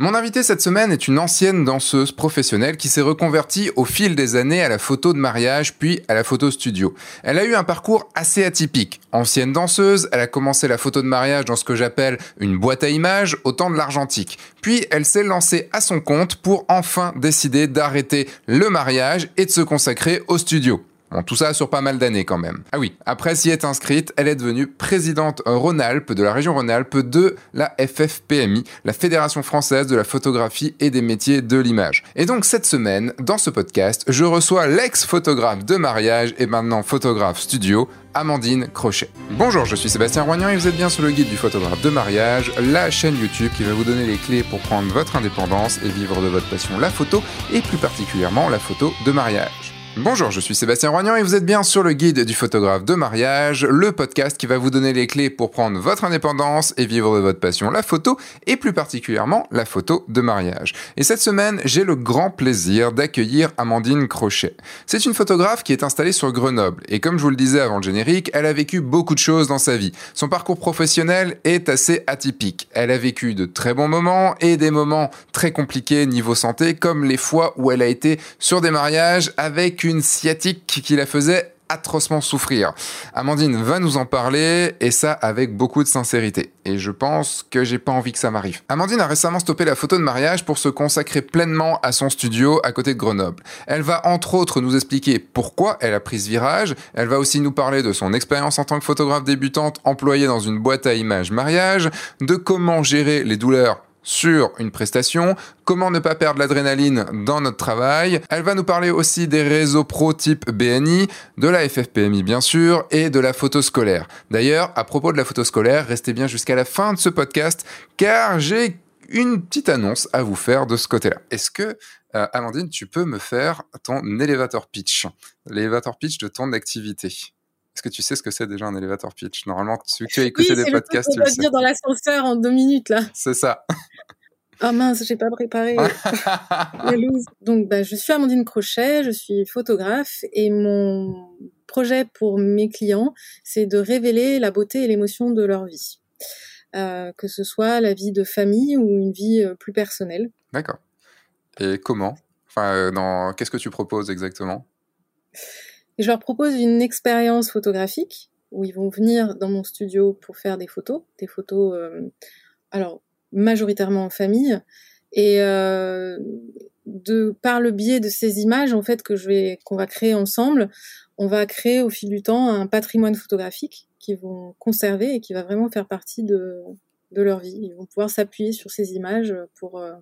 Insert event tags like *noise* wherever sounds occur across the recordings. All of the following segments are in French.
Mon invitée cette semaine est une ancienne danseuse professionnelle qui s'est reconvertie au fil des années à la photo de mariage puis à la photo studio. Elle a eu un parcours assez atypique. Ancienne danseuse, elle a commencé la photo de mariage dans ce que j'appelle une boîte à images au temps de l'argentique. Puis elle s'est lancée à son compte pour enfin décider d'arrêter le mariage et de se consacrer au studio. Bon, tout ça sur pas mal d'années quand même. Ah oui, après s'y être inscrite, elle est devenue présidente Rhône-Alpes de la région Rhône-Alpes de la FFPMI, la Fédération française de la photographie et des métiers de l'image. Et donc cette semaine, dans ce podcast, je reçois l'ex-photographe de mariage et maintenant photographe studio, Amandine Crochet. Bonjour, je suis Sébastien Roignan et vous êtes bien sur le guide du photographe de mariage, la chaîne YouTube qui va vous donner les clés pour prendre votre indépendance et vivre de votre passion la photo et plus particulièrement la photo de mariage. Bonjour, je suis Sébastien Roignan et vous êtes bien sur le guide du photographe de mariage, le podcast qui va vous donner les clés pour prendre votre indépendance et vivre de votre passion, la photo, et plus particulièrement la photo de mariage. Et cette semaine, j'ai le grand plaisir d'accueillir Amandine Crochet. C'est une photographe qui est installée sur Grenoble et comme je vous le disais avant le générique, elle a vécu beaucoup de choses dans sa vie. Son parcours professionnel est assez atypique. Elle a vécu de très bons moments et des moments très compliqués niveau santé comme les fois où elle a été sur des mariages avec une sciatique qui la faisait atrocement souffrir. Amandine va nous en parler et ça avec beaucoup de sincérité. Et je pense que j'ai pas envie que ça m'arrive. Amandine a récemment stoppé la photo de mariage pour se consacrer pleinement à son studio à côté de Grenoble. Elle va entre autres nous expliquer pourquoi elle a pris ce virage. Elle va aussi nous parler de son expérience en tant que photographe débutante employée dans une boîte à images mariage, de comment gérer les douleurs sur une prestation, comment ne pas perdre l'adrénaline dans notre travail? Elle va nous parler aussi des réseaux pro type BNI, de la FFPMI bien sûr, et de la photo scolaire. D'ailleurs, à propos de la photo scolaire, restez bien jusqu'à la fin de ce podcast, car j'ai une petite annonce à vous faire de ce côté-là. Est-ce que, euh, Amandine, tu peux me faire ton elevator pitch, l'élévateur pitch de ton activité est-ce que tu sais ce que c'est déjà un elevator pitch? Normalement, tu, tu as écouté des podcasts, le sais. dire dans l'ascenseur en deux minutes là. C'est ça. Oh mince, j'ai pas préparé. *laughs* Donc, bah, je suis Amandine Crochet, je suis photographe et mon projet pour mes clients, c'est de révéler la beauté et l'émotion de leur vie. Euh, que ce soit la vie de famille ou une vie euh, plus personnelle. D'accord. Et comment? Enfin, euh, dans... qu'est-ce que tu proposes exactement? Et je leur propose une expérience photographique où ils vont venir dans mon studio pour faire des photos, des photos, euh, alors majoritairement en famille, et euh, de par le biais de ces images en fait que je vais qu'on va créer ensemble, on va créer au fil du temps un patrimoine photographique qu'ils vont conserver et qui va vraiment faire partie de de leur vie. Ils vont pouvoir s'appuyer sur ces images pour euh,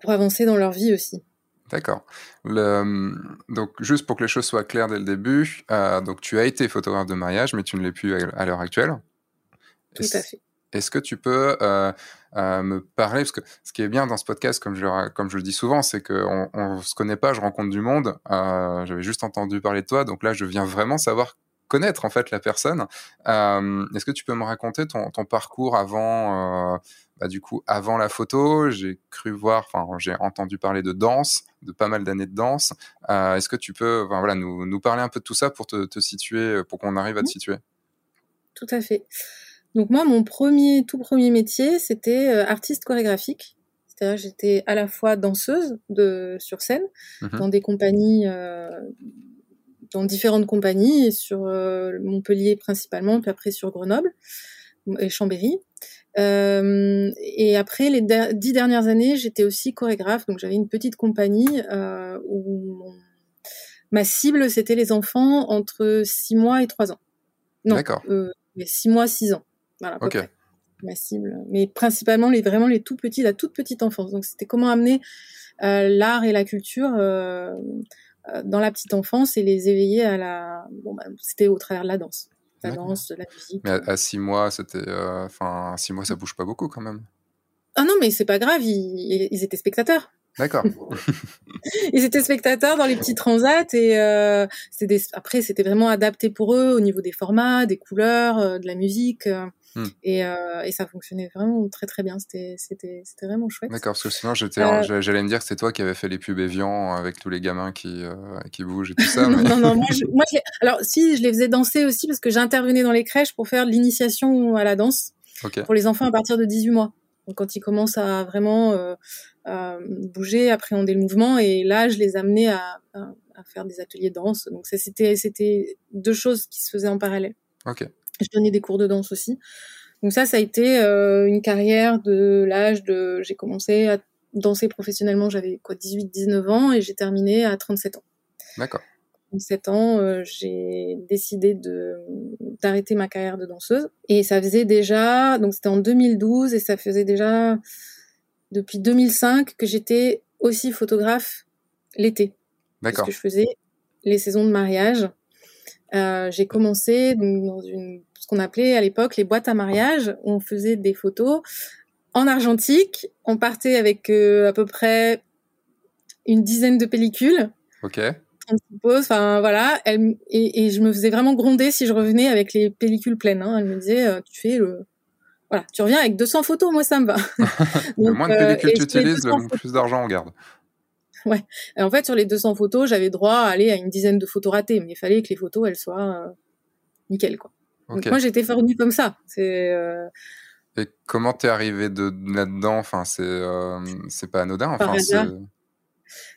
pour avancer dans leur vie aussi. D'accord. Donc, juste pour que les choses soient claires dès le début, euh, donc tu as été photographe de mariage, mais tu ne l'es plus à, l'heure actuelle. Tout à fait. Est-ce que tu peux euh, euh, me parler, parce que ce qui est bien dans ce podcast, comme je comme je le dis souvent, c'est qu'on ne se connaît pas, je rencontre du monde, j'avais juste entendu parler de toi, donc là je viens vraiment savoir connaître en fait la personne. Est-ce que tu peux me raconter ton, ton parcours avant bah, du coup, avant la photo, j'ai cru voir, enfin, j'ai entendu parler de danse, de pas mal d'années de danse. Euh, est-ce que tu peux, voilà, nous, nous, parler un peu de tout ça pour te, te situer, pour qu'on arrive à te situer? Tout à fait. Donc moi, mon premier, tout premier métier, c'était euh, artiste chorégraphique. C'est-à-dire, j'étais à la fois danseuse de sur scène mmh dans des compagnies. Euh, dans différentes compagnies, et sur Montpellier principalement, puis après sur Grenoble et Chambéry. Euh, et après les dix dernières années, j'étais aussi chorégraphe, donc j'avais une petite compagnie euh, où ma cible c'était les enfants entre 6 mois et 3 ans. Non. Euh, 6 mois, 6 ans. Voilà. Ok. Ma cible, mais principalement les vraiment les tout petits, la toute petite enfance. Donc c'était comment amener euh, l'art et la culture euh, euh, dans la petite enfance et les éveiller à la. Bon, bah, c'était au travers de la danse la danse, la musique. Mais à, six mois, c'était, euh, enfin, six mois, ça bouge pas beaucoup quand même. Ah non, mais c'est pas grave, ils, étaient spectateurs. D'accord. *laughs* ils étaient spectateurs dans les petits transats et euh, des... après c'était vraiment adapté pour eux au niveau des formats, des couleurs, euh, de la musique. Hmm. Et, euh, et, ça fonctionnait vraiment très très bien. C'était c'était c'était vraiment chouette. D'accord, parce que sinon j'étais euh, j'allais me dire que c'est toi qui avais fait les pubs Evian avec tous les gamins qui euh, qui bougent et tout ça. *laughs* non, non, moi, je, *laughs* moi alors si je les faisais danser aussi parce que j'intervenais dans les crèches pour faire l'initiation à la danse pour les enfants à partir de 18 mois. quand ils commencent à vraiment bouger, appréhender le mouvement. Et là, je les amenais à, à, à faire des ateliers de danse. Donc c'était c'était deux choses qui se faisaient en parallèle. Ok. Je donnais des cours de danse aussi. Donc ça, ça a été euh, une carrière de l'âge de... J'ai commencé à danser professionnellement, j'avais quoi 18-19 ans et j'ai terminé à 37 ans. D'accord. 37 ans, euh, j'ai décidé de d'arrêter ma carrière de danseuse et ça faisait déjà donc c'était en 2012 et ça faisait déjà depuis 2005 que j'étais aussi photographe l'été. D'accord. Parce que je faisais les saisons de mariage. Euh, j'ai commencé donc, dans une, ce qu'on appelait à l'époque les boîtes à mariage. Où on faisait des photos en argentique. On partait avec euh, à peu près une dizaine de pellicules. Ok. Enfin voilà, elle, et, et, je me faisais vraiment gronder si je revenais avec les pellicules pleines. Hein. Elle me disait, euh, tu fais le, voilà, tu reviens avec 200 photos, moi ça me va. *laughs* le moins de pellicules tu utilises, le plus d'argent on garde. Ouais. Et en fait, sur les 200 photos, j'avais droit à aller à une dizaine de photos ratées, mais il fallait que les photos elles soient euh, nickel quoi. Okay. Donc moi j'étais formée comme ça. C'est euh... Et comment t'es arrivé de là-dedans? Enfin, c'est euh, c'est pas anodin. Enfin,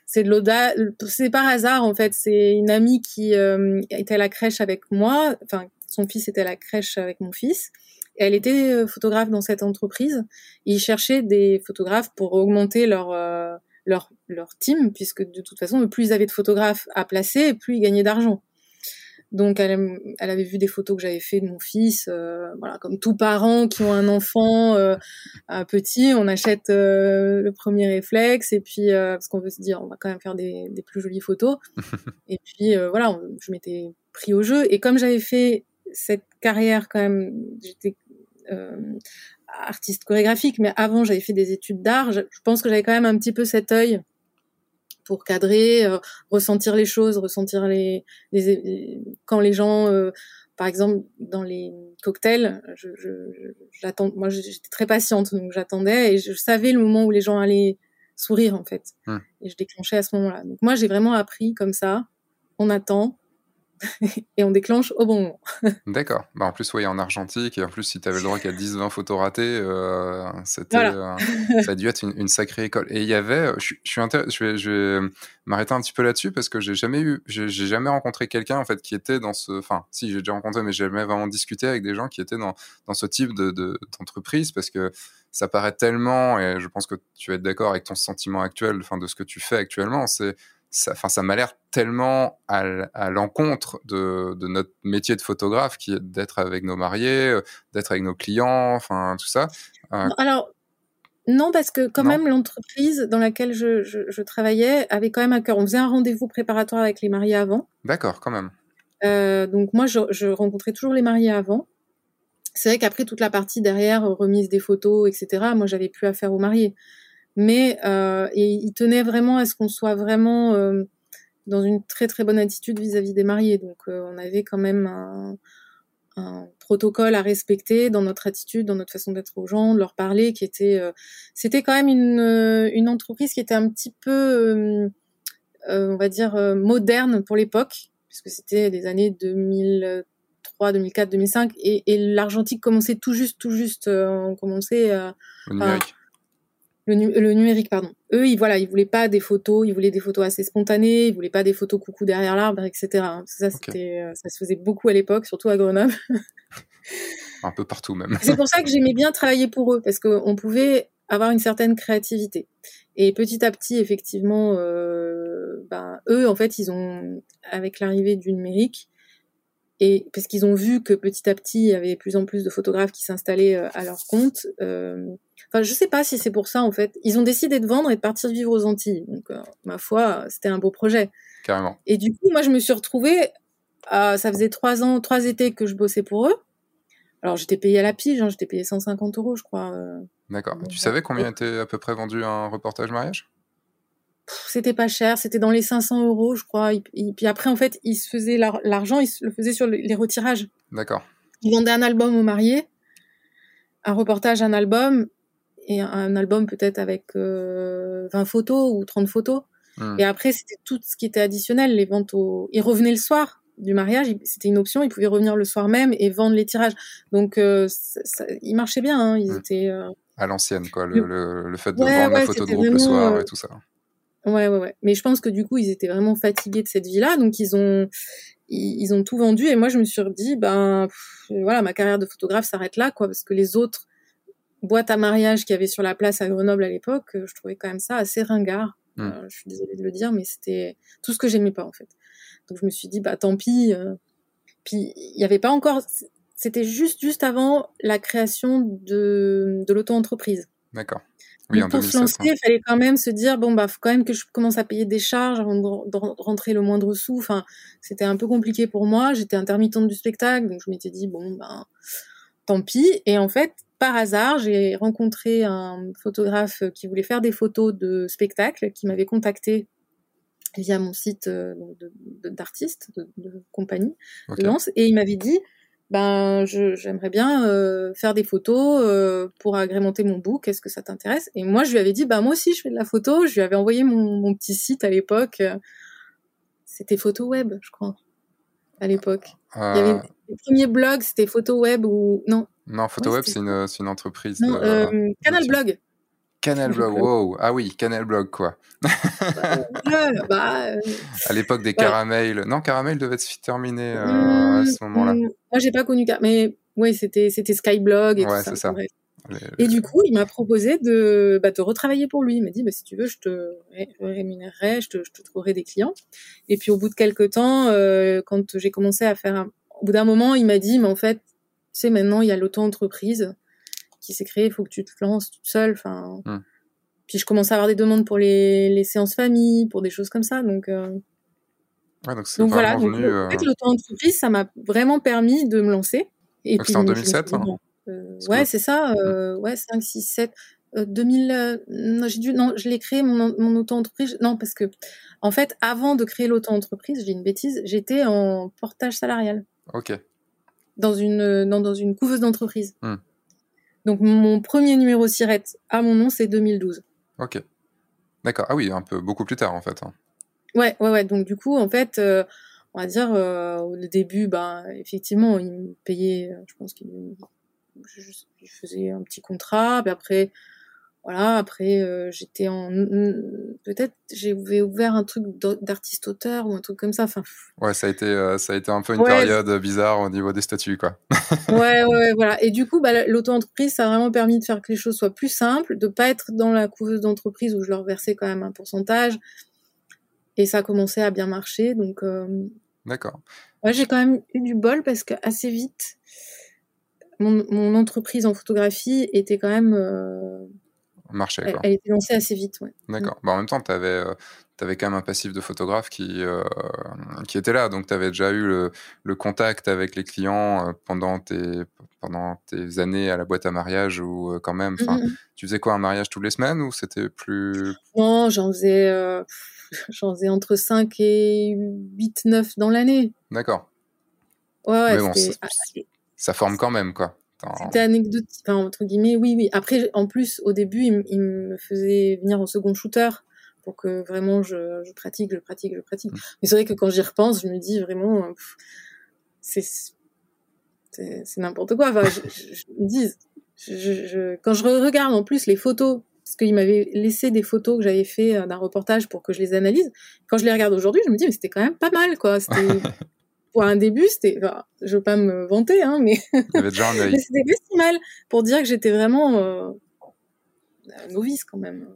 c'est de l'audace. C'est par hasard en fait. C'est une amie qui euh, était à la crèche avec moi. Enfin, son fils était à la crèche avec mon fils. Et elle était photographe dans cette entreprise. Ils cherchaient des photographes pour augmenter leur leur leur team, puisque de toute façon, plus ils avaient de photographes à placer, plus ils gagnaient d'argent. Donc elle, elle, avait vu des photos que j'avais fait de mon fils, euh, voilà, comme tous parents qui ont un enfant euh, petit, on achète euh, le premier réflexe et puis euh, parce qu'on veut se dire on va quand même faire des, des plus jolies photos. *laughs* et puis euh, voilà, je m'étais pris au jeu et comme j'avais fait cette carrière quand même, j'étais artiste chorégraphique, mais avant j'avais fait des études d'art. Je, je pense que j'avais quand même un petit peu cet œil pour cadrer, euh, ressentir les choses, ressentir les, les quand les gens, euh, par exemple dans les cocktails, je, je, j'attends, moi j'étais très patiente donc j'attendais et je savais le moment où les gens allaient sourire en fait hum. et je déclenchais à ce moment-là. Donc moi j'ai vraiment appris comme ça, on attend, *laughs* et on déclenche au bon moment. *laughs* D'accord. Bah, en plus, oui, en argentique, et en plus, si tu avais le droit qu'il y a 10-20 photos ratées, euh, c'était, voilà. euh, *laughs* ça a dû être une, une, sacrée école. Et il y avait, euh, je, je suis intér... je vais, je vais m'arrêter un petit peu là-dessus parce que j'ai jamais eu, j'ai, j'ai jamais rencontré quelqu'un en fait qui était dans ce, enfin, si j'ai déjà rencontré, mais j'ai jamais vraiment discuté avec des gens qui étaient dans, dans ce type de, de, d'entreprise parce que ça paraît tellement, et je pense que tu vas être d'accord avec ton sentiment actuel, enfin, de ce que tu fais actuellement, c'est ça, ça m'a l'air tellement à, à l'encontre de, de, notre métier de photographe qui est d'être avec nos mariés, euh, d'être avec nos clients, enfin tout ça. Euh... Alors non, parce que quand non. même l'entreprise dans laquelle je, je, je, travaillais avait quand même à cœur. On faisait un rendez-vous préparatoire avec les mariés avant. D'accord, quand même. Euh, donc moi, je, je, rencontrais toujours les mariés avant. C'est vrai qu'après toute la partie derrière, remise des photos, etc. Moi, j'avais plus affaire aux mariés mais euh, et il tenait vraiment à ce qu'on soit vraiment euh, dans une très très bonne attitude vis-à-vis -vis des mariés. Donc euh, on avait quand même un, un, protocole à respecter dans notre attitude, dans notre façon d'être aux gens, de leur parler, qui était euh, c'était quand même une, euh, une entreprise qui était un petit peu euh, on va dire moderne pour l'époque, puisque c'était des années 2003, 2004, 2005, et, et l'argentique commençait tout juste, tout juste, on commençait à, le, nu le, numérique, pardon. Eux, ils voilà, ils voulaient pas des photos, ils voulaient des photos assez spontanées, ils voulaient pas des photos coucou derrière l'arbre, etc. Ça, c'était, okay. euh, ça se faisait beaucoup à l'époque, surtout à Grenoble. Un peu partout même. C'est pour ça que j'aimais bien travailler pour eux, parce qu'on pouvait avoir une certaine créativité. Et petit à petit, effectivement, euh, ben, eux, en fait, ils ont, avec l'arrivée du numérique, et parce qu'ils ont vu que petit à petit, il y avait de plus en plus de photographes qui s'installaient euh, à leur compte. Euh, enfin, je sais pas si c'est pour ça en fait. Ils ont décidé de vendre et de partir vivre aux Antilles. Donc, euh, ma foi, c'était un beau projet. Carrément. Et du coup, moi, je me suis retrouvée. ça faisait trois ans, trois étés que je bossais pour eux. Alors, j'étais payée à la pige. Hein, j'étais payée 150 euros, je crois. D'accord. Tu savais combien était à peu près vendu un reportage mariage? C'était pas cher, c'était dans les 500 euros, je crois. Et, puis après, en fait, ils se faisaient l'argent, ils le faisaient sur les retirages. D'accord. Ils vendaient un album aux mariés, un reportage, un album, et un album peut-être avec euh, 20 photos ou 30 photos. Hmm. Et après, c'était tout ce qui était additionnel, les ventes au... Ils revenaient le soir. du mariage, c'était une option. Ils pouvaient revenir le soir même et vendre les tirages. Donc, euh, ça, ils marchaient bien. Hein, ils mmh. étaient euh, à l'ancienne, quoi. Le, le, fait de vendre la photo de groupe le soir et tout ça. Ouais, ouais, ouais. Mais je pense que du coup, ils étaient vraiment fatigués de cette vie-là, donc ils ont, ils, ont tout vendu. Et moi, je me suis dit, ben, voilà, ma carrière de photographe s'arrête là, quoi, parce que les autres boîtes à mariage qu'il y avait sur la place à Grenoble à l'époque, je trouvais quand même ça assez ringard. Mmh. Euh, je suis désolée de le dire, mais c'était tout ce que j'aimais pas en fait. Donc je me suis dit, bah tant pis. Euh. Puis il n'y avait pas encore. C'était juste juste avant la création de, de l'auto-entreprise. D'accord pour se lancer, il fallait quand même se dire bon bah faut quand même que je commence à payer des charges avant de, rentrer le moindre sou. Enfin, c'était un peu compliqué pour moi. J'étais intermittente du spectacle, donc je m'étais dit bon ben tant pis. Et en fait, par hasard, j'ai rencontré un photographe qui voulait faire des photos de spectacle, qui m'avait contacté via mon site euh, d'artiste, de, de, compagnie de danse, et il m'avait dit ben j'aimerais bien euh, faire des photos euh, pour agrémenter mon book. Est-ce que ça t'intéresse? Et moi, je lui avais dit, bah moi aussi, je fais de la photo. Je lui avais envoyé mon, mon petit site à l'époque. C'était Photo Web, je crois, à l'époque. Il y avait euh. le premier blog, c'était Photo Web ou non Non, Photo Web, c'est une, une, entreprise. Non, Canal Blog. Canal Blog, wow. Ah oui, Canal Blog, quoi. bah, à l'époque des caramels. Non, caramel devait se terminer euh, à ce moment-là. Moi, j'ai pas connu mais oui, c'était c'était Skyblog et ouais, tout ça. ça. Et du coup, il m'a proposé de bah, te retravailler pour lui. Il m'a dit, bah, si tu veux, je te rémunérerai, je te, je te trouverai des clients. Et puis, au bout de quelques temps, euh, quand j'ai commencé à faire, au bout d'un moment, il m'a dit, mais en fait, tu sais, maintenant, il y a l'auto-entreprise qui s'est créé, il faut que tu te lances toute seule. Enfin, hmm. puis je commence à avoir des demandes pour les, les séances famille, pour des choses comme ça. Donc, euh... ouais, donc, donc voilà. Donc, euh... l'auto-entreprise, ça m'a vraiment permis de me lancer. Et puis, en 2007. Hein. Euh, ouais, c'est ça. Euh, ouais, 5, 6, 7. 2000, non, j'ai dû, non, je l'ai créé mon, mon auto-entreprise. Non, parce que, en fait, avant de créer l'auto-entreprise, j'ai une bêtise, j'étais en portage salarial. Ok. Dans une, dans, dans une couveuse d'entreprise. Hmm. Donc mon premier numéro Sirette à mon nom, c'est 2012. Ok. D'accord. Ah oui, un peu beaucoup plus tard en fait. Hein. Ouais, ouais, ouais. Donc du coup, en fait, euh, on va dire euh, au début, bah effectivement, il me payait, euh, je pense qu'il faisait un petit contrat, puis après voilà, après euh, j'étais en peut-être j'ai ouvert un truc d'artiste auteur ou un truc comme ça. Enfin. Ouais, ça a été euh, ça a été un peu une période bizarre au niveau des statuts quoi. *laughs* ouais, ouais, voilà. Et du coup, bah, l'auto-entreprise, ça a vraiment permis de faire que les choses soient plus simples, de pas être dans la couveuse d'entreprise où je leur versais quand même un pourcentage. Et ça a commencé à bien marcher, donc. Euh... D'accord. Ouais, j'ai quand même eu du bol parce que assez vite, mon, mon entreprise en photographie était quand même marché. Elle, elle, était lancée assez vite, ouais. D'accord. Bah, en même temps, tu avais, euh, avais, quand même un passif de photographe qui, euh, qui était là. Donc, tu avais déjà eu le, le, contact avec les clients euh, pendant, tes, pendant tes années à la boîte à mariage ou quand même. Mmh, mmh. Tu faisais quoi, un mariage toutes les semaines ou c'était plus. Non, j'en faisais, *laughs* j'en faisais entre 5 et 8, 9 dans l'année. D'accord. Ouais, ouais, ça forme quand même, quoi. C'était anecdotique, enfin, entre guillemets, oui, oui. Après, en plus, au début, il, me faisait venir en second shooter pour que vraiment je, je pratique, je pratique, je pratique. Mm. Mais c'est vrai que quand j'y repense, je me dis vraiment, euh, c'est n'importe quoi. Enfin, je, *laughs* je, me dis, je, quand je regarde en plus les photos, parce qu'il m'avait laissé des photos que j'avais fait euh, d'un reportage pour que je les analyse. Quand je les regarde aujourd'hui, je me dis mais c'était quand même pas mal, quoi. C'était *laughs* pour un début, c'était, enfin, je veux pas me vanter, hein, mais, *laughs* c'était pas si mal pour dire que j'étais vraiment euh, novice quand même.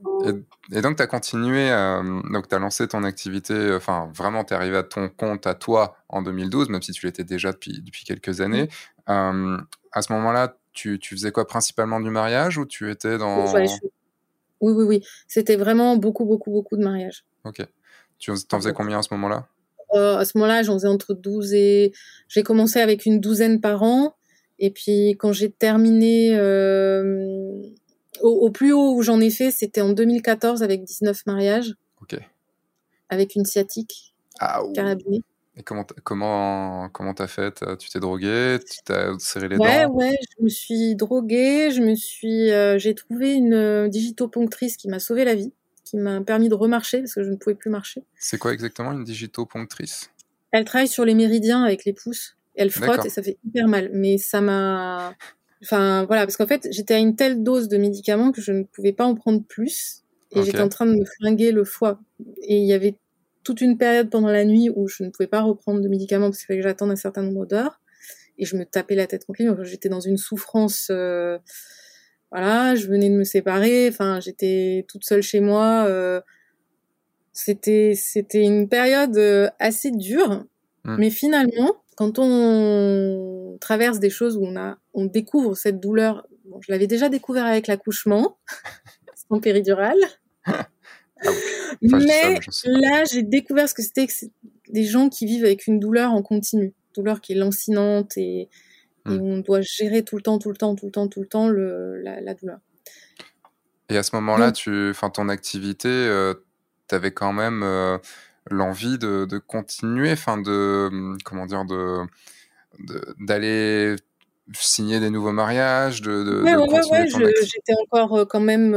Et, donc, tu as continué, euh, donc tu as lancé ton activité, enfin, vraiment, tu es arrivé à ton compte à toi en 2012, même si tu l'étais déjà depuis, depuis quelques années. Euh, à ce moment-là, tu, tu, faisais quoi Principalement du mariage ou tu étais dans. Oui, oui, oui. C'était vraiment beaucoup, beaucoup, beaucoup de mariage. Ok. Tu en faisais combien à ce moment-là? euh, à ce moment-là, j'en faisais entre 12 et... J'ai commencé avec une douzaine par an. Et puis quand j'ai terminé... Euh... Au, plus haut où j'en ai fait, c'était en 2014 avec 19 mariages. Ok. Avec une sciatique ah, carabinée. Et comment comment comment t'as fait? Tu t'es drogué Tu t'as serré les ouais, dents? Ouais, ouais. Je me suis droguée. Je me suis. Euh, j'ai trouvé une euh, digitoponctrice qui m'a sauvé la vie qui m'a permis de remarcher parce que je ne pouvais plus marcher. C'est quoi exactement une digitoponctrice? Elle travaille sur les méridiens avec les pouces. Elle frotte et ça fait hyper mal. Mais ça m'a, enfin voilà, parce qu'en fait j'étais à une telle dose de médicaments que je ne pouvais pas en prendre plus et j'étais en train de me flinguer le foie. Et il y avait toute une période pendant la nuit où je ne pouvais pas reprendre de médicaments parce qu'il fallait que j'attende un certain nombre d'heures et je me tapais la tête contre lui. J'étais dans une souffrance. Euh, voilà, je venais de me séparer. Enfin, j'étais toute seule chez moi. Euh, c'était c'était une période euh, assez dure, mmh. mais finalement, quand on traverse des choses où on a on découvre cette douleur. Bon, je l'avais déjà découvert avec l'accouchement, *laughs* sans péridurale. Ah *laughs* mais là, j'ai découvert ce que c'était que des gens qui vivent avec une douleur en continu douleur qui est lancinante et, hmm. on doit gérer tout le temps, tout le temps, tout le temps, tout le temps le, la, douleur. Et à ce moment-là, tu, enfin, ton activité, euh, tu avais quand même euh, l'envie de, de, continuer, enfin, de, comment dire, de, d'aller signer des nouveaux mariages, de, de, ouais, ouais, j'étais encore euh, quand même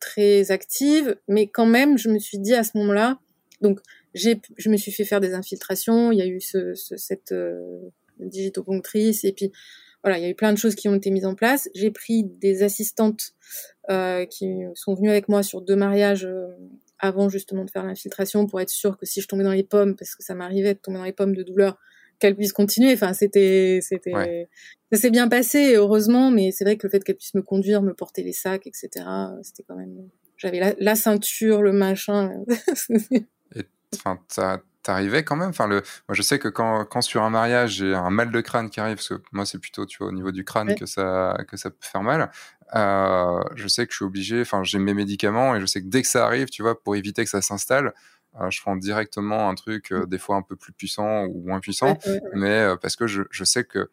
très active, mais quand même, je me suis dit à ce moment-là, donc je me suis fait faire des infiltrations. Il y a eu ce, ce, cette digitopunctrice et puis voilà, il y a eu plein de choses qui ont été mises en place. J'ai pris des assistantes euh, qui sont venues avec moi sur deux mariages euh, avant justement de faire l'infiltration pour être sûr que si je tombais dans les pommes, parce que ça m'arrivait de tomber dans les pommes de douleur, qu'elle puisse continuer. Enfin, c'était, c'était, ça s'est bien passé heureusement, mais c'est vrai que le fait qu'elle puisse me conduire, me porter les sacs, etc., c'était quand même. J'avais la, la ceinture, le machin. enfin, t'arrivais quand même. Enfin, le, moi, je sais que quand, quand sur un mariage, j'ai un mal de crâne qui arrive, parce que moi, c'est plutôt, tu vois, au niveau du crâne que ça, que ça peut faire mal. Euh, je sais que je suis obligé, enfin, j'ai mes médicaments et je sais que dès que ça arrive, tu vois, pour éviter que ça s'installe, euh, je prends directement un truc, euh, mmh. des fois un peu plus puissant ou moins puissant, mais parce que je, je, sais que,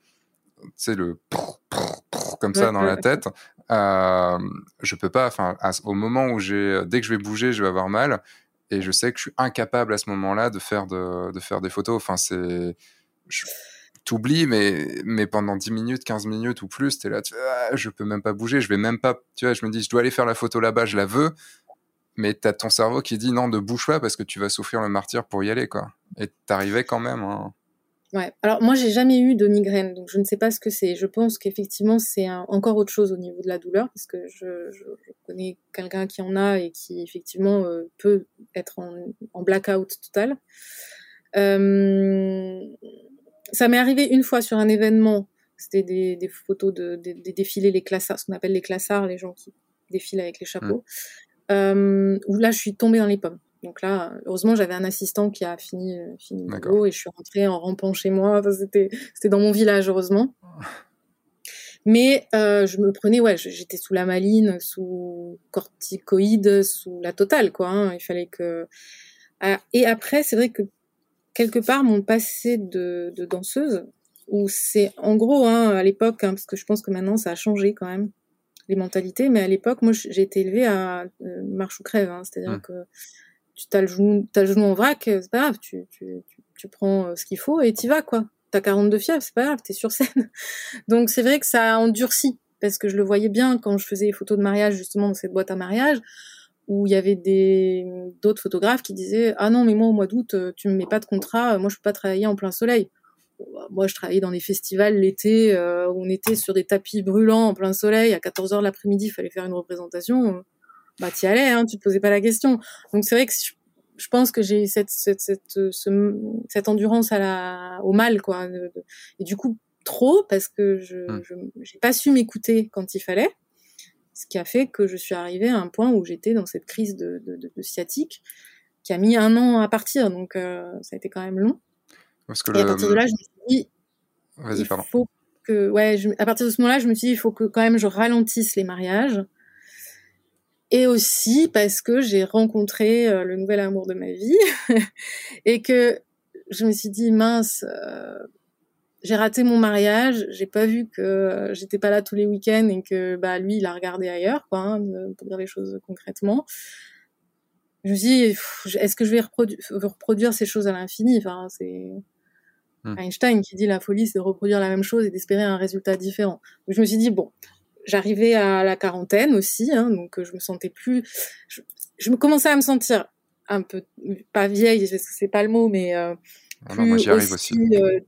tu sais, le comme ça dans la tête, je peux pas, enfin, au moment où j'ai, dès que je vais bouger, je vais avoir mal et je sais que je suis incapable à ce moment-là de faire de, de, faire des photos. Enfin, c'est t'oublies, mais mais pendant 10 minutes, 15 minutes ou plus, t'es là, ah, je peux même pas bouger, je vais même pas, tu vois, je me dis, je dois aller faire la photo là-bas, je la veux, mais t'as ton cerveau qui dit non, ne bouge pas parce que tu vas souffrir le martyr pour y aller, quoi. Et t'arrivais quand même. Hein. Ouais. Alors moi, j'ai jamais eu de migraine, donc je ne sais pas ce que c'est. Je pense qu'effectivement, c'est encore autre chose au niveau de la douleur, parce que je, je, je connais quelqu'un qui en a et qui effectivement euh, peut être en, en blackout total. Euh, ça m'est arrivé une fois sur un événement. C'était des, des, photos de, des, défilés, les classards, ce qu'on appelle les classards, les gens qui défilent avec les chapeaux. Mmh. Euh, où là, je suis tombée dans les pommes. Donc là, heureusement, j'avais un assistant qui a fini, euh, fini le boulot et je suis rentrée en rampant chez moi. c'était, c'était dans mon village, heureusement. *laughs* Mais euh, je me prenais, ouais, j'étais sous la maline, sous corticoïdes, sous la totale, quoi. Hein. Il fallait que. Ah, et après, c'est vrai que quelque part, mon passé de, de danseuse, où c'est en gros, hein, à l'époque, hein, parce que je pense que maintenant ça a changé quand même les mentalités, mais à l'époque, moi, j'ai été élevée à euh, marche ou crève, hein, c'est-à-dire mmh. que tu as le en vrac, euh, c'est pas grave, tu, tu, tu, prends euh, ce qu'il faut et t'y vas, quoi. T'as 42 fièvre, c'est pas grave, t'es sur scène. *laughs* Donc c'est vrai que ça a endurci, parce que je le voyais bien quand je faisais les photos de mariage, justement, dans cette boîte à mariage, où il y avait des d'autres photographes qui disaient ah non mais moi au mois d'août euh, tu me mets pas de contrat moi je peux pas travailler en plein soleil bah, moi je travaillais dans des festivals l'été où on était sur des tapis brûlants en plein soleil à 14 heures l'après-midi il fallait faire une représentation bah t'y allais, hein, tu te posais pas la question. Donc c'est vrai que je, pense que j'ai cette cette cette, cette endurance à la au mal quoi. et du coup trop parce que je mmh. j'ai pas su m'écouter quand il fallait. Ce qui a fait que je suis arrivée à un point où j'étais dans cette crise de, de, de, sciatique qui a mis un an à partir, donc euh, ça a été quand même long. Parce que et à partir de là, je me suis dit, il faut que, ouais, je... à partir de ce moment-là, je me suis dit, il faut que quand même je ralentisse les mariages et aussi parce que j'ai rencontré euh, le nouvel amour de ma vie *laughs* et que je me suis dit mince euh, j'ai raté mon mariage j'ai pas vu que euh, j'étais pas là tous les week-ends et que bah lui il a regardé ailleurs quoi hein, pour dire les choses concrètement. Je me suis dit est-ce que je vais reproduire, reproduire ces choses à l'infini? Enfin c'est hmm. Einstein qui dit la folie c'est de reproduire la même chose et d'espérer un résultat différent. Donc je me suis dit bon J'arrivais à la quarantaine aussi, hein, donc euh, je me sentais plus. Je, me commençais à me sentir un peu pas vieille parce que c'est pas le mot, mais euh, ah plus aussi, euh,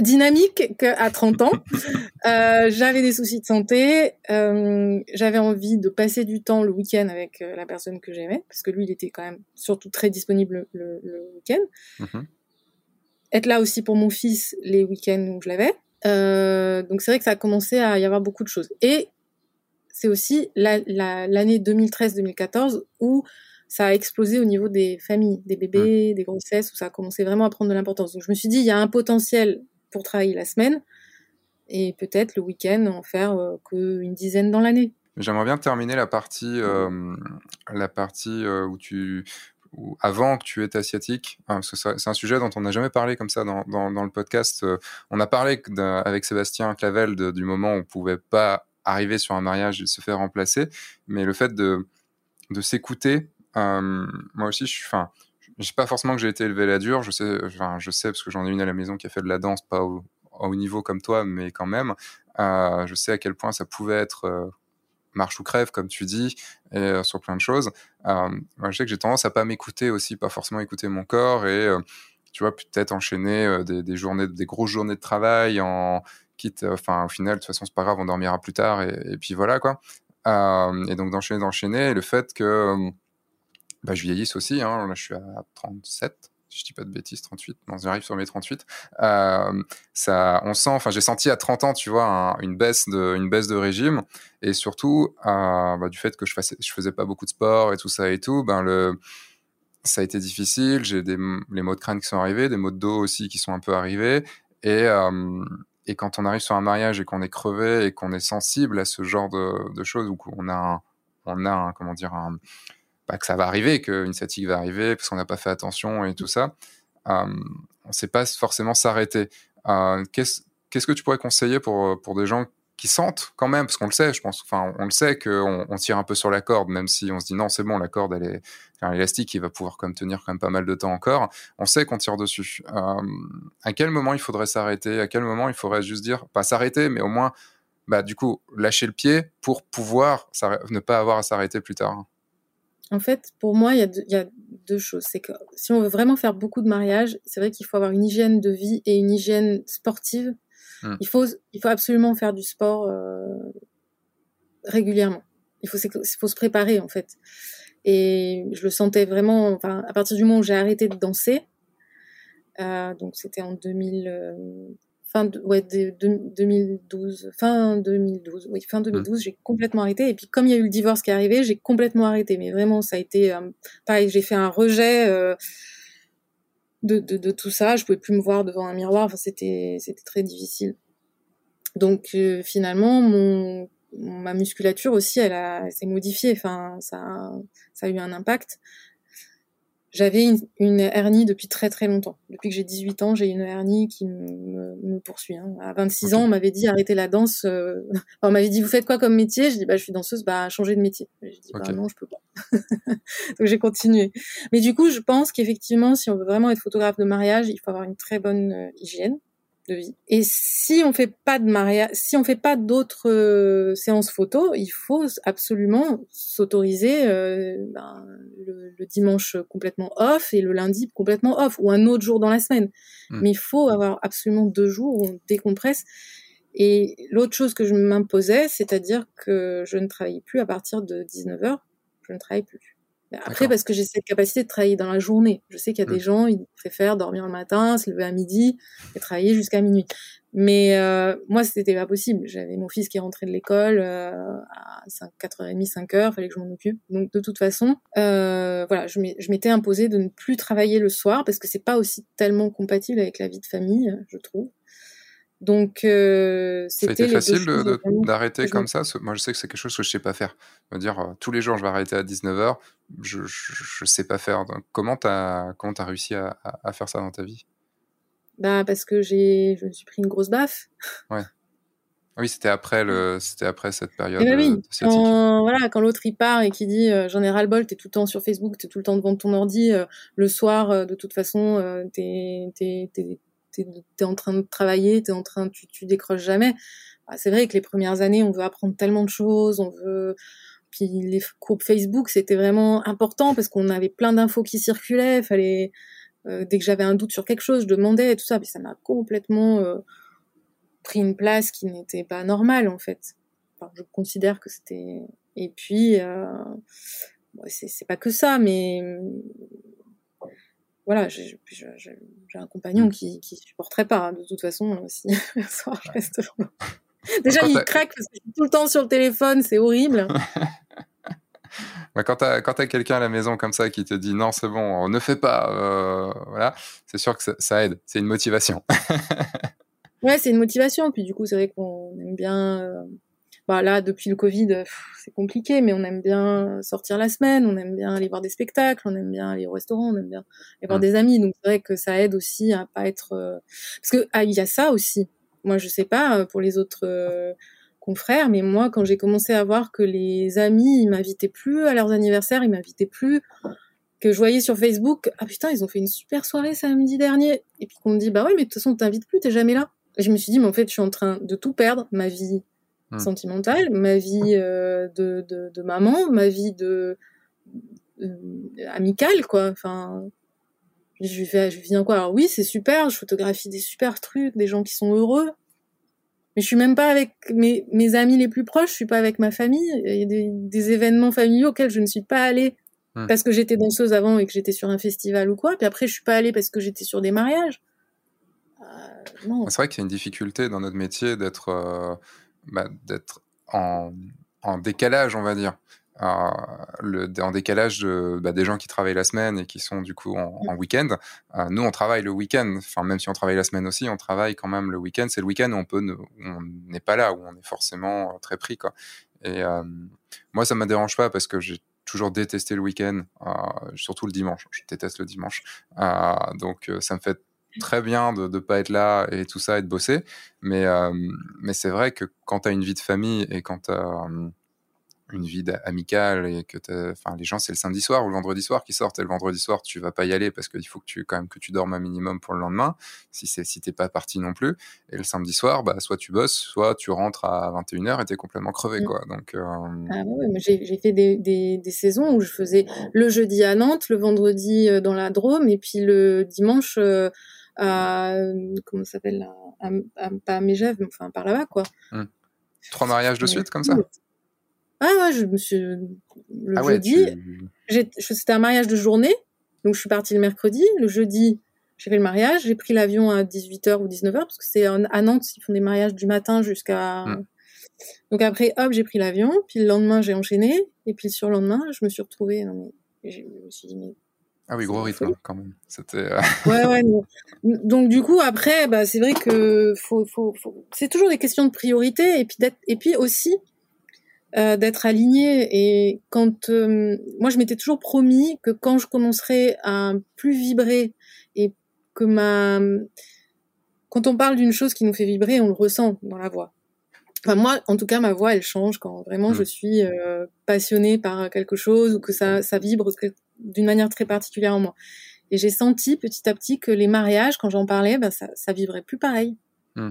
dynamique qu'à 30 ans. *laughs* euh, j'avais des soucis de santé, euh, j'avais envie de passer du temps le week-end avec la personne que j'aimais, parce que lui, il était quand même surtout très disponible le, le week-end. Mhm. Être là aussi pour mon fils les week-ends où je l'avais. Donc c'est vrai que ça a commencé à y avoir beaucoup de choses. Et c'est aussi l'année la, 2013-2014 où ça a explosé au niveau des familles, des bébés, des grossesses, où ça a commencé vraiment à prendre de l'importance. Donc je me suis dit, il y a un potentiel pour travailler la semaine et peut-être le week-end en faire euh, qu'une dizaine dans l'année. J'aimerais bien terminer la partie, euh, la partie euh, où tu, avant que tu étais asiatique, hein, parce que c'est un sujet dont on n'a jamais parlé comme ça dans, dans, le podcast. on a parlé avec Sébastien Clavel du moment où on pouvait pas arriver sur un mariage et se faire remplacer, mais le fait de, de s'écouter euh, moi aussi, je suis, enfin, je sais pas forcément que j'ai été élevé la dure. Je sais, je sais parce que j'en ai une à la maison qui a fait de la danse, pas au, au niveau comme toi, mais quand même. Euh, je sais à quel point ça pouvait être euh, marche ou crève, comme tu dis, et sur plein de choses. Je sais que j'ai tendance à pas m'écouter aussi, pas forcément écouter mon corps et tu vois peut-être enchaîner des, des, journées, des grosses journées de travail en quitte, enfin au final de toute façon c'est pas grave, on dormira plus tard et, puis voilà quoi. et donc d'enchaîner, d'enchaîner, et le fait que bah, je vieillisse aussi. Hein. Là, je suis à 37 si je dis pas de bêtises, 38, non, j'arrive sur mes 38. Euh, ça, on sent, enfin, j'ai senti à 30 ans, tu vois, une baisse de, une baisse de régime, et surtout euh, bah, du fait que je faisais, faisais pas beaucoup de sport et tout ça et tout, ben le, ça a été difficile. J'ai des les maux de crâne qui sont arrivés, des maux de dos aussi qui sont un peu arrivés, et euh, et quand on arrive sur un mariage et qu'on est crevé et qu'on est sensible à ce genre de, choses ou qu'on a, un, on a, un, comment dire, un pas que ça va arriver, qu'une fatigue va arriver parce qu'on n'a pas fait attention et tout ça. Euh, on ne sait pas forcément s'arrêter. Euh, qu'est-ce que tu pourrais conseiller pour, pour des gens qui sentent quand même, parce qu'on le sait, je pense, enfin, on le sait qu'on on tire un peu sur la corde, même si on se dit non, c'est bon, la corde, elle est, enfin, élastique, il va pouvoir comme tenir quand même pas mal de temps encore. On sait qu'on tire dessus. Euh, à quel moment il faudrait s'arrêter? À quel moment il faudrait juste dire, pas s'arrêter, mais au moins, bah, du coup, lâcher le pied pour pouvoir ne pas avoir à s'arrêter plus tard en fait, pour moi, il y, a deux choses. C'est que si on veut vraiment faire beaucoup de mariages, c'est vrai qu'il faut avoir une hygiène de vie et une hygiène sportive. Hmm. Il, faut, il faut absolument faire du sport euh, régulièrement. Il faut, faut se préparer, en fait. Et je le sentais vraiment, enfin, à partir du moment où j'ai arrêté de danser, euh, donc c'était en 2000, fin de, ouais, 2012, fin 2012, oui, fin 2012, mmh. j'ai complètement arrêté. Et puis comme il y a eu le divorce qui est arrivé, j'ai complètement arrêté. Mais vraiment, ça a été euh, pareil. J'ai fait un rejet euh, de, de, de, tout ça. Je pouvais plus me voir devant un miroir. Enfin, c'était c'était très difficile. Donc euh, finalement, mon ma musculature aussi, elle, a, s'est modifiée. Enfin, ça, ça a eu un impact. J'avais une, hernie depuis très très longtemps. Depuis que j'ai 18 ans, j'ai une hernie qui me, me poursuit. Hein. À 26 ans, on m'avait dit arrêtez la danse. Euh... *laughs* on m'avait dit vous faites quoi comme métier? Je dis bah je suis danseuse, bah changer de métier. Je dis bah non, je peux pas. *laughs* Donc j'ai continué. Mais du coup, je pense qu'effectivement, si on veut vraiment être photographe de mariage, il faut avoir une très bonne euh, hygiène de vie. Et si on fait pas de mariage, si on fait pas d'autres euh, séances photo, il faut absolument s'autoriser euh, ben, le, dimanche complètement off et le lundi complètement off ou un autre jour dans la semaine. Hmm. Mais il faut avoir absolument deux jours où on décompresse. Et l'autre chose que je m'imposais, c'est-à-dire que je ne travaillais plus à partir de 19h, je ne travaille plus. Après, parce que j'ai cette capacité de travailler dans la journée. Je sais qu'il y a des mmh. gens, ils préfèrent dormir le matin, se lever à midi et travailler jusqu'à minuit. Mais euh, moi, c'était pas possible. J'avais mon fils qui rentrait de l'école euh, à 5, 4h30, 5h, fallait que je m'en occupe. Donc, de toute façon, euh, voilà, je m'étais imposé de ne plus travailler le soir parce que c'est pas aussi tellement compatible avec la vie de famille, je trouve. Donc, euh, c'était facile d'arrêter comme ça? Moi, je sais que c'est quelque chose que je sais pas faire. Me dire euh, tous les jours, je vais arrêter à 19h, je, je, sais pas faire. comment tu as, comment as réussi à, à, faire ça dans ta vie? Bah, Parce que je me suis pris une grosse baffe. Ouais. Oui, c'était après, le, c'était après cette période. Ben oui, quand, voilà, quand l'autre il part et qui dit euh, j'en ai ras le bol, t'es tout le temps sur Facebook, t'es tout le temps devant ton ordi, euh, le soir, de toute façon, t'es, t'es, es, en train de travailler, tu en train, tu, tu décroches jamais. Bah, c'est vrai que les premières années, on veut apprendre tellement de choses, on veut. Puis les groupes Facebook, c'était vraiment important parce qu'on avait plein d'infos qui circulaient. Fallait dès que j'avais un doute sur quelque chose, je demandais et tout ça, mais ça m'a complètement pris une place qui n'était pas normale en fait. Je considère que c'était. Et puis, c'est pas que ça, mais voilà, j'ai un compagnon mm. qui, qui supporterait pas. Hein, de toute façon, si le soir je reste. Déjà, il craque parce que je suis tout le temps sur le téléphone, c'est horrible. *laughs* quand tu as, quelqu'un à la maison comme ça qui te dit non, c'est bon, on ne fait pas, euh, voilà, c'est sûr que ça, aide, c'est une motivation. *laughs* ouais, c'est une motivation. Puis du coup, c'est vrai qu'on aime bien. Euh, bah là, depuis le Covid, c'est compliqué, mais on aime bien sortir la semaine, on aime bien aller voir des spectacles, on aime bien aller au restaurant, on aime bien aller voir mmh. des amis. Donc c'est vrai que ça aide aussi à pas être. Euh, parce que ah, il y a ça aussi. Moi, je sais pas pour les autres confrères, mais moi, quand j'ai commencé à voir que les amis, ils m'invitaient plus à leurs anniversaires, ils m'invitaient plus, que je voyais sur Facebook, ah putain, ils ont fait une super soirée samedi dernier, et puis qu'on me dit, bah oui, mais de toute façon, on t'invite plus, t'es jamais là. Et je me suis dit, mais en fait, je suis en train de tout perdre, ma vie hmm. sentimentale, ma vie euh, de, de, maman, ma vie de euh, amicale, quoi. Enfin, je vais, je viens quoi? Alors oui, c'est super, je photographie des super trucs, des gens qui sont heureux, mais je suis même pas avec mes, mes amis les plus proches, je suis pas avec ma famille. Il y a des, des événements familiaux auxquels je ne suis pas allée hmm. parce que j'étais danseuse avant et que j'étais sur un festival ou quoi. Puis après, je suis pas allée parce que j'étais sur des mariages. Euh, c'est vrai qu'il y a une difficulté dans notre métier d'être euh, bah, d'être en, en décalage, on va dire le, en décalage de, bah, des gens qui travaillent la semaine et qui sont du coup en, en week-end. Euh, nous, on travaille le week-end. Enfin, même si on travaille la semaine aussi, on travaille quand même le week-end. C'est le week-end où on n'est pas là, où on est forcément très pris, quoi. Et euh, moi, ça me dérange pas parce que j'ai toujours détesté le week-end, euh, surtout le dimanche. Je déteste le dimanche. Euh, donc, euh, ça me fait très bien de ne pas être là et tout ça et de bosser. Mais, euh, mais c'est vrai que quand tu as une vie de famille et quand tu as une vie amicale et que enfin les gens c'est le samedi soir ou le vendredi soir qui sortent et le vendredi soir tu vas pas y aller parce qu'il faut que tu quand même que tu dormes un minimum pour le lendemain si c'est si t'es pas parti non plus et le samedi soir bah soit tu bosses soit tu rentres à 21h et t'es complètement crevé mmh. quoi donc euh... ah j'ai fait des, des, des, saisons où je faisais le jeudi à Nantes le vendredi euh, dans la Drôme et puis le dimanche euh, à comment ça s'appelle à, pas à Mégève mais enfin par là-bas quoi mmh. trois mariages de suite comme ça ah ouais, je me suis le ah jeudi, c'était un mariage de journée, donc je suis partie le mercredi. Le jeudi, j'ai fait le mariage, j'ai pris l'avion à 18h ou 19h parce que c'est à Nantes, ils font des mariages du matin jusqu'à. Hmm. Donc après, hop, j'ai pris l'avion, puis le lendemain j'ai enchaîné, et puis sur le lendemain, je me suis retrouvée. Non mais je me suis dit mais ah oui, gros rythme quand même. C'était. Euh, *laughs* ouais, ouais. Donc du coup après, bah c'est vrai que faut, faut, faut... c'est toujours des questions de priorité et puis d'être et puis aussi euh, d'être aligné. Et quand euh, moi, je m'étais toujours promis que quand je commencerais à plus vibrer et que ma quand on parle d'une chose qui nous fait vibrer, on le ressent dans la voix. Enfin, moi, en tout cas, ma voix, elle change quand vraiment je mm. suis euh, passionnée par quelque chose ou que ça, ça vibre d'une manière très particulière en moi. Et j'ai senti petit à petit que les mariages, quand j'en parlais, bah, ça, ça vibrait plus pareil. Mm.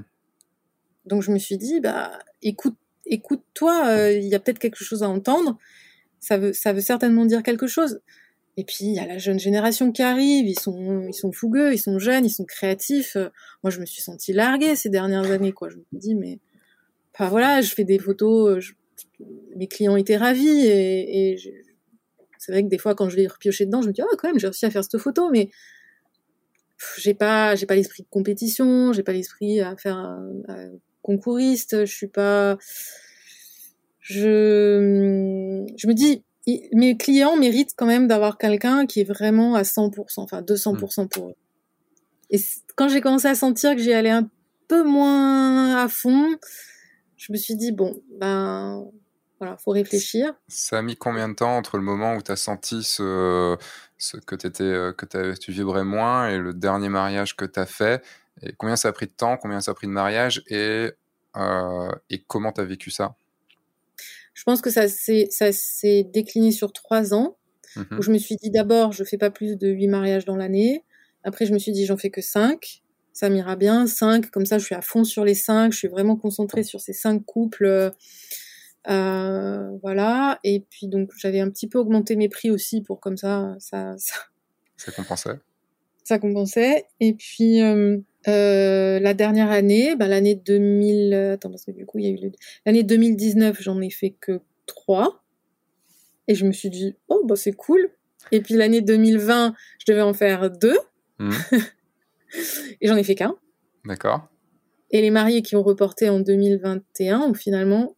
Donc je me suis dit, bah écoute écoute-toi, euh, il y a peut-être quelque chose à entendre. Ça veut, ça veut certainement dire quelque chose. Et puis il y a la jeune génération qui arrive, ils sont, ils sont fougueux, ils sont jeunes, ils sont créatifs. moi, je me suis sentie larguée ces dernières années, quoi. Je me dis, mais, enfin voilà, je fais des photos, mes clients étaient ravis et, c'est vrai que des fois, quand je vais repiocher dedans, je me dis, oh, quand même, j'ai réussi à faire cette photo, mais j'ai pas, j'ai pas l'esprit de compétition, j'ai pas l'esprit à faire, concouriste, je suis pas. Je, je me dis, mes clients méritent quand même d'avoir quelqu'un qui est vraiment à 100%, enfin 200% pour eux. Et quand j'ai commencé à sentir que j'y allais un peu moins à fond, je me suis dit, bon, ben voilà, faut réfléchir. Ça a mis combien de temps entre le moment où tu as senti ce, ce que, étais, euh, que tu vibrais moins et le dernier mariage que tu as fait? Et combien ça a pris de temps, combien ça a pris de mariage et, euh, et comment tu as vécu ça? Je pense que ça s'est décliné sur trois ans. Mmh où je me suis dit d'abord, je fais pas plus de huit mariages dans l'année. Après, je me suis dit, j'en fais que cinq. Ça m'ira bien. Cinq, comme ça, je suis à fond sur les cinq. Je suis vraiment concentrée sur ces cinq couples. Euh, voilà. Et puis, donc, j'avais un petit peu augmenté mes prix aussi pour comme ça, ça, ça... Ça compensait ça compensait. Et puis la dernière année, bah, l'année 2000, attends parce que du coup il y a eu l'année 2019, j'en ai fait que trois. Et je me suis dit oh bah c'est cool. Et puis l'année 2020, je devais en faire deux. Mmh. *laughs* et j'en ai fait qu'un. D'accord. Et les mariés qui ont reporté en 2021 ont finalement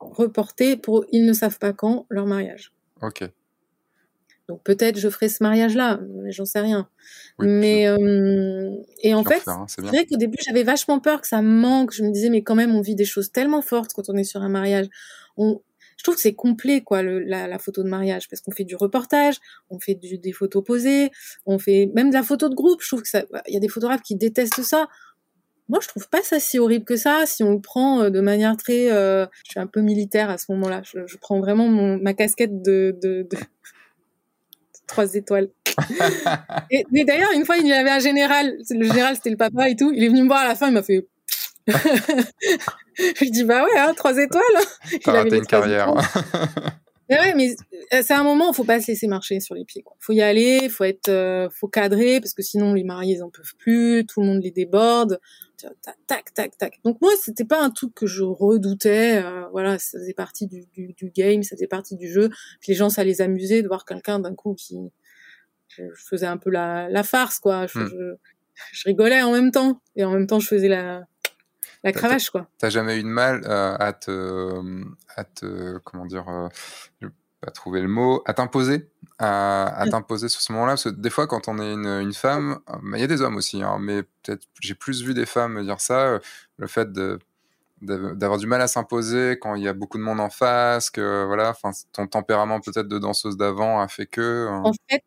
reporté pour ils ne savent pas quand leur mariage. Ok. Donc peut-être je ferai ce mariage-là, mais j'en sais rien. mais euh, et en fait, hein, c'est vrai qu'au début j'avais vachement peur que ça manque. Je me disais mais quand même on vit des choses tellement fortes quand on est sur un mariage. On, je trouve que c'est complet quoi le, la, la, photo de mariage parce qu'on fait du reportage, on fait du, des photos posées, on fait même de la photo de groupe. Je trouve que ça, il y a des photographes qui détestent ça. Moi, je trouve pas ça si horrible que ça. Si on le prend euh, de manière très, euh, je suis un peu militaire à ce moment-là. Je, je prends vraiment mon, ma casquette de, de, de... *laughs* trois étoiles. *laughs* et, mais d'ailleurs, une fois, il y avait un général. Le général, c'était le papa et tout. Il est venu me voir à la fin. Il m'a fait. *laughs* je lui dis bah ouais, hein, trois étoiles. T'as raté une carrière. mais ouais, mais euh, c'est un moment, faut pas se laisser marcher sur les pieds. Quoi. Faut y aller, faut être, euh, faut cadrer parce que sinon les mariés ils en peuvent plus, tout le monde les déborde. Tac, tac, tac. Donc moi, c'était pas un truc que je redoutais. Euh, voilà, ça faisait partie du, du, du, game, ça faisait partie du jeu. Puis les gens, ça les amusait de voir quelqu'un d'un coup qui, je, faisais un peu la, la farce, quoi. Je, hmm. je, je rigolais en même temps et en même temps, je faisais la la cravache, quoi. T'as jamais eu de mal euh, à te, à te, comment dire, euh, pas trouver le mot, à t'imposer, à, t'imposer sur ce moment-là, parce que des fois, quand on est une, une femme, euh, il y a des hommes aussi, hein, mais peut-être j'ai plus vu des femmes me dire ça, le fait de d'avoir du mal à s'imposer quand il y a beaucoup de monde en face, que voilà, enfin ton tempérament peut-être de danseuse d'avant a fait que. En fait,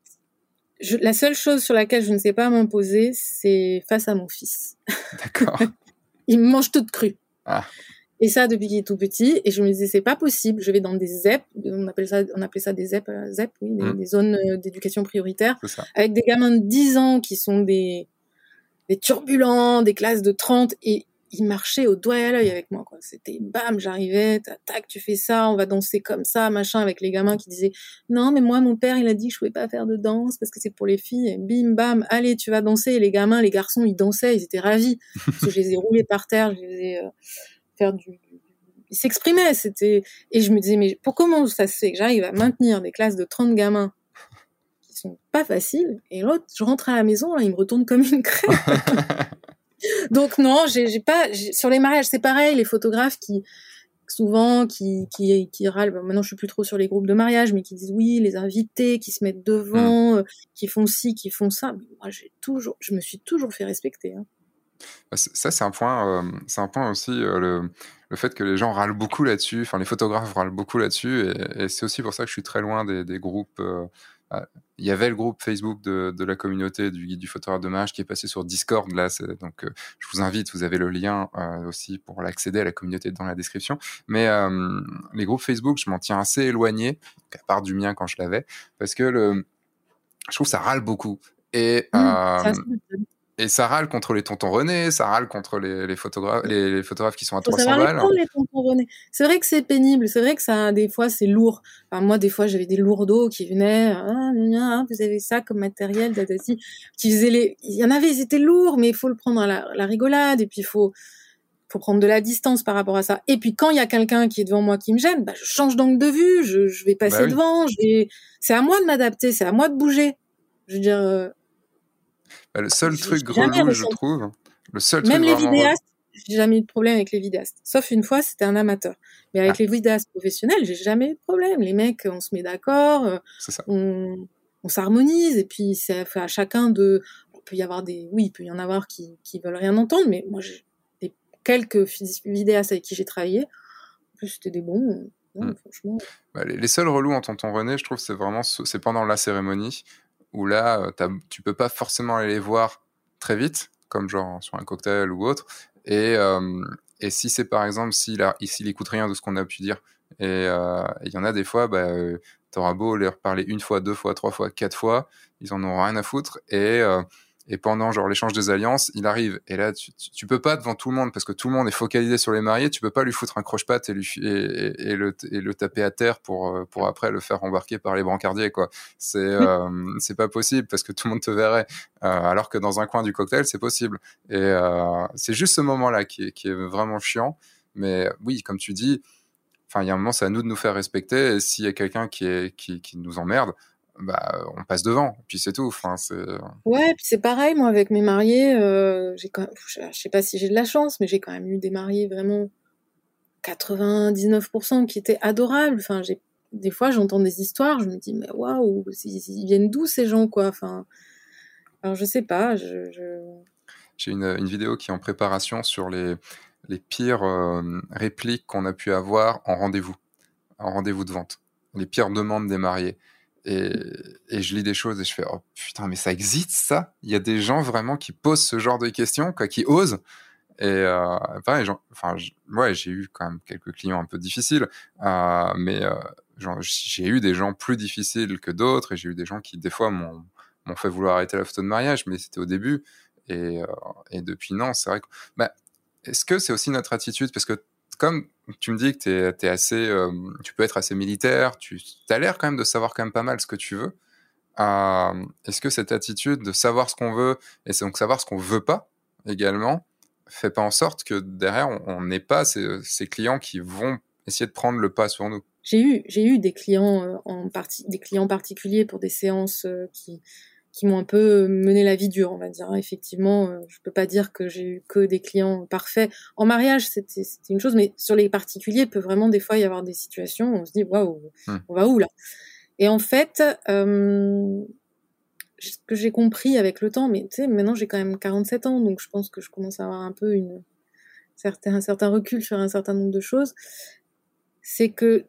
je, la seule chose sur laquelle je ne sais pas m'imposer, c'est face à mon fils. D'accord. *laughs* il mange toute crue. Ah. Et ça depuis qu'il est tout petit. Et je me disais, c'est pas possible. Je vais dans des ZEP, on appelle ça, on appelait ça des ZEP, euh, ZEP oui, des, mmh. zones euh, d'éducation prioritaire, avec des gamins de 10 ans qui sont des, des turbulents, des classes de 30. Et il marchait au doigt et à l'œil avec moi. Quoi. C'était bam, j'arrivais, tac, tu fais ça, on va danser comme ça, machin, avec les gamins qui disaient non, mais moi, mon père, il a dit que je pouvais pas faire de danse parce que c'est pour les filles. Et bim, bam, allez, tu vas danser. Et les gamins, les garçons, ils dansaient, ils étaient ravis. *laughs* parce que je les ai roulés par terre, je les ai euh, faire du, ils s'exprimaient, c'était, et je me disais, mais pour comment ça se fait que j'arrive à maintenir des classes de 30 gamins qui sont pas faciles, et l'autre, je rentre à la maison, là, il me retourne comme une crème. *laughs* Donc non, j'ai pas sur les mariages c'est pareil, les photographes qui souvent qui qui qui râlent. maintenant je suis plus trop sur les groupes de mariage, mais qui disent oui, les invités qui se mettent devant, mmh. euh, qui font ci, qui font ça. moi j'ai toujours, je me suis toujours fait respecter. Hein. Bah, ça c'est un point, euh, c'est un point aussi euh, le le fait que les gens râlent beaucoup là-dessus, enfin les photographes râlent beaucoup là-dessus, et, c'est aussi pour ça que je suis très loin des, des groupes ah, il y avait le groupe Facebook de, de, la communauté du guide du photographe de mariage qui est passé sur Discord là donc euh, je vous invite vous avez le lien euh, aussi pour l'accéder à la communauté dans la description. Mais euh, les groupes Facebook je m'en tiens assez éloigné à part du mien quand je l'avais parce que le je trouve ça râle beaucoup et mmh, et ça râle contre les tontons René, ça râle contre les, les photographes, les, photographes qui sont à 300 balles. les tontons René. C'est vrai que c'est pénible, c'est vrai que ça, des fois, c'est lourd. Enfin, moi, des fois, j'avais des lourdeaux qui venaient, ah, vous avez ça comme matériel, qui faisaient les, il y en avait, ils étaient lourds, mais il faut le prendre à la, rigolade, et puis il faut, faut prendre de la distance par rapport à ça. Et puis quand il y a quelqu'un qui est devant moi qui me gêne, bah, je change d'angle de vue, je, je vais passer bah devant, c'est à moi de m'adapter, c'est à moi de bouger. Je veux dire, euh, bah, le seul truc relou, je trouve, le seul Même les vidéastes, j'ai jamais eu de problème avec les vidéastes. Sauf une fois, c'était un amateur. Mais avec ah. les vidéastes professionnels, j'ai jamais eu de problème. Les mecs, on se met d'accord, euh, on, on s'harmonise, et puis c'est à chacun de. Il peut y avoir des, oui, il peut y en avoir qui, qui veulent rien entendre, mais moi, j'ai quelques vidéastes avec qui j'ai travaillé. En plus, c'était des bons. Hmm. franchement. Bah, les, les, seuls relous en tonton René, je trouve, c'est vraiment c'est pendant la cérémonie où là, euh, tu peux pas forcément aller les voir très vite, comme genre sur un cocktail ou autre. Et, euh, et si c'est par exemple, s'il s'il écoute rien de ce qu'on a pu dire, et euh, il y en a des fois, bah, t'auras beau leur parler une fois, deux fois, trois fois, quatre fois, ils en ont rien à foutre. Et, et pendant genre l'échange des alliances, il arrive. Et là, tu, tu, peux pas devant tout le monde parce que tout le monde est focalisé sur les mariés. Tu peux pas lui foutre un croche-patte et, lui, et, et, le, et le taper à terre pour, euh, pour après le faire embarquer par les brancardiers, quoi. C'est, euh, c'est pas possible parce que tout le monde te verrait. Euh, alors que dans un coin du cocktail, c'est possible. Et euh, c'est juste ce moment-là qui est, qui est vraiment chiant. Mais oui, comme tu dis, enfin, il y a un moment, c'est à nous de nous faire respecter. Et s'il y a quelqu'un qui, est, qui, qui nous emmerde, bah, on passe devant, puis c'est tout. Enfin. Ouais, puis c'est pareil, moi, avec mes mariés, euh, j'ai quand même, je sais pas si j'ai de la chance, mais j'ai quand même eu des mariés vraiment 99% qui étaient adorables. Enfin, j'ai, des fois, j'entends des histoires, je me dis, mais waouh, ils viennent d'où ces gens, quoi? Enfin, alors je sais pas, je... J'ai une, une, vidéo qui est en préparation sur les, les pires euh, répliques qu'on a pu avoir en rendez-vous, en rendez-vous de vente, les pires demandes des mariés. Et, je lis des choses et je fais oh putain mais ça existe ça? Il y a des gens vraiment qui posent ce genre de questions quoi qui osent. Et euh, pareil enfin ouais j'ai eu quand même quelques clients un peu difficiles euh, mais euh, j'ai eu des gens plus difficiles que d'autres et j'ai eu des gens qui des fois m'ont fait vouloir arrêter la photo de mariage mais c'était au début. Et, et depuis non c'est vrai que bah, est-ce que c'est aussi notre attitude? Parce que comme tu me dis que tu es, assez, euh, tu peux être assez militaire, tu as l'air quand même de savoir quand même pas mal ce que tu veux. Euh, Est-ce que cette attitude de savoir ce qu'on veut et donc savoir ce qu'on veut pas également fait pas en sorte que derrière on n'ait pas ces, ces, clients qui vont essayer de prendre le pas sur nous? J'ai eu, eu des clients euh, en partie, des clients particuliers pour des séances qui qui m'ont un peu mené la vie dure, on va dire. Effectivement, euh, je peux pas dire que j'ai eu que des clients parfaits. En mariage, c'était une chose, mais sur les particuliers, il peut vraiment des fois y avoir des situations où on se dit waouh, hmm. on va où là? Et en fait, euh, ce que j'ai compris avec le temps, mais tu sais, maintenant j'ai quand même 47 ans, donc je pense que je commence à avoir un peu une certain, un certain recul sur un certain nombre de choses, c'est que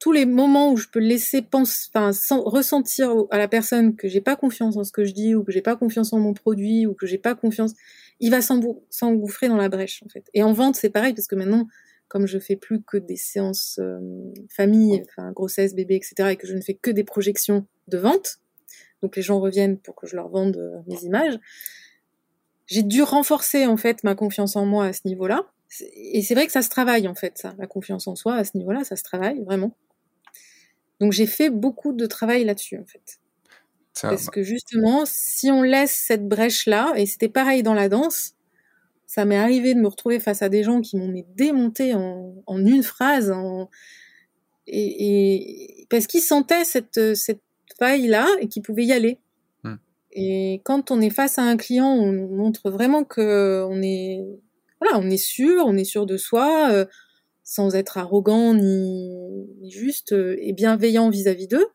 tous les moments où je peux laisser penser, enfin, ressentir à la personne que j'ai pas confiance en ce que je dis ou que j'ai pas confiance en mon produit ou que j'ai pas confiance, il va s'engouffrer dans la brèche en fait. Et en vente, c'est pareil parce que maintenant, comme je fais plus que des séances euh, famille, enfin grossesse, bébé, etc., et que je ne fais que des projections de vente, donc les gens reviennent pour que je leur vende euh, mes images. J'ai dû renforcer en fait ma confiance en moi à ce niveau-là. Et c'est vrai que ça se travaille en fait, ça, la confiance en soi à ce niveau-là, ça se travaille vraiment. Donc j'ai fait beaucoup de travail là-dessus en fait. Parce que justement, si on laisse cette brèche-là, et c'était pareil dans la danse, ça m'est arrivé de me retrouver face à des gens qui m'ont démonté en, en, une phrase, en... Et, et, parce qu'ils sentaient cette, cette faille-là et qu'ils pouvaient y aller. Hmm. Et quand on est face à un client, on montre vraiment que on est, voilà, on est sûr, on est sûr de soi. Euh, sans être arrogant ni, ni juste euh, et bienveillant vis-à-vis d'eux,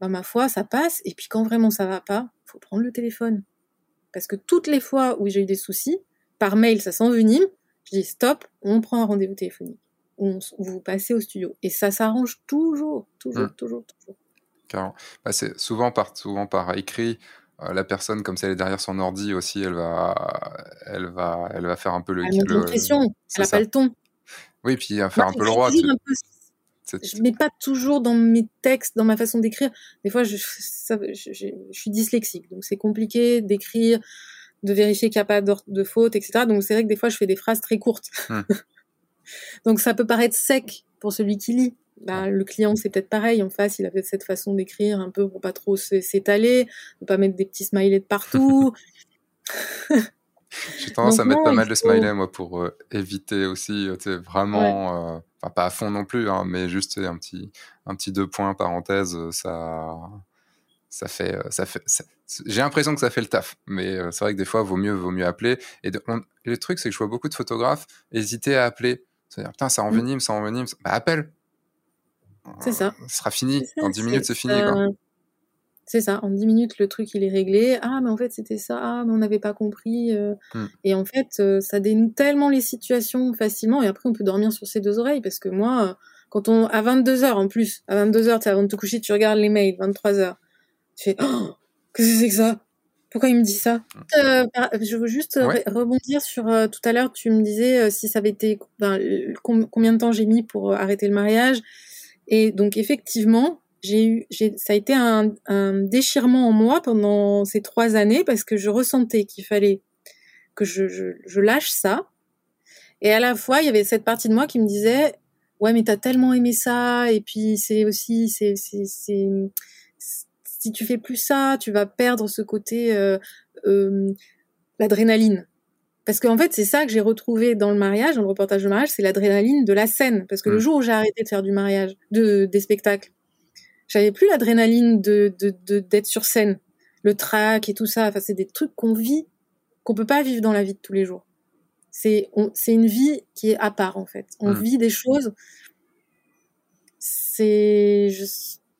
bah, ma foi, ça passe. Et puis quand vraiment ça va pas, faut prendre le téléphone. Parce que toutes les fois où j'ai eu des soucis, par mail, ça s'envenime, je dis stop, on prend un rendez-vous téléphonique. On, vous passez au studio. Et ça s'arrange toujours, toujours, mmh. toujours, toujours. Carrément. Bah, c'est souvent par, souvent par écrit. Euh, la personne, comme si elle est derrière son ordi aussi, elle va, elle va, elle va faire un peu le. Elle a pression, elle n'a pas le ton. Oui, puis faire un peu le roi. Je mets pas toujours dans mes textes, dans ma façon d'écrire. Des fois, je, je, suis dyslexique, donc c'est compliqué d'écrire, de vérifier qu'il n'y a pas de faute, etc. Donc c'est vrai que des fois, je fais des phrases très courtes. Hum. *laughs* donc ça peut paraître sec pour celui qui lit. Bah, le client, c'est peut-être pareil. En face, il avait cette façon d'écrire un peu pour pas trop s'étaler, ne pas mettre des petits smileys de partout. *laughs* J'ai tendance à mettre pas mal de smileys, moi, pour euh, éviter aussi, euh, vraiment, euh, enfin, pas à fond non plus, hein, mais juste un petit, un petit deux points, parenthèse, ça, ça fait, ça fait, j'ai l'impression que ça fait le taf, mais c'est vrai que des fois, vaut mieux, vaut mieux appeler. Et, le truc, c'est que je vois beaucoup de photographes hésiter à appeler. C'est-à-dire, putain, ça envenime, ça envenime. Bah, appelle. C'est ça. Ce sera fini. Dans 10 minutes, c'est fini, quoi. C'est ça, en 10 minutes, le truc, il est réglé. Ah, mais en fait, c'était ça. Ah, mais on n'avait pas compris. Euh. Mmh. Et en fait, euh, ça dénoue tellement les situations facilement. Et après, on peut dormir sur ses deux oreilles. Parce que moi, euh, quand on, à 22 heures en plus, à 22 heures, avant de te coucher, tu regardes les mails, 23 heures. Tu fais, oh, qu'est-ce que c'est que ça? Pourquoi il me dit ça? Mmh. Je veux juste rebondir sur tout à l'heure. Tu me disais si ça avait été combien de temps j'ai mis pour arrêter le mariage. Et donc effectivement, j'ai eu, ça a été un, un, déchirement en moi pendant ces trois années parce que je ressentais qu'il fallait que je, je, je, lâche ça. Et à la fois, il y avait cette partie de moi qui me disait, ouais, mais t'as tellement aimé ça, et puis c'est aussi, c'est, c'est, c'est, si tu fais plus ça, tu vas perdre ce côté euh, euh, l'adrénaline. Parce qu'en fait, c'est ça que j'ai retrouvé dans le mariage, dans le reportage de mariage, c'est l'adrénaline de la scène. Parce que le mm. jour où j'ai arrêté de faire du mariage, de des spectacles, j'avais plus l'adrénaline de d'être sur scène, le trac et tout ça. Enfin, c'est des trucs qu'on vit, qu'on peut pas vivre dans la vie de tous les jours. C'est c'est une vie qui est à part en fait. On mm. vit des choses. C'est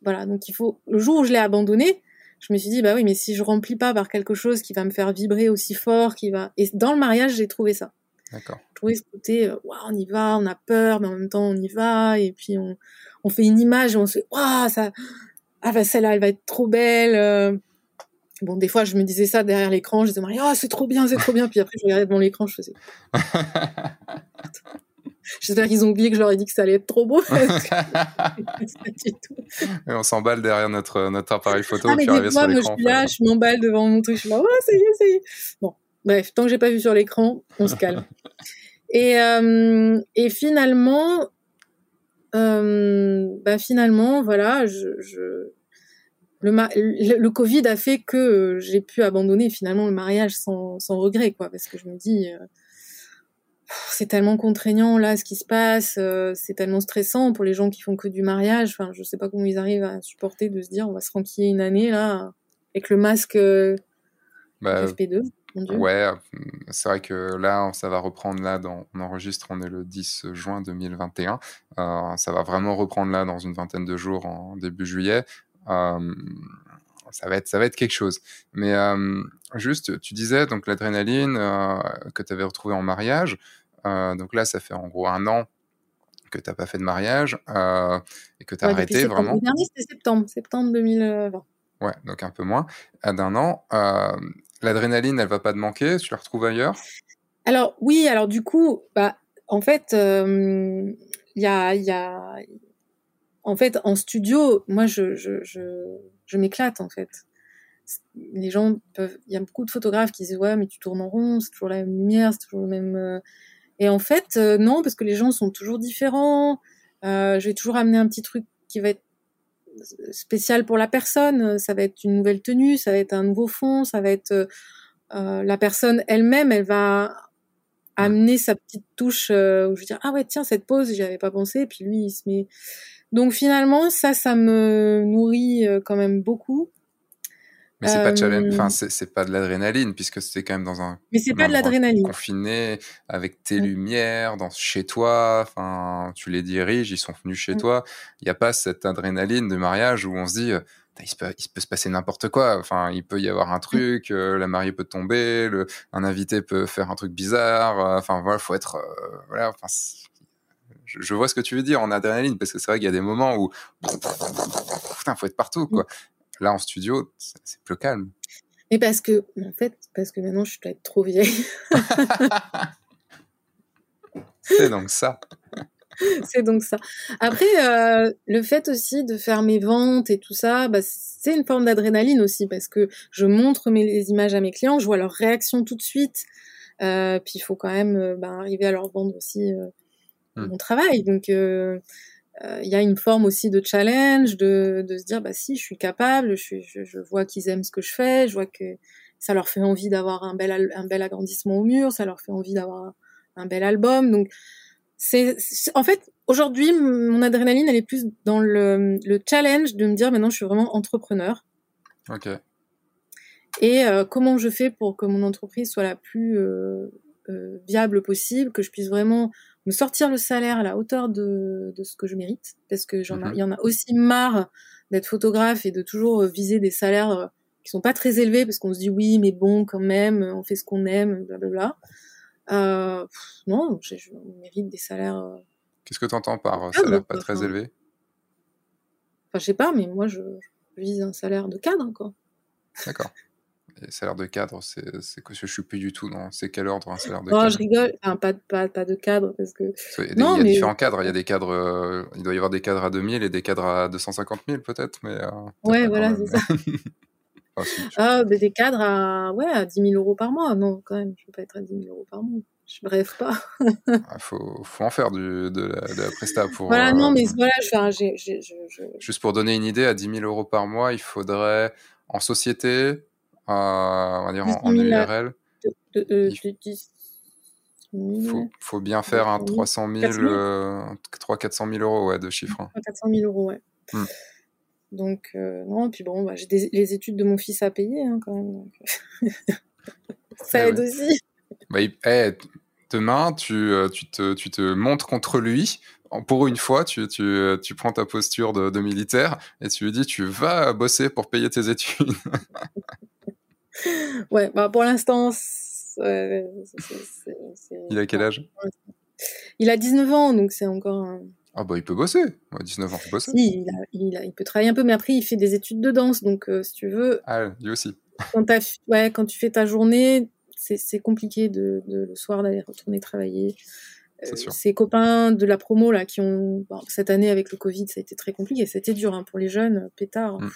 voilà, donc il faut. Le jour où je l'ai abandonné, je me suis dit bah oui, mais si je remplis pas par quelque chose qui va me faire vibrer aussi fort, qui va. Et dans le mariage, j'ai trouvé ça. D'accord. Je trouvais ce côté, euh, on y va, on a peur, mais en même temps on y va, et puis on, on fait une image et on se dit, waouh, ça, ah bah celle-là, elle va être trop belle. Euh. Bon, des fois, je me disais ça derrière l'écran, je disais, oh, c'est trop bien, c'est trop bien. Puis après, je regardais devant l'écran, je faisais. *laughs* J'espère qu'ils ont oublié que je leur ai dit que ça allait être trop beau. *laughs* Et on s'emballe derrière notre, notre appareil photo. Ah, mais des fois, moi, je suis là, je m'emballe devant mon truc, je suis là, oh, ça y est, ça y est. Bon, bref, tant que j'ai pas vu sur l'écran, on se calme. *laughs* et, euh, et finalement, bah finalement, voilà, je, je le, le, Covid a fait que j'ai pu abandonner finalement le mariage sans, sans regret, quoi, parce que je me dis, euh, c'est tellement contraignant là ce qui se passe, euh, c'est tellement stressant pour les gens qui font que du mariage. Enfin, je sais pas comment ils arrivent à supporter de se dire on va se ranquiller une année là avec le masque euh, bah, FP2. Ouais, c'est vrai que là, ça va reprendre là, dans, on enregistre, on est le 10 juin 2021. Euh, ça va vraiment reprendre là dans une vingtaine de jours en début juillet. Euh, ça va être, ça va être quelque chose. Mais euh, juste, tu disais donc l'adrénaline euh, que tu avais retrouvée en mariage. Euh, donc là, ça fait en gros un an que tu n'as pas fait de mariage et que tu as arrêté vraiment. Le dernier, c'était septembre, septembre 2020. Ouais, donc un peu moins d'un an. L'adrénaline, elle va pas te manquer Tu la retrouves ailleurs? Alors oui, alors du coup, bah, en fait, il y a, en fait, en studio, moi, je m'éclate en fait. Les gens peuvent, il y a beaucoup de photographes qui disent ouais, mais tu tournes en rond, c'est toujours la même lumière, c'est toujours le même. Euh. Et en fait, euh, non, parce que les gens sont toujours différents. Euh, je vais toujours amener un petit truc qui va être spécial pour la personne. Ça va être une nouvelle tenue, ça va être un nouveau fond, ça va être la personne elle-même, elle va amener sa petite touche où je vais dire ah ouais tiens cette pose j'y avais pas pensé et puis lui il se met donc finalement, ça, ça me nourrit euh, quand même beaucoup. Mais c'est pas challenge, enfin euh, c'est pas de l'adrénaline puisque c'est quand même dans un. Mais c'est pas de l'adrénaline. Confiné avec tes lumières, dans chez toi. Enfin, tu les diriges, ils sont venus chez toi. Il n'y a pas cette adrénaline de mariage où on se dit. Euh, il se, peut, il peut se passer n'importe quoi. Enfin, il peut y avoir un truc, la mariée peut tomber, le, un invité peut faire un truc bizarre. enfin, voilà, faut être, voilà, enfin, je, vois ce que tu veux dire en adrénaline, parce que c'est vrai qu'il y a des moments où, putain, faut être partout, quoi. Là, en studio, c'est plus calme. Mais parce que, en fait, parce que maintenant, je dois être trop vieille. *laughs* c'est donc ça. *laughs* c'est donc ça. Après, euh, le fait aussi de faire mes ventes et tout ça, bah, c'est une forme d'adrénaline aussi parce que je montre mes images à mes clients, je vois leur réaction tout de suite. Euh, puis il faut quand même euh, bah, arriver à leur vendre aussi Mmh. mon travail. Donc, il y a une forme aussi de challenge, de, de se dire, bah si, je suis capable, je, je, je vois qu'ils aiment ce que je fais, je vois que ça leur fait envie d'avoir un bel, un bel agrandissement au mur, ça leur fait envie d'avoir un, bel album. Donc, c'est, en fait, aujourd'hui, mon adrénaline, elle est plus dans le, le, challenge de me dire, maintenant, je suis vraiment entrepreneur. Ok. Et euh, comment je fais pour que mon entreprise soit la plus euh, viable possible, que je puisse vraiment me sortir le salaire à la hauteur de, de ce que je mérite, parce que j'en mhm. il y en a aussi marre d'être photographe et de toujours euh, viser des salaires euh, qui sont pas très élevés, parce qu'on se dit oui, mais bon, quand même, on fait ce qu'on aime, blablabla. Euh, non, je, je, mérite des salaires. Euh, Qu'est-ce que tu entends par salaire pas très élevé? Enfin, je sais pas, mais moi, je, je, vise un salaire de cadre, quoi. D'accord. Les salaires de cadre, c'est que je suis plus du tout dans c'est quel ordre un salaire de non, cadre je rigole, enfin, pas, pas, pas de cadre parce que. Il y a, non, il y a mais... différents cadres. Il y a des cadres, euh, il doit y avoir des cadres à 2000 et des cadres à 250 000 peut-être, mais. Euh, ouais, voilà, c'est ça. *laughs* ah, si, ah mais des cadres à ouais à 10 000 euros par mois, non quand même, je peux pas être à 10 000 euros par mois. Je rêve pas. Il *laughs* ah, faut, faut en faire du, de, la, de la presta pour. Voilà, non, mais voilà, je, je, je, Juste pour donner une idée, à 10 000 euros par mois, il faudrait en société, on va dire en, en URL. il faut, faut, bien faire un 300 000, 3 400 000 euros ouais, de chiffre. 3 400 000 euros, ouais. Hmm. Donc, euh, non, puis bon, bah, j'ai les études de mon fils à payer hein, quand même. Donc... *laughs* Ça eh aide aussi. Bah, eh, demain, tu, euh, tu, te, tu te montres contre lui pour une fois, tu, tu, tu prends ta posture de, de, militaire et tu lui dis tu vas bosser pour payer tes études. *laughs* ouais, bah pour l'instant, il a quel âge? Il a 19 ans, donc c'est encore. Un... Ah bah il peut bosser. Ouais, 19 ans, il peut bosser. il, il, il, peut travailler un peu, mais après il fait des études de danse, donc euh, si tu veux. Ah, lui aussi. Quand, ouais, quand tu fais ta journée, c'est compliqué de, de, le soir d'aller retourner travailler. Euh, ses copains de la promo là qui ont cette année avec le Covid, ça a été très compliqué. C'était dur hein, pour les jeunes, pétards. Mm.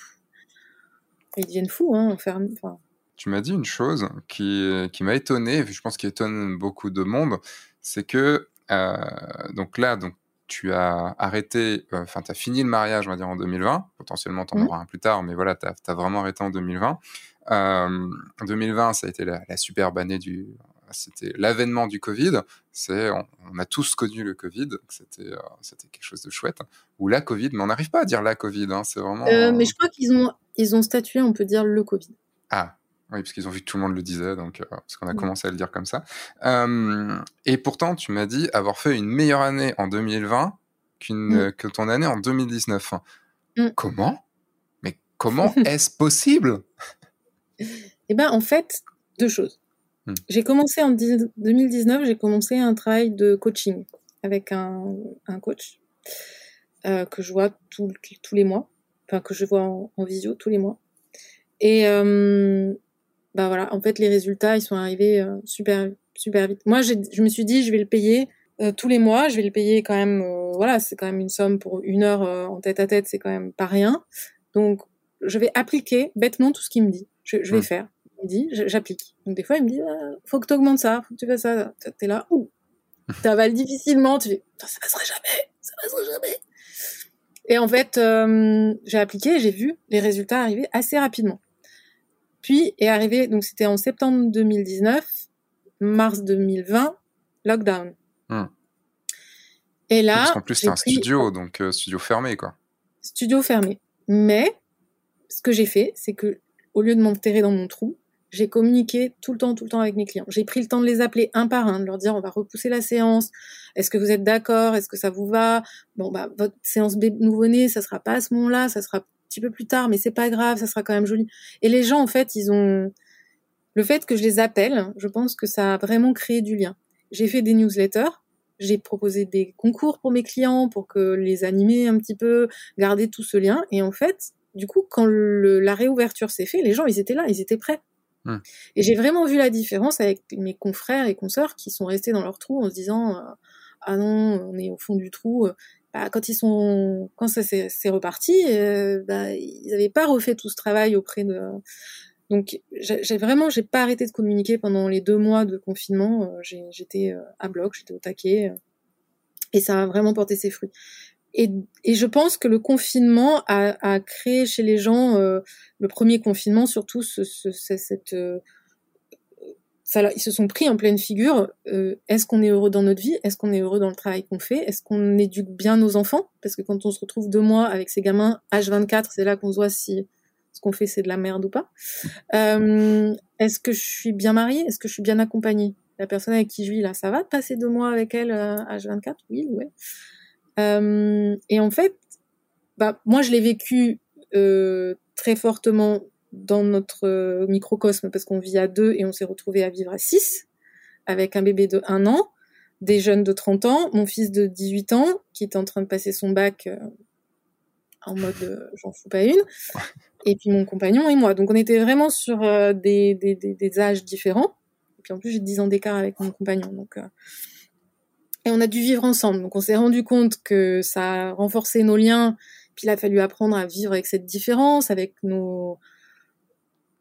Ils deviennent fous, hein, enfermés. Enfin, tu m'as dit une chose qui, qui m'a étonné, je pense qui étonne beaucoup de monde, c'est que euh, donc là, donc tu as arrêté, euh, enfin tu as fini le mariage, on va dire en 2020, potentiellement tu en mmh. auras un plus tard, mais voilà, tu as, vraiment arrêté en 2020. Euh, 2020, ça a été la, la superbe année du, c'était l'avènement du Covid. C'est, on, a tous connu le Covid, c'était, euh, c'était quelque chose de chouette. Ou la Covid, mais on n'arrive pas à dire la Covid, hein, c'est vraiment. Euh, mais je crois qu'ils ont, ils ont statué, on peut dire le Covid. Ah, oui, parce qu'ils ont vu que tout le monde le disait, donc euh, parce qu'on a commencé à le dire comme ça. Euh, et pourtant, tu m'as dit avoir fait une meilleure année en 2020 qu'une, mm. que ton année en 2019. Mm. Comment? Mais comment *laughs* est-ce possible? Eh ben, en fait, deux choses. Mm. J'ai commencé en 2019, j'ai commencé un travail de coaching avec un, un coach euh, que je vois tous les mois, enfin que je vois en, en visio tous les mois. Et euh, bah voilà, en fait, les résultats, ils sont arrivés euh, super, super vite. Moi, je me suis dit, je vais le payer euh, tous les mois, je vais le payer quand même, euh, voilà, c'est quand même une somme pour une heure en tête à tête, c'est quand même pas rien. Donc, je vais appliquer bêtement tout ce qu'il me dit. Je, je vais faire. Il me dit, j'applique. Donc, des fois, il me dit, ah, faut que tu augmentes ça, faut que tu fasses ça. T'es là, ouh, *laughs* t'avales difficilement, tu fais, ça passerait jamais, ça passerait jamais. Et en fait, j'ai appliqué, j'ai vu les résultats arriver assez rapidement. Puis est arrivé, donc c'était en septembre 2019, mars 2020, lockdown. Hmm. Et là. Parce qu'en plus, c'est un studio, donc euh, studio fermé, quoi. Studio fermé. Mais, ce que j'ai fait, c'est que, au lieu de m'enterrer dans mon trou, j'ai communiqué tout le temps, tout le temps avec mes clients. J'ai pris le temps de les appeler un par un, de leur dire on va repousser la séance. Est-ce que vous êtes d'accord? Est-ce que ça vous va? Bon bah votre séance nouveau-né, ça sera pas à ce moment-là, ça sera petit peu plus tard, mais c'est pas grave, ça sera quand même joli. Et les gens, en fait, ils ont le fait que je les appelle, je pense que ça a vraiment créé du lien. J'ai fait des newsletters, j'ai proposé des concours pour mes clients pour que les animer un petit peu, garder tout ce lien. Et en fait, du coup, quand le, la réouverture s'est fait, les gens, ils étaient là, ils étaient prêts. Hmm. Et j'ai vraiment vu la différence avec mes confrères et consoeurs qui sont restés dans leur trou en se disant euh, ah non, on est au fond du trou. Bah, quand ils sont, quand ça s'est reparti, euh, bah, ils n'avaient pas refait tout ce travail auprès de. Donc, j'ai vraiment, j'ai pas arrêté de communiquer pendant les deux mois de confinement. Euh, j'étais euh, à bloc, j'étais au taquet, et ça a vraiment porté ses fruits. Et, je pense que le confinement a, créé chez les gens, le premier confinement, surtout ce, ce, cette ils se sont pris en pleine figure. Euh, est-ce qu'on est heureux dans notre vie? Est-ce qu'on est heureux dans le travail qu'on fait? Est-ce qu'on éduque bien nos enfants? Parce que quand on se retrouve deux mois avec ces gamins H24, c'est là qu'on se voit si ce qu'on fait c'est de la merde ou pas. Euh, est-ce que je suis bien mariée? Est-ce que je suis bien accompagnée? La personne avec qui je vis là, ça va passer deux mois avec elle H24 euh, Oui, ouais. et en fait, bah moi je l'ai vécu très fortement dans notre euh, microcosme parce qu'on vit à deux et on s'est retrouvé à vivre à six avec un bébé de un an, des jeunes de 30 ans, mon fils de 18 ans qui est en train de passer son bac euh, en mode euh, j'en fous pas une. Et puis mon compagnon et moi. Donc on était vraiment sur des, des, des, âges différents. Et puis en plus, j'ai 10 ans d'écart avec mon compagnon. Donc, et on a dû vivre ensemble. Donc on s'est rendu compte que ça a renforcé nos liens. Puis il a fallu apprendre à vivre avec cette différence, avec nos.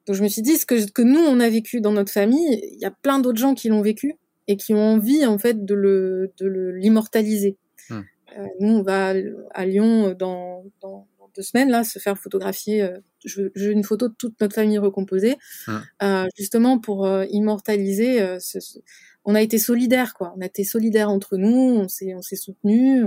Donc je me suis dit, ce que, que nous, on a vécu dans notre famille, il y a plein d'autres gens qui l'ont vécu et qui ont envie, en fait, de le, de l'immortaliser. Hmm. Euh, nous, on va à Lyon dans, dans, deux semaines, là, se faire photographier. Euh, je, veux une photo de toute notre famille recomposée, hmm. euh, justement pour euh, immortaliser ce, on a été solidaires, quoi. On a été solidaires entre nous, on s'est, on soutenus.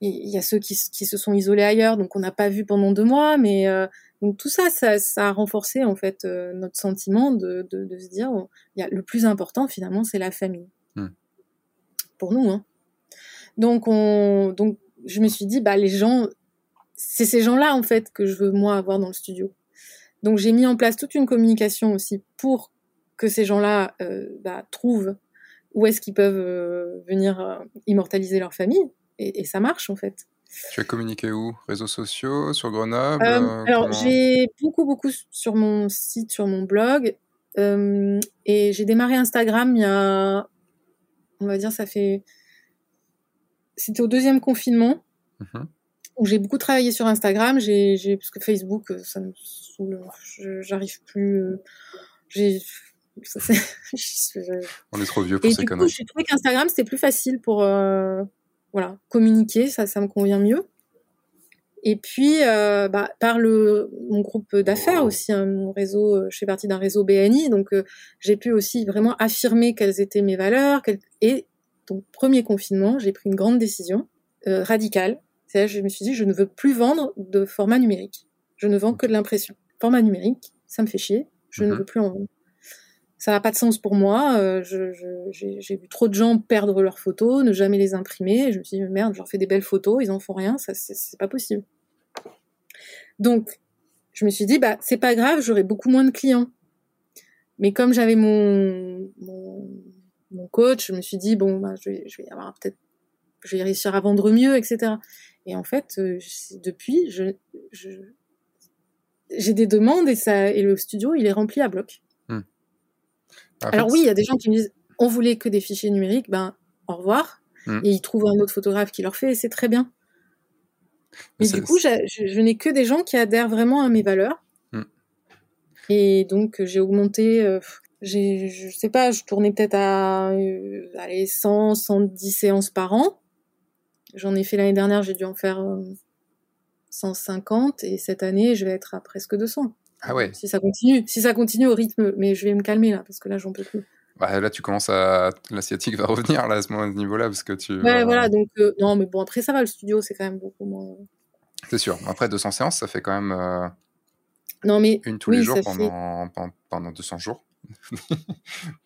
Il y a ceux qui, se sont isolés ailleurs, donc on n'a pas vu pendant deux mois, mais euh, donc tout ça, ça, a renforcé en fait euh, notre sentiment de, se dire, il y a, le plus important finalement, c'est la famille. Hmm. Pour nous, hein. Donc on, donc je me suis dit, bah les gens, c'est ces gens-là en fait que je veux moi avoir dans le studio. Donc j'ai mis en place toute une communication aussi pour que ces gens-là euh, bah, trouvent où est-ce qu'ils peuvent euh, venir euh, immortaliser leur famille. Et, ça marche en fait. Tu as communiqué où? Réseaux sociaux? Sur Grenoble? Alors j'ai beaucoup beaucoup sur mon site, sur mon blog. et j'ai démarré Instagram il y a, on va dire, ça fait... C'était au deuxième confinement. Mmh où j'ai beaucoup travaillé sur Instagram, j'ai, parce que Facebook, ça me saoule, j'arrive plus, j'ai, *laughs* On est trop vieux pour ces conneries. J'ai trouvé qu'Instagram c'était plus facile pour euh, voilà communiquer, ça, ça me convient mieux. Et puis euh, bah, par le mon groupe d'affaires aussi, hein, mon réseau, euh, je fais partie d'un réseau BNI, donc j'ai pu aussi vraiment affirmer quelles étaient mes valeurs. Et donc premier confinement, j'ai pris une grande décision radicale. C'est je me suis dit je ne veux plus vendre de format numérique. Je ne vends que de l'impression. Format numérique, ça me fait chier. Je ne mhm. veux plus en vendre ça n'a pas de sens pour moi. Euh, j'ai vu trop de gens perdre leurs photos, ne jamais les imprimer. je me suis dit, merde, je leur fais des belles photos, ils en font rien, c'est pas possible. Donc, je me suis dit, bah c'est pas grave, j'aurai beaucoup moins de clients. Mais comme j'avais mon, mon, coach, je me suis dit, bon, bah, je vais, je avoir peut-être, je vais réussir à vendre mieux, etc. Et en fait, euh, depuis, j'ai des demandes et ça, et le studio, il est rempli à bloc. Alors oui, il y a des gens qui me disent on voulait que des fichiers numériques, ben au revoir. Hmm. Et ils trouvent un autre photographe qui leur fait, et c'est très bien. Mais du coup, je, n'ai que des gens qui adhèrent vraiment à mes valeurs. Hmm. Et donc, j'ai augmenté, euh, je sais pas, je tournais peut-être à euh, allez, 100, 110 séances par an. J'en ai fait l'année dernière, j'ai dû en faire 150, euh, et cette année, je vais être à presque 200. Ah ouais. Si ça continue, si ça continue au rythme, mais je vais me calmer là parce que là j'en peux plus. Bah, là tu commences à l'asiatique va revenir là à ce niveau-là parce que tu. Ouais voilà donc euh, non mais bon après ça va le studio c'est quand même beaucoup moins. C'est sûr. Après 200 séances ça fait quand même. Euh, non mais une tous les jours pendant, pendant 200 jours. *laughs*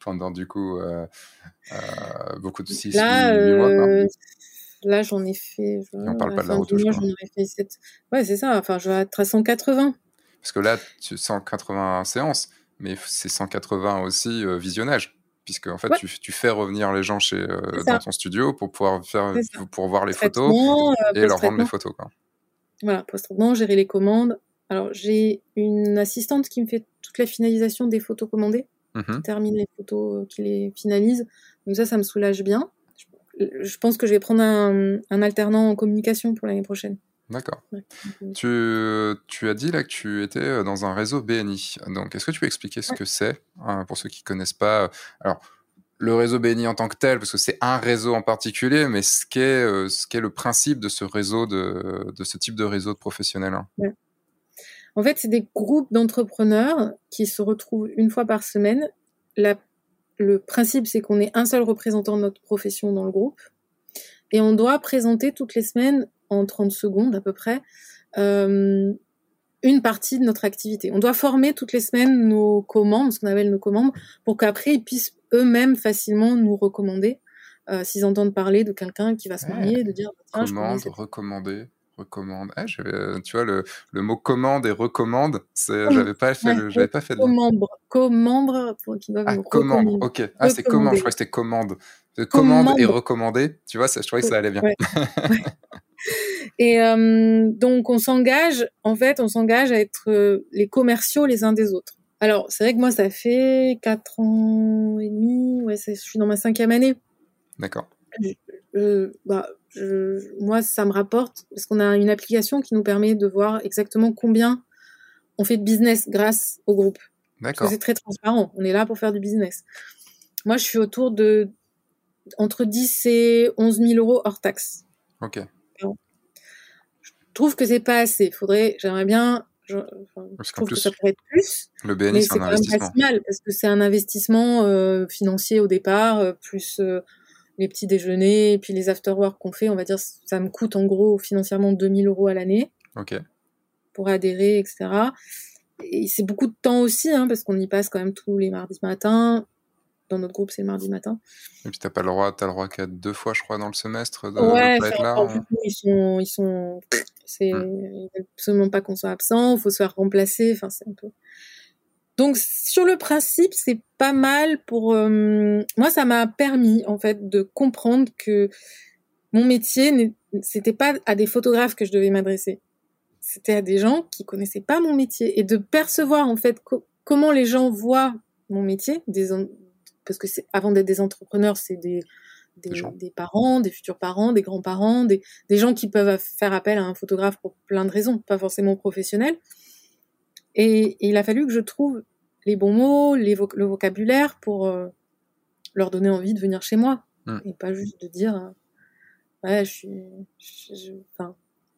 pendant du coup euh, beaucoup de 6 là, Là j'en ai fait. on parle pas de la route. J'en ai fait 7... Ouais c'est ça. Enfin je vais à 180. Parce que là, tu 180 séances, mais c'est 180 aussi euh, visionnage. Puisque en fait, tu, fais revenir les gens chez, euh, dans ton studio pour pouvoir faire, pour voir les photos euh, et leur rendre les photos. Quoi. Voilà, post-traitement, gérer les commandes. Alors, j'ai une assistante qui me fait toute la finalisation des photos commandées, qui mmh termine les photos, qui les finalise. Donc ça, ça me soulage bien. Je pense que je vais prendre un, un alternant en communication pour l'année prochaine. D'accord. Tu, tu, as dit là que tu étais euh, dans un réseau BNI. Donc, est-ce que tu peux expliquer ce que c'est hein, pour ceux qui ne connaissent pas Alors, le réseau BNI en tant que tel, parce que c'est un réseau en particulier, mais ce qu'est euh, ce qu'est le principe de ce réseau, de, de, ce type de réseau de professionnels hein? En fait, c'est des groupes d'entrepreneurs qui se retrouvent une fois par semaine. La, le principe, c'est qu'on est un seul représentant de notre profession dans le groupe. Et on doit présenter toutes les semaines en 30 secondes à peu près, euh, une partie de notre activité. On doit former toutes les semaines nos commandes, ce qu'on appelle nos commandes, pour qu'après ils puissent eux-mêmes facilement nous recommander euh, s'ils entendent parler de quelqu'un qui va se marier, de dire bah, commande, recommander recommande. Ah, tu vois le, le, mot commande et recommande, c'est j'avais pas fait le, j'avais pas fait. Commande, commande qui ah, commande. Ok. Ah c'est commande. Je crois que c'était commande. Commande, et recommander. Tu vois, ça, je trouvais que ça allait bien. *laughs* Et euh, donc on s'engage, en fait, on s'engage à être euh, les commerciaux les uns des autres. Alors c'est vrai que moi ça fait quatre ans et demi, ouais, je suis dans ma cinquième année. D'accord. Bah, moi ça me rapporte parce qu'on a une application qui nous permet de voir exactement combien on fait de business grâce au groupe. D'accord. C'est très transparent. On est là pour faire du business. Moi je suis autour de entre 10 et 11 000 euros hors taxe. Ok. Je trouve que c'est pas assez. Faudrait, j'aimerais bien. Je, trouve que ça pourrait être plus. Le BNI, c'est un investissement. Mal parce que c'est un investissement euh, financier au départ, euh, plus euh, les petits déjeuners, et puis les after-work qu'on fait. On va dire, ça me coûte en gros financièrement 2000 euros à l'année. Ok. Pour adhérer, etc. Et c'est beaucoup de temps aussi, hein, parce qu'on y passe quand même tous les mardis matins dans notre groupe, c'est mardi matin. Et puis t'as pas le droit, t'as le droit qu'à deux fois, je crois, dans le semestre de, ouais, là. Ils sont, ils sont, c'est hmm. absolument pas qu'on soit absent, faut se faire remplacer. Enfin, c'est un peu. Donc sur le principe, c'est pas mal pour euh, moi. Ça m'a permis en fait de comprendre que mon métier, c'était pas à des photographes que je devais m'adresser. C'était à des gens qui connaissaient pas mon métier et de percevoir en fait comment les gens voient mon métier, des, parce que avant d'être des entrepreneurs, c'est des, des, parents, des futurs parents, des grands-parents, des, des gens qui peuvent faire appel à un photographe pour plein de raisons, pas forcément professionnelles. Et, il a fallu que je trouve les bons mots, les le vocabulaire pour euh, leur donner envie de venir chez moi. Hmm. Et pas juste de dire, euh, ouais, je suis... enfin,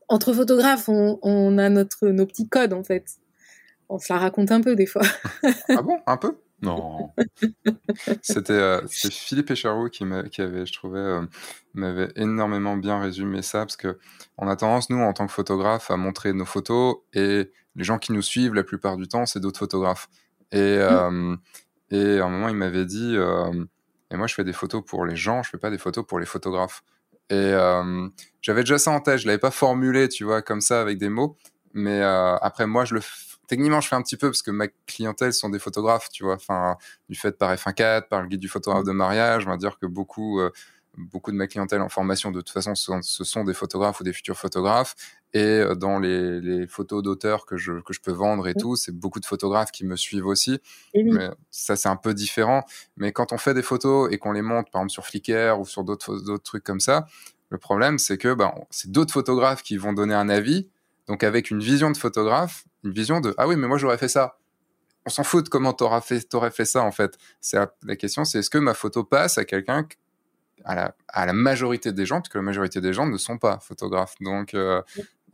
entre photographes, on, on, a notre, nos petits codes, en fait. On se la raconte un peu, des fois. ah bon Un peu? Non. *laughs* C'était euh, Philippe Echaroux qui, qui avait, je trouvais, euh, m'avait énormément bien résumé ça, parce que on a tendance, nous, en tant que photographe, à montrer nos photos, et les gens qui nous suivent, la plupart du temps, c'est d'autres photographes. Et, mmh. et à un moment, il m'avait dit, et moi, je fais des photos pour les gens, je fais pas des photos pour les photographes. Et j'avais déjà ça en tête, je l'avais pas formulé, tu vois, comme ça, avec des mots, mais après, moi, je le techniquement, je fais un petit peu parce que ma clientèle sont des photographes, tu vois. Enfin, du fait par F1.4, par le guide du photographe de mariage, on va dire que beaucoup, euh, beaucoup de ma clientèle en formation, de toute façon, ce sont des photographes ou des futurs photographes. Et euh, dans les, photos d'auteurs que je, que je peux vendre et tout, c'est beaucoup de photographes qui me suivent aussi. Mais ça, c'est un peu différent. Mais quand on fait des photos et qu'on les monte, par exemple, sur Flickr ou sur d'autres trucs comme ça, le problème, c'est que ben, c'est d'autres photographes qui vont donner un avis. Donc, avec une vision de photographe, une vision de ah oui, mais moi j'aurais fait ça. On s'en fout de comment t'aurais fait, aurais fait ça en fait. C'est la, question, c'est est-ce que ma photo passe à quelqu'un à la, à la, majorité des gens, parce que la majorité des gens ne sont pas photographes. Donc, euh,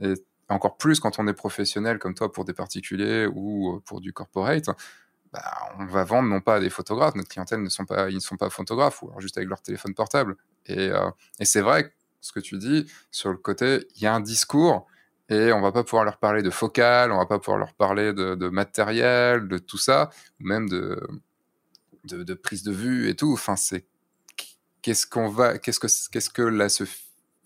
et encore plus quand on est professionnel comme toi pour des particuliers ou euh, pour du corporate, bah, on va vendre non pas à des photographes, notre clientèle ne sont pas, ils ne sont pas photographes, ou alors juste avec leur téléphone portable. Et, euh, c'est vrai, ce que tu dis, sur le côté, il y a un discours et on va pas pouvoir leur parler de focal, on va pas pouvoir leur parler de, matériel, de tout ça, ou même de, de, prise de vue et tout. Enfin, c'est qu'est-ce qu'on va, qu'est-ce que qu'est-ce que là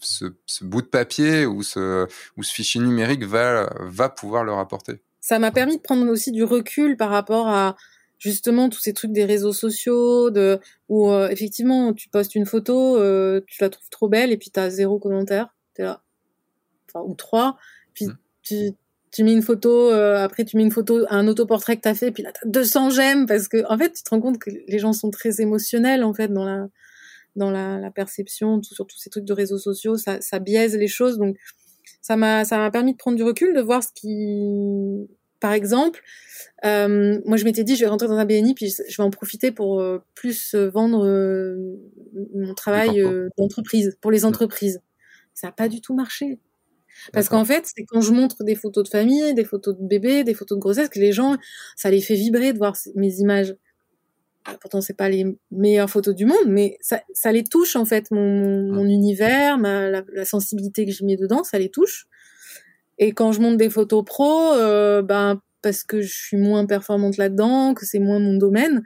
ce, ce, bout de papier ou ce ou ce fichier numérique va va pouvoir leur apporter. Ça m'a permis de prendre aussi du recul par rapport à justement tous ces trucs des réseaux sociaux de où euh, effectivement tu postes une photo, euh, tu la trouves trop belle et puis tu as zéro commentaire, es là, enfin ou trois puis mm. tu, tu mets une photo, euh, après tu mets une photo, un autoportrait que t'as fait, puis là t'as 200 j'aime parce que en fait tu te rends compte que les gens sont très émotionnels en fait dans la dans la, la perception, tout, sur tous ces trucs de réseaux sociaux, ça, ça biaise les choses. Donc ça m'a ça m'a permis de prendre du recul, de voir ce qui, par exemple, euh, moi je m'étais dit je vais rentrer dans un BNI puis je vais en profiter pour euh, plus vendre euh, mon travail d'entreprise pour les entreprises. Ça n'a pas du tout marché. Parce qu'en fait, c'est quand je montre des photos de famille, des photos de bébé, des photos de grossesse, que les gens, ça les fait vibrer de voir mes images. Ah, pourtant, c'est pas les meilleures photos du monde, mais ça, ça les touche en fait, mon, mon univers, ma, la, la, sensibilité que je mets dedans, ça les touche. Et quand je monte des photos pro, euh, ben parce que je suis moins performante là-dedans, que c'est moins mon domaine,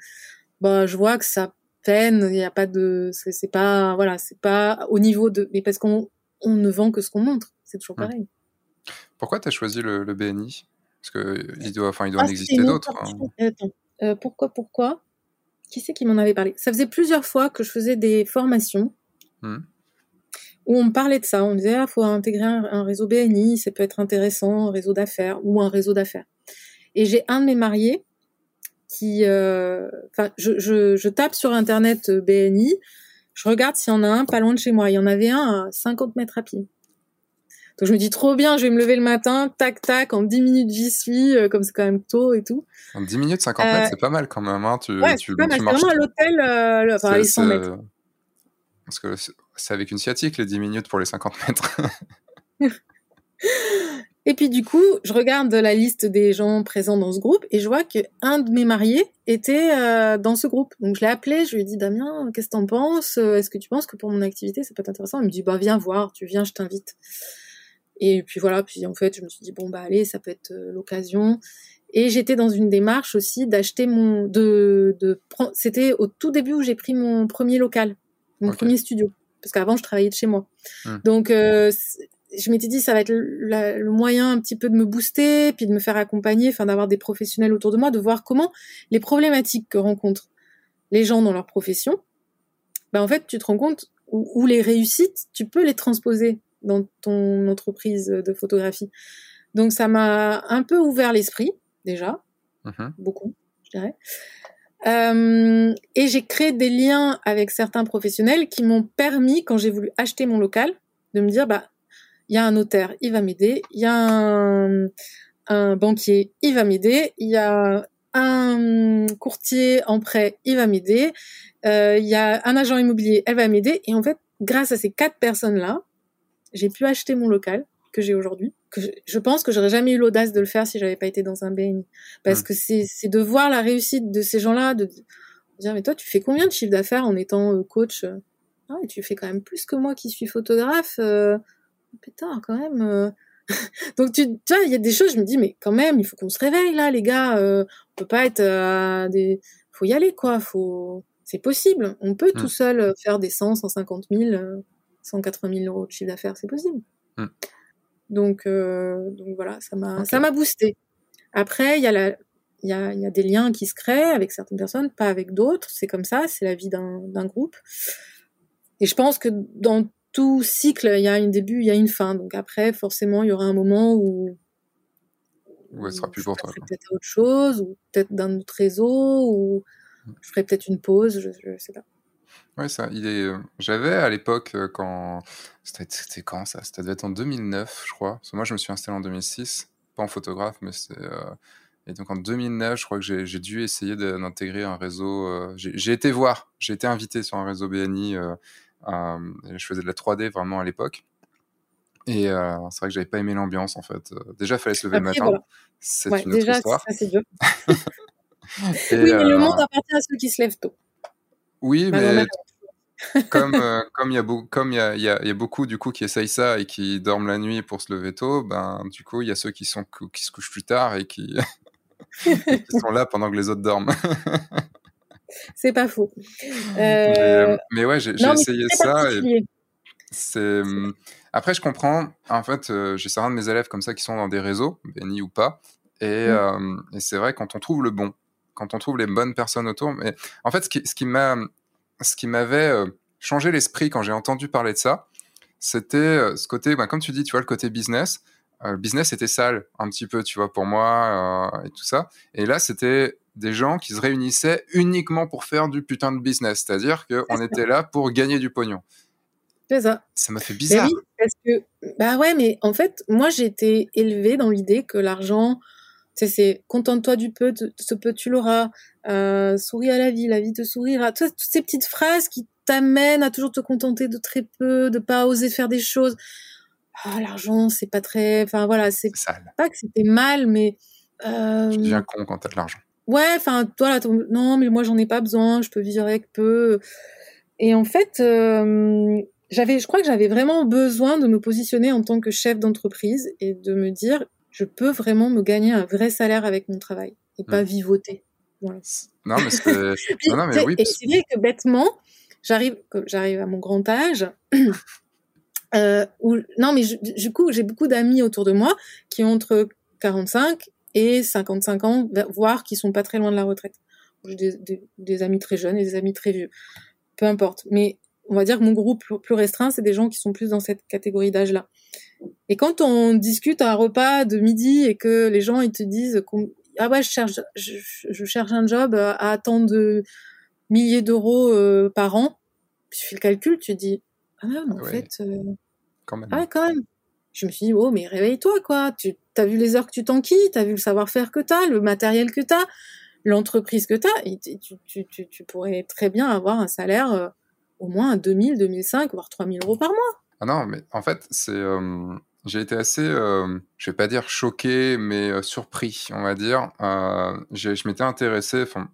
bah je vois que ça peine. Il n'y a pas de, c'est pas, voilà, c'est pas au niveau de, mais parce qu'on on ne vend que ce qu'on montre c'est toujours pareil. Pourquoi tu as choisi le, BNI Parce qu'il doit, enfin, il doit en ah, exister d'autres. Hein. Euh, pourquoi, pourquoi Qui c'est qui m'en avait parlé? Ça faisait plusieurs fois que je faisais des formations mmh. où on me parlait de ça. On disait, ah, faut intégrer un, réseau BNI, ça peut être intéressant, un réseau d'affaires ou un réseau d'affaires. Et j'ai un de mes mariés qui, euh, enfin, je, je, je, tape sur internet euh, BNI, je regarde s'il y en a un pas loin de chez moi. Il y en avait un à 50 mètres à pied. Donc je me dis trop bien, je vais me lever le matin, tac tac, en 10 minutes j'y suis, euh, comme c'est quand même tôt et tout. En 10 minutes, 50 mètres, c'est pas mal quand même. Hein. Tu, ouais, c'est pas mal. Vraiment à l'hôtel, euh, enfin les 100 mètres. Parce que c'est avec une sciatique les 10 minutes pour les 50 mètres. *laughs* et puis du coup, je regarde la liste des gens présents dans ce groupe et je vois qu'un de mes mariés était euh, dans ce groupe. Donc je l'ai appelé, je lui ai dit Damien, qu'est-ce que t'en penses? Est-ce que tu penses que pour mon activité ça peut être intéressant? Il me dit bah viens voir, tu viens, je t'invite. Et puis voilà, puis en fait je me suis dit bon bah allez, ça peut être euh, l'occasion. Et j'étais dans une démarche aussi d'acheter mon de de c'était au tout début où j'ai pris mon premier local mon premier studio. Parce qu'avant, je travaillais de chez moi. Hum. Donc, euh, je m'étais dit, ça va être le, moyen un petit peu de me booster, puis de me faire accompagner, enfin d'avoir des professionnels autour de moi, de voir comment les problématiques que rencontrent les gens dans leur profession, ben en fait, tu te rends compte où, les réussites, tu peux les transposer dans ton entreprise de photographie. Donc, ça m'a un peu ouvert l'esprit, déjà, mmh beaucoup, je dirais. Euh, et j'ai créé des liens avec certains professionnels qui m'ont permis, quand j'ai voulu acheter mon local, de me dire, bah, il y a un notaire, il va m'aider, il y a un, un, banquier, il va m'aider, il y a un courtier en prêt, il va m'aider, euh, il y a un agent immobilier, elle va m'aider. Et en fait, grâce à ces quatre personnes-là, j'ai pu acheter mon local que j'ai aujourd'hui. Que je, pense que j'aurais jamais eu l'audace de le faire si j'avais pas été dans un BNI. Parce mmh. que c'est, de voir la réussite de ces gens-là, de, dire, mais toi, tu fais combien de chiffre d'affaires en étant euh, coach? Ah, tu fais quand même plus que moi qui suis photographe. Euh, putain, quand même. Euh. *laughs* Donc tu, tu vois, il y a des choses, je me dis, mais quand même, il faut qu'on se réveille là, les gars. Euh, on peut pas être à des, faut y aller quoi. Faut, c'est possible. On peut tout mmh. seul faire des 100, 150 000, 180 000 euros de chiffre d'affaires, c'est possible. Mmh. Donc, euh, donc voilà, ça m'a, ça m'a boosté. Après, il y a la, il y a, y a des liens qui se créent avec certaines personnes, pas avec d'autres. C'est comme ça, c'est la vie d'un, d'un groupe. Et je pense que dans tout cycle, il y a un début, il y a une fin. Donc après, forcément, il y aura un moment où où elle sera plus pour toi. Peut-être autre chose, ou peut-être d'un autre réseau, ou mmh. je ferai peut-être une pause, je, je sais pas. Ouais, ça, il est. Euh, j'avais à l'époque, euh, quand. C'était quand ça? C'était devait être en 2009, je crois. Parce que moi, je me suis installé en 2006. Pas en photographe, mais c'est. Euh, et donc en 2009, je crois que j'ai dû essayer d'intégrer un réseau. J'ai été voir, j'ai été invité sur un réseau BNI. je faisais de la 3D vraiment à l'époque. Et c'est vrai que j'avais pas aimé l'ambiance en fait. Déjà, il fallait se lever le matin. C'est une autre histoire. Ça, c'est dur. *laughs* oui, mais le monde appartient à ceux qui se lèvent tôt. Oui, mais comme euh, comme il y a beaucoup comme il y a, y, a, y a, beaucoup du coup qui essayent ça et qui dorment la nuit pour se lever tôt, ben du coup il y a ceux qui sont qui se couchent plus tard et qui, *laughs* qui sont là pendant que les autres dorment. *laughs* c'est pas faux. Euh... Mais, euh, mais, ouais, j'ai essayé ça et c'est hum, après je comprends. En fait, euh, j'ai certains de mes élèves comme ça qui sont dans des réseaux, bénis ou pas, et, mmh. et c'est vrai quand on trouve le bon, quand on trouve les bonnes personnes autour. Mais en fait, ce qui, ce qui m'a, ce qui m'avait euh, changé l'esprit quand j'ai entendu parler de ça, c'était euh, ce côté, ben, comme tu dis, tu vois, le côté business. Euh, le business était sale un petit peu, tu vois, pour moi et tout ça. Et là, c'était des gens qui se réunissaient uniquement pour faire du putain de business, c'est-à-dire qu'on était là pour gagner du pognon. C'est ça. Ça m'a fait bizarre. oui, parce que, bah ouais, mais en fait, moi, j'ai été élevée dans l'idée que l'argent, c'est contente-toi du peu, ce peu tu l'auras, euh, souris à la vie, la vie te sourira. Toutes ces petites phrases qui t'amènent à toujours te contenter de très peu, de pas oser faire des choses. Ah, l'argent, c'est pas très, enfin voilà, c'est pas que c'était mal, mais euh... tu deviens con quand t'as de l'argent. Ouais, enfin toi non, mais moi j'en ai pas besoin, je peux vivre avec peu. Et en fait, euh, j'avais, je crois que j'avais vraiment besoin de me positionner en tant que chef d'entreprise et de me dire je peux vraiment me gagner un vrai salaire avec mon travail et pas mmh. vivoter. Non, mais c'est *laughs* oui, Et c'est vrai que bêtement, j'arrive, j'arrive à mon grand âge. *coughs* euh, où, non, mais du coup, j'ai beaucoup d'amis autour de moi qui ont entre 45 et 55 ans, voire qui sont pas très loin de la retraite. J'ai des, des, amis très jeunes et des amis très vieux. Peu importe. Mais on va dire que mon groupe plus restreint, c'est des gens qui sont plus dans cette catégorie d'âge-là. Et quand on discute à un repas de midi et que les gens ils te disent ah ouais je cherche je, cherche un job à tant de milliers d'euros euh, par an, tu fais le calcul, tu dis ah non, en fait euh, quand même. Ah quand même. Je me suis dit oh mais réveille-toi quoi, tu as vu les heures que tu t'enquilles, tu as vu le savoir-faire que tu as, le matériel que tu as, l'entreprise que tu as, tu, tu, tu, tu, pourrais très bien avoir un salaire euh, au moins à 2000, 2005, voire 3000 euros par mois. Ah non, mais en fait, c'est. Euh, j'ai été assez, euh, je vais pas dire choqué, mais euh, surpris, on va dire. je m'étais intéressé, enfin,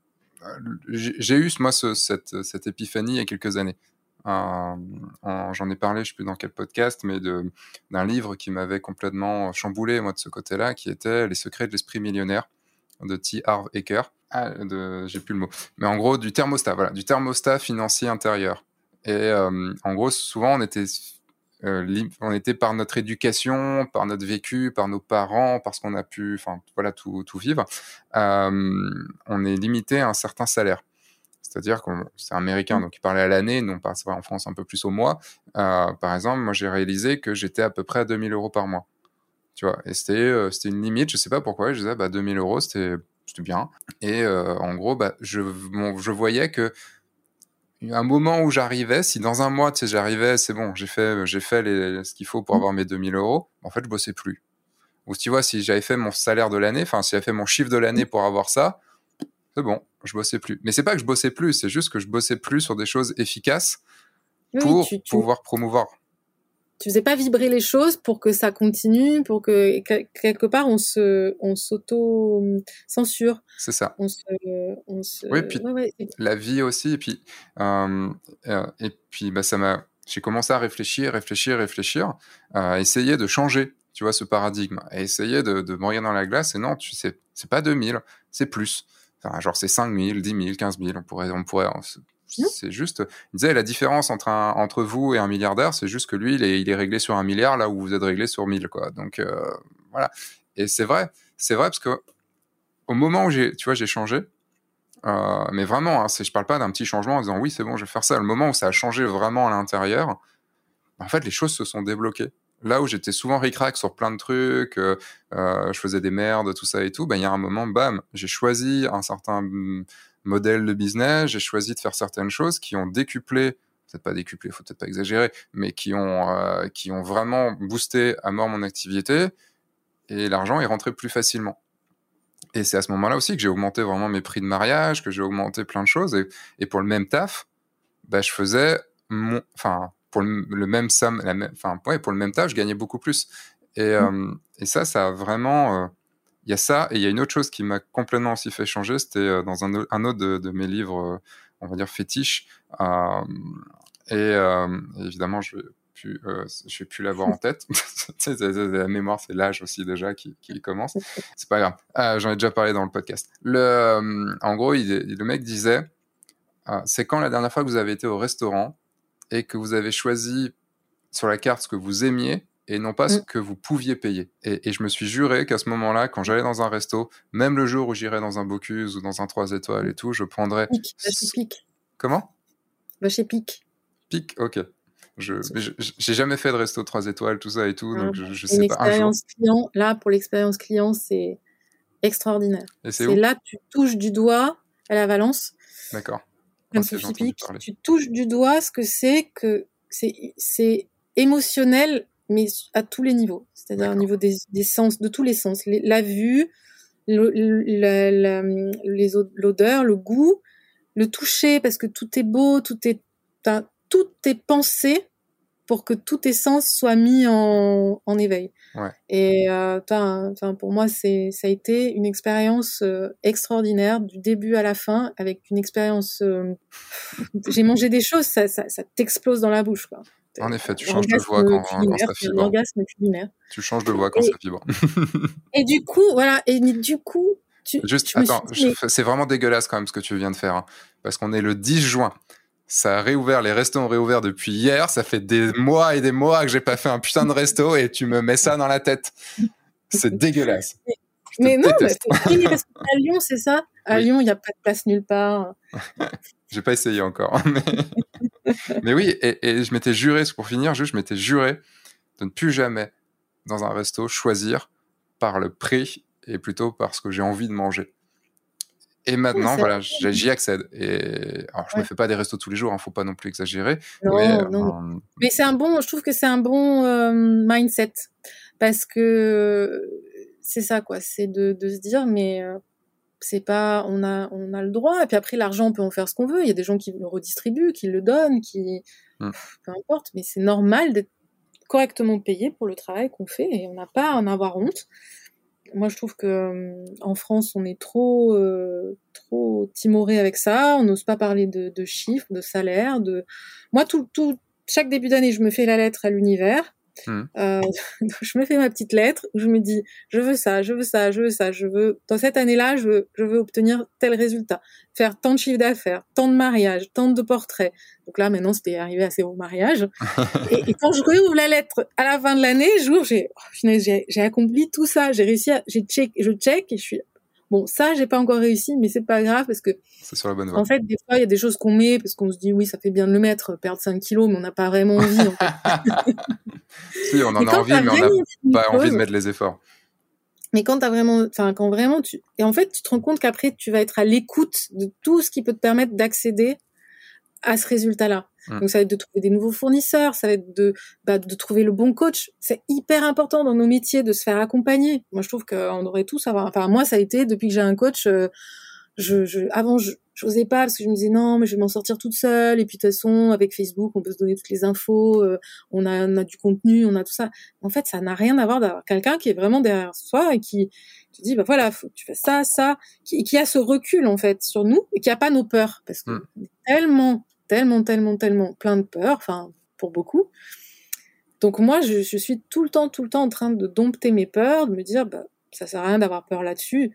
j'ai eu, moi, ce, cette, cette, épiphanie il y a quelques années. J'en ai parlé, je sais plus dans quel podcast, mais d'un livre qui m'avait complètement chamboulé, moi, de ce côté-là, qui était Les secrets de l'esprit millionnaire de T. Harv Eker. Ah, j'ai plus le mot. Mais en gros, du thermostat, voilà, du thermostat financier intérieur. Et euh, en gros, souvent, on était, euh, on était par notre éducation, par notre vécu, par nos parents, parce qu'on a pu, enfin, voilà, tout, tout vivre. Euh, on est limité à un certain salaire. C'est-à-dire que c'est américain, mmh. donc il parlait à l'année, non pas en France un peu plus au mois. par exemple, moi j'ai réalisé que j'étais à peu près à 2000 euros par mois. Tu vois, et c'était c'était une limite, je sais pas pourquoi, je disais bah 2000 euros c'était bien. Et en gros, bah, je, je voyais que un moment où j'arrivais, si dans un mois, tu sais, j'arrivais, c'est bon, j'ai fait, j'ai fait ce qu'il faut pour mmh. avoir mes 2000 euros, en fait, je bossais plus. Ou tu vois, si j'avais fait mon salaire de l'année, enfin, si j'avais fait mon chiffre de l'année pour avoir ça, c'est bon, je bossais plus. Mais c'est pas que je bossais plus, c'est juste que je bossais plus sur des choses efficaces pour pouvoir promouvoir tu faisais pas vibrer les choses pour que ça continue, pour que quelque part on se, on s'auto censure. C'est ça. On se, on se... Oui, puis la vie aussi, et puis euh, euh, et puis bah ça m'a, j'ai commencé à réfléchir, réfléchir, réfléchir, à essayer de changer, tu vois, ce paradigme, à essayer de, de me dans la glace. Et non, tu sais, c'est pas 2000, c'est plus. Enfin, genre c'est 5000, 10 000, 15 000, on pourrait, on pourrait, c'est juste, il disait la différence entre, entre vous et un milliardaire, c'est juste que lui, il est, il est, réglé sur un milliard là où vous êtes réglé sur 1000, quoi. Donc, euh, voilà. Et c'est vrai, c'est vrai parce que au moment où j'ai, tu vois, j'ai changé, euh, mais vraiment, hein, je parle pas d'un petit changement en disant oui, c'est bon, je vais faire ça. Le moment où ça a changé vraiment à l'intérieur, en fait, les choses se sont débloquées. Là où j'étais souvent ric-rac sur plein de trucs, euh, je faisais des merdes, tout ça et tout, ben, il y a un moment, bam, j'ai choisi un certain modèle de business, j'ai choisi de faire certaines choses qui ont décuplé, peut-être pas décuplé, faut peut-être pas exagérer, mais qui ont, euh, qui ont vraiment boosté à mort mon activité et l'argent est rentré plus facilement. Et c'est à ce moment-là aussi que j'ai augmenté vraiment mes prix de mariage, que j'ai augmenté plein de choses. Et, et, pour le même taf, bah, je faisais mon, pour le, même sam, enfin, ouais, pour le même taf, je gagnais beaucoup plus. Et, mmh. euh, et ça, ça a vraiment, euh, il y a ça, et il y a une autre chose qui m'a complètement aussi fait changer, c'était euh, dans un, un, autre de, mes livres, on va dire fétiches. Euh, et évidemment, je vais plus, je vais plus l'avoir en tête. *laughs* la mémoire, c'est l'âge aussi déjà qui, qui commence. C'est pas grave. Ah, J'en ai déjà parlé dans le podcast. Le, en gros, il, le mec disait, c'est quand la dernière fois que vous avez été au restaurant et que vous avez choisi sur la carte ce que vous aimiez et non pas ce mm. que vous pouviez payer. Et, je me suis juré qu'à ce moment-là, quand j'allais dans un resto, même le jour où j'irais dans un Bocuse ou dans un 3 étoiles et tout, je prendrais... Pic, Pic. Comment? Va chez Pic. Pic, ok. Je j'ai jamais fait de resto 3 étoiles, tout ça et tout, donc je, je sais une Expérience client, là, pour l'expérience client, c'est extraordinaire. c'est là tu touches du doigt à la Valence. D'accord. Tu touches du doigt ce que c'est que c'est émotionnel mais à tous les niveaux, c'est-à-dire au niveau des, des, sens, de tous les sens, la vue, l'odeur, le goût, le toucher, parce que tout est beau, tout est, tout est pensé pour que tous tes sens soient mis en, en éveil. Ouais. Et euh, enfin pour moi, c'est ça a été une expérience euh, extraordinaire du début à la fin, avec une expérience. Euh, j'ai mangé des choses, ça, ça, ça t'explose dans la bouche, quoi. En effet, tu changes de voix quand, quand ça vibre. Tu changes de voix quand ça vibre. *laughs* et du coup, voilà, et du coup, tu, Juste, attends, c'est vraiment dégueulasse quand même ce que tu viens de faire, hein, parce qu'on est le 10 juin. Ça a réouvert, les restos ont réouvert depuis hier. Ça fait des mois et des mois que j'ai pas fait un putain de resto et tu me mets ça dans la tête. C'est *laughs* dégueulasse. Mais, non, mais qu'à Lyon, c'est ça? À Lyon, il n'y a pas de place nulle part. *laughs* j'ai pas essayé encore. *laughs* Mais... Mais oui, et, je m'étais juré, pour finir, juste, je m'étais juré de ne plus jamais, dans un resto, choisir par le prix et plutôt parce que j'ai envie de manger. Et maintenant, voilà, j'y accède. Et alors, je ne me fais pas des restos tous les jours, il hein, ne faut pas non plus exagérer. mais, non. Euh, mais c'est un bon, je trouve que c'est un bon euh, mindset parce que c'est ça, quoi. C'est de, de, se dire, mais euh, c'est pas, on a, on a le droit. Et puis après, l'argent, on peut en faire ce qu'on veut. Il y a des gens qui le redistribuent, qui le donnent, qui, mmh. peu importe. Mais c'est normal d'être correctement payé pour le travail qu'on fait et on n'a pas à en avoir honte moi, je trouve que euh, en France, on est trop, euh, trop timoré avec ça. On n'ose pas parler de, de, chiffres, de salaire. De moi, tout, tout, chaque début d'année, je me fais la lettre à l'univers. Mmh. Euh, *laughs* je me fais ma petite lettre où je me dis je veux ça, je veux ça, je veux ça, je veux dans cette année-là, je veux, je veux obtenir tel résultat, faire tant de chiffres d'affaires, tant de mariages, tant de portraits. Donc là maintenant c'était arrivé à ces hauts mariages. *laughs* et, et, quand je réouvre la lettre à la fin de l'année, j'ouvre, j'ai oh, j'ai accompli tout ça, j'ai réussi, à, j'ai check, je check et je suis Bon, ça, j'ai pas encore réussi, mais c'est pas grave parce que. C'est sur la bonne voie. En fait, des fois, il y a des choses qu'on met parce qu'on se dit, oui, ça fait bien de le mettre, perdre 5 kilos, mais on n'a pas vraiment envie. En fait. *laughs* si, on en a envie, mais on n'a pas envie de mettre les efforts. Mais quand t'as vraiment, enfin, quand vraiment tu, et en fait, tu te rends compte qu'après, tu vas être à l'écoute de tout ce qui peut te permettre d'accéder à ce résultat-là. Mmh. Donc ça va être de trouver des nouveaux fournisseurs, ça va être de, bah, de trouver le bon coach. C'est hyper important dans nos métiers de se faire accompagner. Moi je trouve qu'on aurait tous avoir. Enfin moi ça a été depuis que j'ai un coach. Euh, je, je, avant je n'osais pas parce que je me disais non mais je vais m'en sortir toute seule et puis de toute façon avec Facebook on peut se donner toutes les infos, euh, on a on a du contenu, on a tout ça. En fait ça n'a rien à voir d'avoir quelqu'un qui est vraiment derrière soi et qui te dit bah voilà faut que tu fais ça ça qui, qui a ce recul en fait sur nous et qui a pas nos peurs parce que mmh. tellement tellement, tellement, tellement plein de peur, enfin, pour beaucoup. Donc moi, je, suis tout le temps, tout le temps en train de dompter mes peurs, de me dire, bah, ça sert à rien d'avoir peur là-dessus.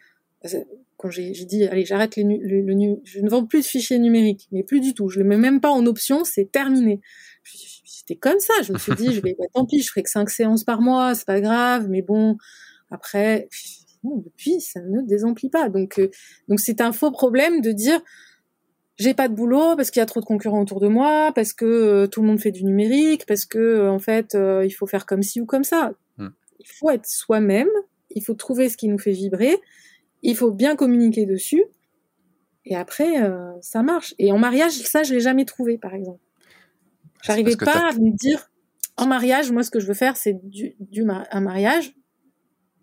Quand j'ai dit, allez, j'arrête le, le, je ne vends plus de fichiers numériques, mais plus du tout. Je le mets même pas en option, c'est terminé. J'étais comme ça. Je me suis dit, je vais, *laughs* bah, tant pis, je ferai que cinq séances par mois, c'est pas grave, mais bon, après, depuis, ça ne désemplit pas. Donc, euh, donc c'est un faux problème de dire, j'ai pas de boulot parce qu'il y a trop de concurrents autour de moi, parce que euh, tout le monde fait du numérique, parce que euh, en fait euh, il faut faire comme ci ou comme ça. Hmm. Il faut être soi-même, il faut trouver ce qui nous fait vibrer, il faut bien communiquer dessus, et après ça marche. Et en mariage, ça je l'ai jamais trouvé par exemple. J'arrivais pas à me dire en mariage, moi ce que je veux faire c'est du, du un mariage.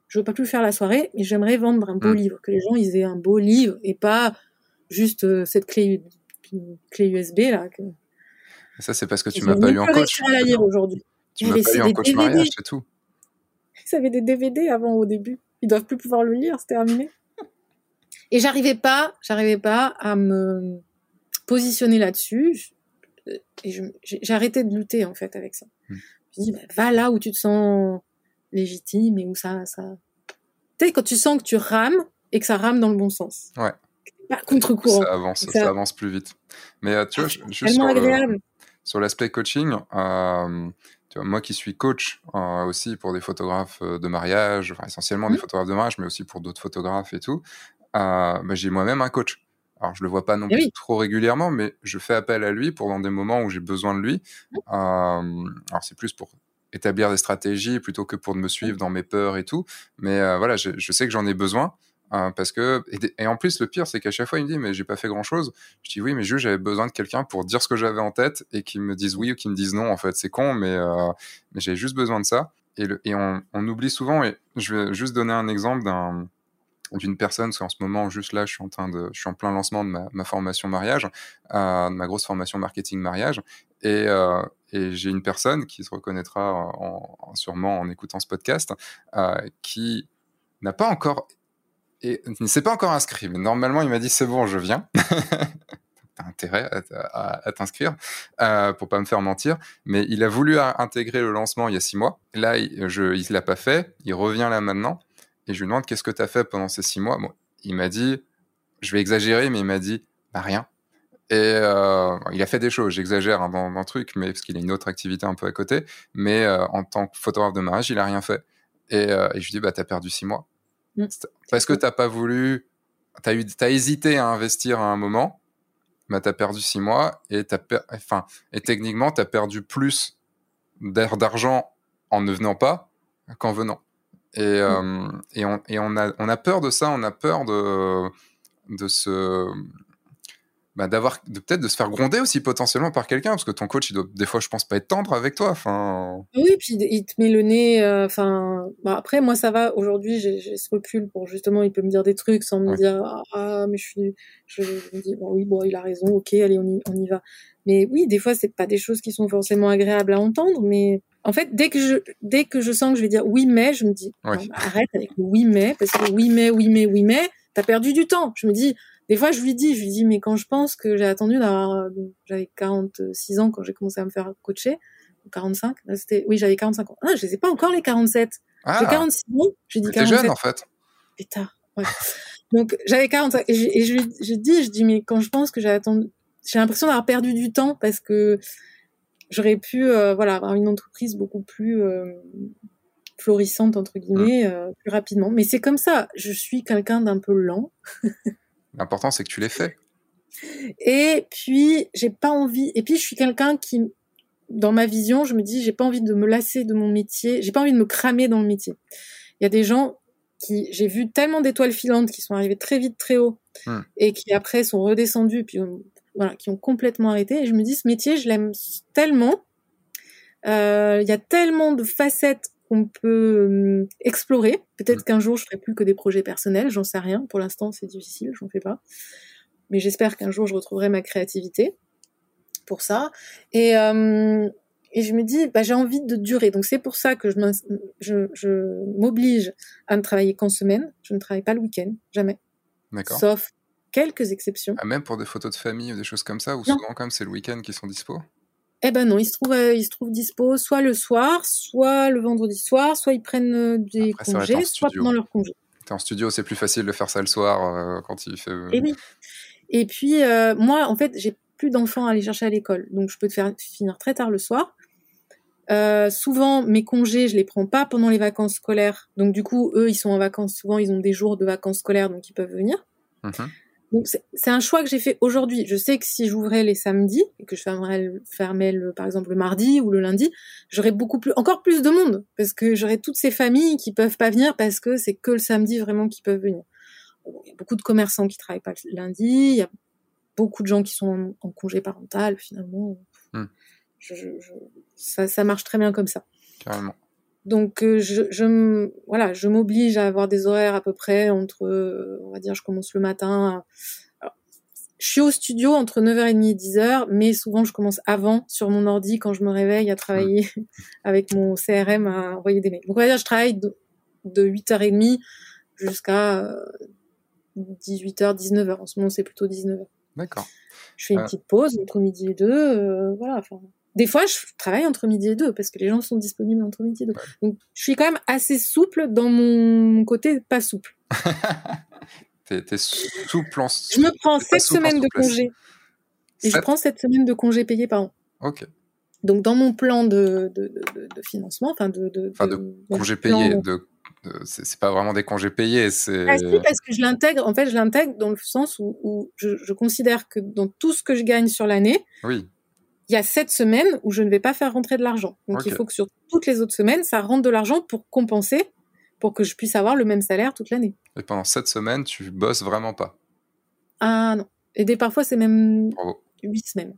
Je veux pas plus faire la soirée, mais j'aimerais vendre un beau hmm. livre, que les gens ils aient un beau livre et pas juste euh, cette clé, clé USB là. Que... Ça, c'est parce que tu m'as pas eu en coach. à la lire aujourd'hui. Tu m'as pas eu en coach DVD. mariage, c'est tout. Ils avaient des DVD avant au début. Ils doivent plus pouvoir le lire, c'est terminé. Et j'arrivais pas, j'arrivais pas à me positionner là-dessus. Et j'ai arrêté de lutter en fait avec ça. Hmm. Je dis, bah, va là où tu te sens légitime et où ça, ça. Tu sais, quand tu sens que tu rames et que ça rame dans le bon sens. Ouais contre-courant. Ça avance, ça... avance plus vite. Mais euh, tu vois, juste sur, l'aspect coaching, euh, tu vois, moi qui suis coach euh, aussi pour des photographes de mariage, enfin, essentiellement des mmh. photographes de mariage, mais aussi pour d'autres photographes et tout, bah, j'ai moi-même un coach. Alors, je le vois pas non eh plus trop régulièrement, mais je fais appel à lui pour dans des moments où j'ai besoin de lui. Mmh. alors, c'est plus pour établir des stratégies plutôt que pour me suivre dans mes peurs et tout. Mais voilà, je, je, sais que j'en ai besoin. Hein, parce que et, en plus le pire c'est qu'à chaque fois il me dit mais j'ai pas fait grand chose je dis oui mais juste j'avais besoin de quelqu'un pour dire ce que j'avais en tête et qu'il me dise oui ou qu'il me dise non en fait. C'est con mais, euh, j'avais juste besoin de ça. Et, le, et on, oublie souvent et je vais juste donner un exemple d'un d'une personne parce qu'en ce moment juste là je suis en train de je suis en plein lancement de ma, ma formation mariage euh, de ma grosse formation marketing mariage. Et, euh, et j'ai une personne qui se reconnaîtra en, sûrement en écoutant ce podcast euh, qui n'a pas encore et il ne s'est pas encore inscrit, mais normalement, il m'a dit c'est bon, je viens. *laughs* T'as intérêt à, t'inscrire euh, pour pas me faire mentir. Mais il a voulu intégrer le lancement il y a six mois. Là, il ne l'a pas fait. Il revient là maintenant. Et je lui demande qu'est-ce que tu as fait pendant ces six mois? Bon, il m'a dit, je vais exagérer, mais il m'a dit, bah rien. Et euh, il a fait des choses, j'exagère dans, le truc, mais parce qu'il a une autre activité un peu à côté. Mais euh, en tant que photographe de mariage, il a rien fait. Et, euh, et je lui dis, bah t'as perdu six mois. Mm. Parce que tu n'as pas voulu, tu as, as, hésité à investir à un moment, bah, tu as perdu six mois et, as enfin, et techniquement, tu as perdu plus d'argent en ne venant pas qu'en venant. Et, mmh. euh, et, on, et on, a, on a peur de ça, on a peur de, de se bah, d'avoir peut-être de se faire gronder aussi potentiellement par quelqu'un parce que ton coach il doit des fois je pense pas être tendre avec toi enfin. Oui puis il te met le nez euh, enfin bah, après moi ça va. Aujourd'hui j'ai ce recul pour justement il peut me dire des trucs sans me dire ah mais je suis je, me dis bon, oui bon il a raison. Ok allez on y, on y va. Mais oui des fois c'est pas des choses qui sont forcément agréables à entendre mais en fait, dès que je, dès que je sens que je vais dire oui mais, je me dis arrête avec le oui mais parce que oui mais, oui mais, oui mais, t'as perdu du temps. Je me dis des fois, je lui dis, je lui dis, mais quand je pense que j'ai attendu d'avoir, j'avais 46 ans quand j'ai commencé à me faire coacher, 45, c'était, oui, j'avais 45 ans. Ah, je sais pas encore les 47. Ah, j'ai 46 ans, j'ai dit 47. jeune, en fait. Putain, ouais. Donc, j'avais 45, et, je, lui je dis, je dis, mais quand je pense que j'ai attendu, j'ai l'impression d'avoir perdu du temps parce que j'aurais pu, euh, voilà, avoir une entreprise beaucoup plus, euh, florissante entre guillemets mmh. euh, plus rapidement mais c'est comme ça je suis quelqu'un d'un peu lent *laughs* L'important, c'est que tu l'aies fait. Et puis, j'ai pas envie. Et puis, je suis quelqu'un qui, dans ma vision, je me dis, j'ai pas envie de me lasser de mon métier. J'ai pas envie de me cramer dans le métier. Il y a des gens qui, j'ai vu tellement d'étoiles filantes qui sont arrivées très vite, très haut, hmm. et qui après sont redescendues, puis euh, voilà, qui ont complètement arrêté. Et je me dis, ce métier, je l'aime tellement. Euh, il y a tellement de facettes qu'on peut hum, explorer. Peut-être mm. qu'un jour, je ferai plus que des projets personnels, j'en sais rien. Pour l'instant, c'est difficile, j'en fais pas. Mais j'espère qu'un jour, je retrouverai ma créativité pour ça. Et, et je me dis, bah, j'ai envie de durer. Donc c'est pour ça que je, je, je m'oblige à ne travailler qu'en semaine. Je ne travaille pas le week-end, jamais. D'accord. Sauf quelques exceptions. Ah, même pour des photos de famille ou des choses comme ça, ou souvent comme c'est le week-end qui sont dispo? Eh ben non, ils se trouvent, euh, ils se trouvent dispo soit le soir, soit le vendredi soir, soit ils prennent euh, des congés, soit pendant leur congé. T'es en studio, c'est plus facile de faire ça le soir euh, quand il fait. Et oui. Et puis moi, en fait, j'ai plus d'enfants à aller chercher à l'école, donc je peux te faire finir très tard le soir. souvent, mes congés, je les prends pas pendant les vacances scolaires. Donc, du coup, eux, ils sont en vacances. Souvent, ils ont des jours de vacances scolaires, donc ils peuvent venir. Mmh donc c'est un choix que j'ai fait aujourd'hui. Je sais que si j'ouvrais les samedis et que je fermerais, fermais le, par exemple le mardi ou le lundi, j'aurais beaucoup plus, encore plus de monde parce que j'aurais toutes ces familles qui peuvent pas venir parce que c'est que le samedi vraiment qui peuvent venir. Il y a beaucoup de commerçants qui travaillent pas le lundi. Il y a beaucoup de gens qui sont en, congé parental finalement. Hmm. Je, je, ça, ça marche très bien comme ça. Carrément. Donc euh, je, je voilà, je m'oblige à avoir des horaires à peu près entre, euh, on va dire, je commence le matin. je suis au studio entre 9h30 et 10h, mais souvent je commence avant sur mon ordi quand je me réveille à travailler *laughs* avec mon CRM à envoyer des mails. Donc on va dire je travaille de, 8h30 jusqu'à 18h, euh, 19h. En ce moment c'est plutôt 19h. D'accord. Je fais une petite pause entre midi et deux, voilà. Enfin, des fois, je travaille entre midi et deux parce que les gens sont disponibles entre midi et deux. Donc, je suis quand même assez souple dans mon côté pas souple. *laughs* t'es, souple en Je me prends sept semaines de congé. Et je prends cette semaine de congé payé par an. Ok. Donc, dans mon plan de, de, de, financement, enfin de, de, enfin de, congé payé, de, c'est pas vraiment des congés payés. C'est... Ah, si, parce que je l'intègre, en fait, je l'intègre dans le sens où, où je, je, considère que dans tout ce que je gagne sur l'année, oui il y a sept semaines où je ne vais pas faire rentrer de l'argent. Donc il faut que sur toutes les autres semaines, ça rentre de l'argent pour compenser, pour que je puisse avoir le même salaire toute l'année. Et pendant sept semaines, tu bosses vraiment pas? Ah non. Et des parfois, c'est même huit semaines.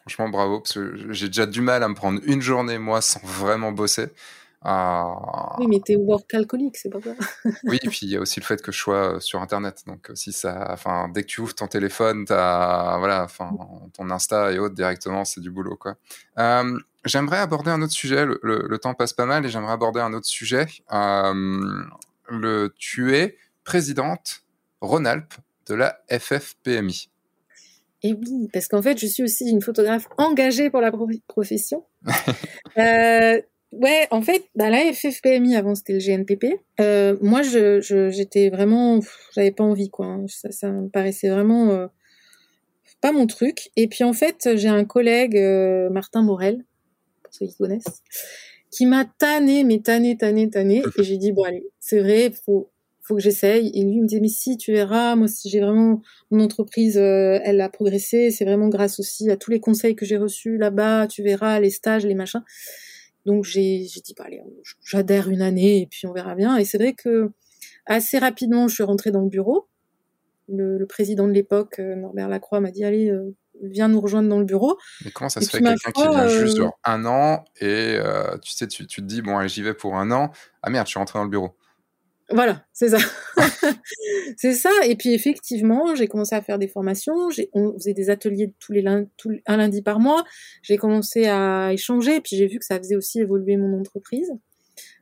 Franchement, bravo, parce que j'ai déjà du mal à me prendre une journée, moi, sans vraiment bosser. Oui, mais t'es work alcoolique, c'est pas ça. oui, puis il y a aussi le fait que je sois euh, sur Internet. Donc, euh, si ça, enfin, dès que tu ouvres ton téléphone, t'as, voilà, enfin, ton Insta et autres directement, c'est du boulot, quoi. Euh, j'aimerais aborder un autre sujet. Le, temps passe pas mal et j'aimerais aborder un autre sujet. le, tu es présidente Rhône-Alpes de la FFPMI. Et oui, parce qu'en fait, je suis aussi une photographe engagée pour la profession. *laughs* euh, Ouais, en fait, bah, la FFPMI avant c'était le GNPP. Euh, moi, je, j'étais vraiment, j'avais pas envie quoi. Hein. Ça, ça me paraissait vraiment euh, pas mon truc. Et puis en fait, j'ai un collègue, euh, Martin Morel, pour ceux qui connaissent, qui m'a tanné, mais tanné, tanné, tanné. *laughs* Et j'ai dit bon allez, c'est vrai, faut faut que j'essaye. Et lui il me disait mais si tu verras, moi si j'ai vraiment mon entreprise, elle a progressé, c'est vraiment grâce aussi à tous les conseils que j'ai reçus là-bas. Tu verras les stages, les machins. Donc j'ai dit bah allez, j'adhère une année et puis on verra bien. Et c'est vrai que assez rapidement je suis rentrée dans le bureau. Le, président de l'époque, euh, Norbert Lacroix, m'a dit allez euh, viens nous rejoindre dans le bureau. Mais comment ça se fait quelqu'un qui vient juste sur un an et tu sais tu, tu te dis bon j'y vais pour un an ah merde je suis rentré dans le bureau. Voilà, c'est ça. *laughs* *laughs* c'est ça. Et puis effectivement, j'ai commencé à faire des formations. On faisait des ateliers tous les lundis, un lundi par mois. J'ai commencé à échanger. Et puis j'ai vu que ça faisait aussi évoluer mon entreprise.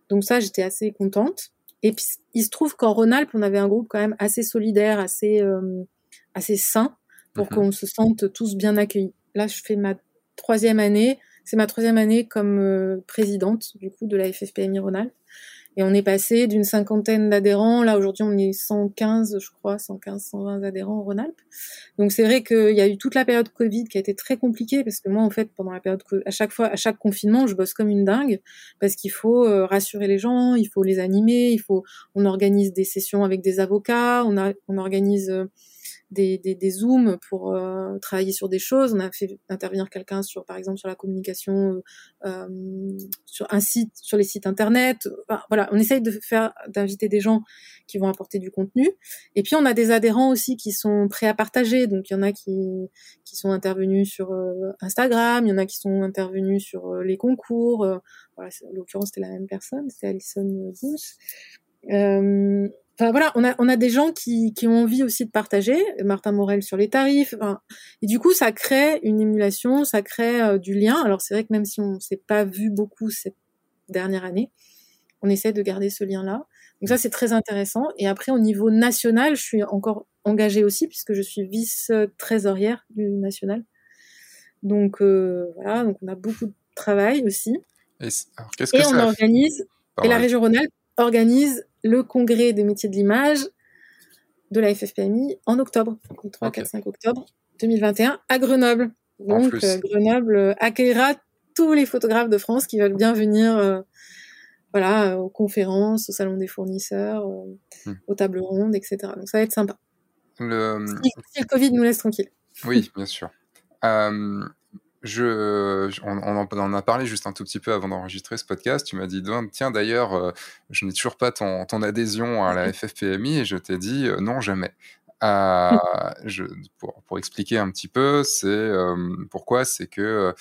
Donc ça, j'étais assez contente. Et puis il se trouve qu'en Rhône-Alpes, on avait un groupe quand même assez solidaire, assez euh, assez sain, pour mmh qu'on se sente tous bien accueillis. Là, je fais ma troisième année. C'est ma troisième année comme euh, présidente du coup de la FFPMI Rhône-Alpes. Et on est passé d'une cinquantaine d'adhérents, là aujourd'hui on est 115, je crois, 115, 120 adhérents en Rhône-Alpes. Donc c'est vrai qu'il y a eu toute la période Covid qui a été très compliquée parce que moi en fait pendant la période à chaque fois, à chaque confinement, je bosse comme une dingue parce qu'il faut euh, rassurer les gens, il faut les animer, il faut, on organise des sessions avec des avocats, on, on organise euh, des, des, des zooms pour euh, travailler sur des choses. On a fait intervenir quelqu'un sur, par exemple, sur la communication, euh, sur un site, sur les sites internet. voilà, on essaye de faire, d'inviter des gens qui vont apporter du contenu. Et puis on a des adhérents aussi qui sont prêts à partager. Donc il y en a qui qui sont intervenus sur euh, Instagram, il y en a qui sont intervenus sur euh, les concours. voilà, en l'occurrence c'était la même personne, c'était Alison Booth. Enfin voilà, on a, on a des gens qui, qui ont envie aussi de partager. Martin Morel sur les tarifs. et du coup, ça crée une émulation, ça crée euh, du lien. Alors c'est vrai que même si on s'est pas vu beaucoup cette dernière année, on essaie de garder ce lien-là. Donc ça, c'est très intéressant. Et après, au niveau national, je suis encore engagée aussi puisque je suis vice-trésorière du national. Donc euh, voilà, donc on a beaucoup de travail aussi. Et, on organise, et la région Rhône-Alpes organise le congrès des métiers de l'image de la FFPMI en octobre, 3, 4, 5 octobre 2021 à Grenoble. Donc euh, Grenoble euh, accueillera tous les photographes de France qui veulent bien venir euh, voilà, aux conférences, au salon des fournisseurs, hmm. aux tables rondes, etc. Donc ça va être sympa. Le... Si, le Covid nous laisse tranquille. Oui, bien sûr. Je, on, en, a parlé juste un tout petit peu avant d'enregistrer ce podcast. Tu m'as dit, tiens, d'ailleurs, euh, je n'ai toujours pas ton, adhésion à la FFPMI et je t'ai dit, euh, non, jamais. Euh, je, pour, expliquer un petit peu, c'est pourquoi, c'est que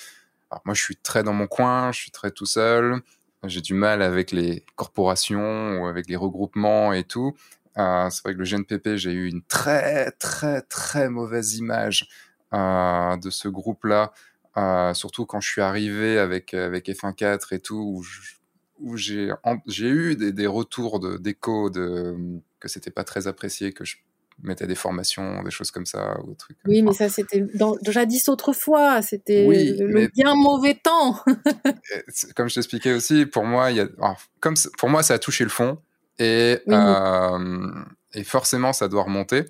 moi, je suis très dans mon coin, je suis très tout seul, j'ai du mal avec les corporations ou avec les regroupements et tout. c'est vrai que le GNPP, j'ai eu une très, très, très mauvaise image de ce groupe-là euh, surtout quand je suis arrivé avec, avec F1.4 et tout, où j'ai eu des, des retours d'écho de, que c'était pas très apprécié, que je mettais des formations, des choses comme ça. Ou trucs. Oui, mais ça, c'était jadis autrefois. C'était le, bien mauvais temps. *laughs* comme je t'expliquais aussi, pour moi, y a, comme pour moi, ça a touché le fond. Et, euh, et forcément, ça doit remonter.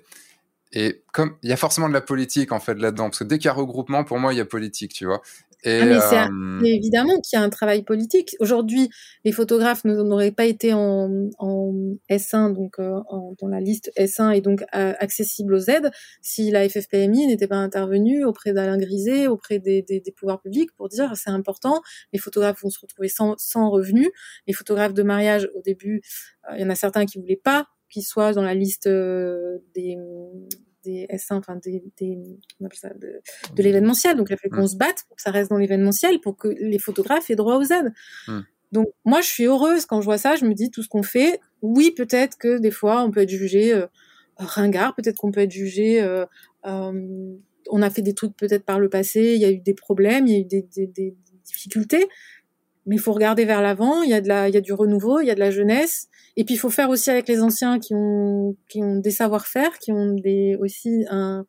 Et comme il y a forcément de la politique en fait là-dedans, parce que dès qu'il y a regroupement, pour moi, il y a politique, tu vois. Et, ah mais c'est euh, évidemment qu'il y a un travail politique. Aujourd'hui, les photographes n'auraient pas été en, en S1, donc euh, dans la liste S1 et donc euh, accessible aux aides, si la FFPMI n'était pas intervenue auprès d'Alain Griset, auprès des, des, des, pouvoirs publics pour dire c'est important, les photographes vont se retrouver sans, sans revenus. Les photographes de mariage, au début, il y en a certains qui voulaient pas qui soit dans la liste euh, des, des S1, enfin des, des de, de l'événementiel. Donc il a fallu qu'on mm. se batte pour que ça reste dans l'événementiel, pour que les photographes aient droit aux aides. Mm. Donc moi je suis heureuse quand je vois ça, je me dis tout ce qu'on fait, oui peut-être que des fois on peut être jugé euh, ringard, peut-être qu'on peut être jugé, euh, euh, on a fait des trucs peut-être par le passé, il y a eu des problèmes, il y a eu des, des, des difficultés, mais il faut regarder vers l'avant, il y a de la, il y a du renouveau, il y a de la jeunesse, et puis il faut faire aussi avec les anciens qui ont qui ont des savoir-faire, qui ont des aussi un,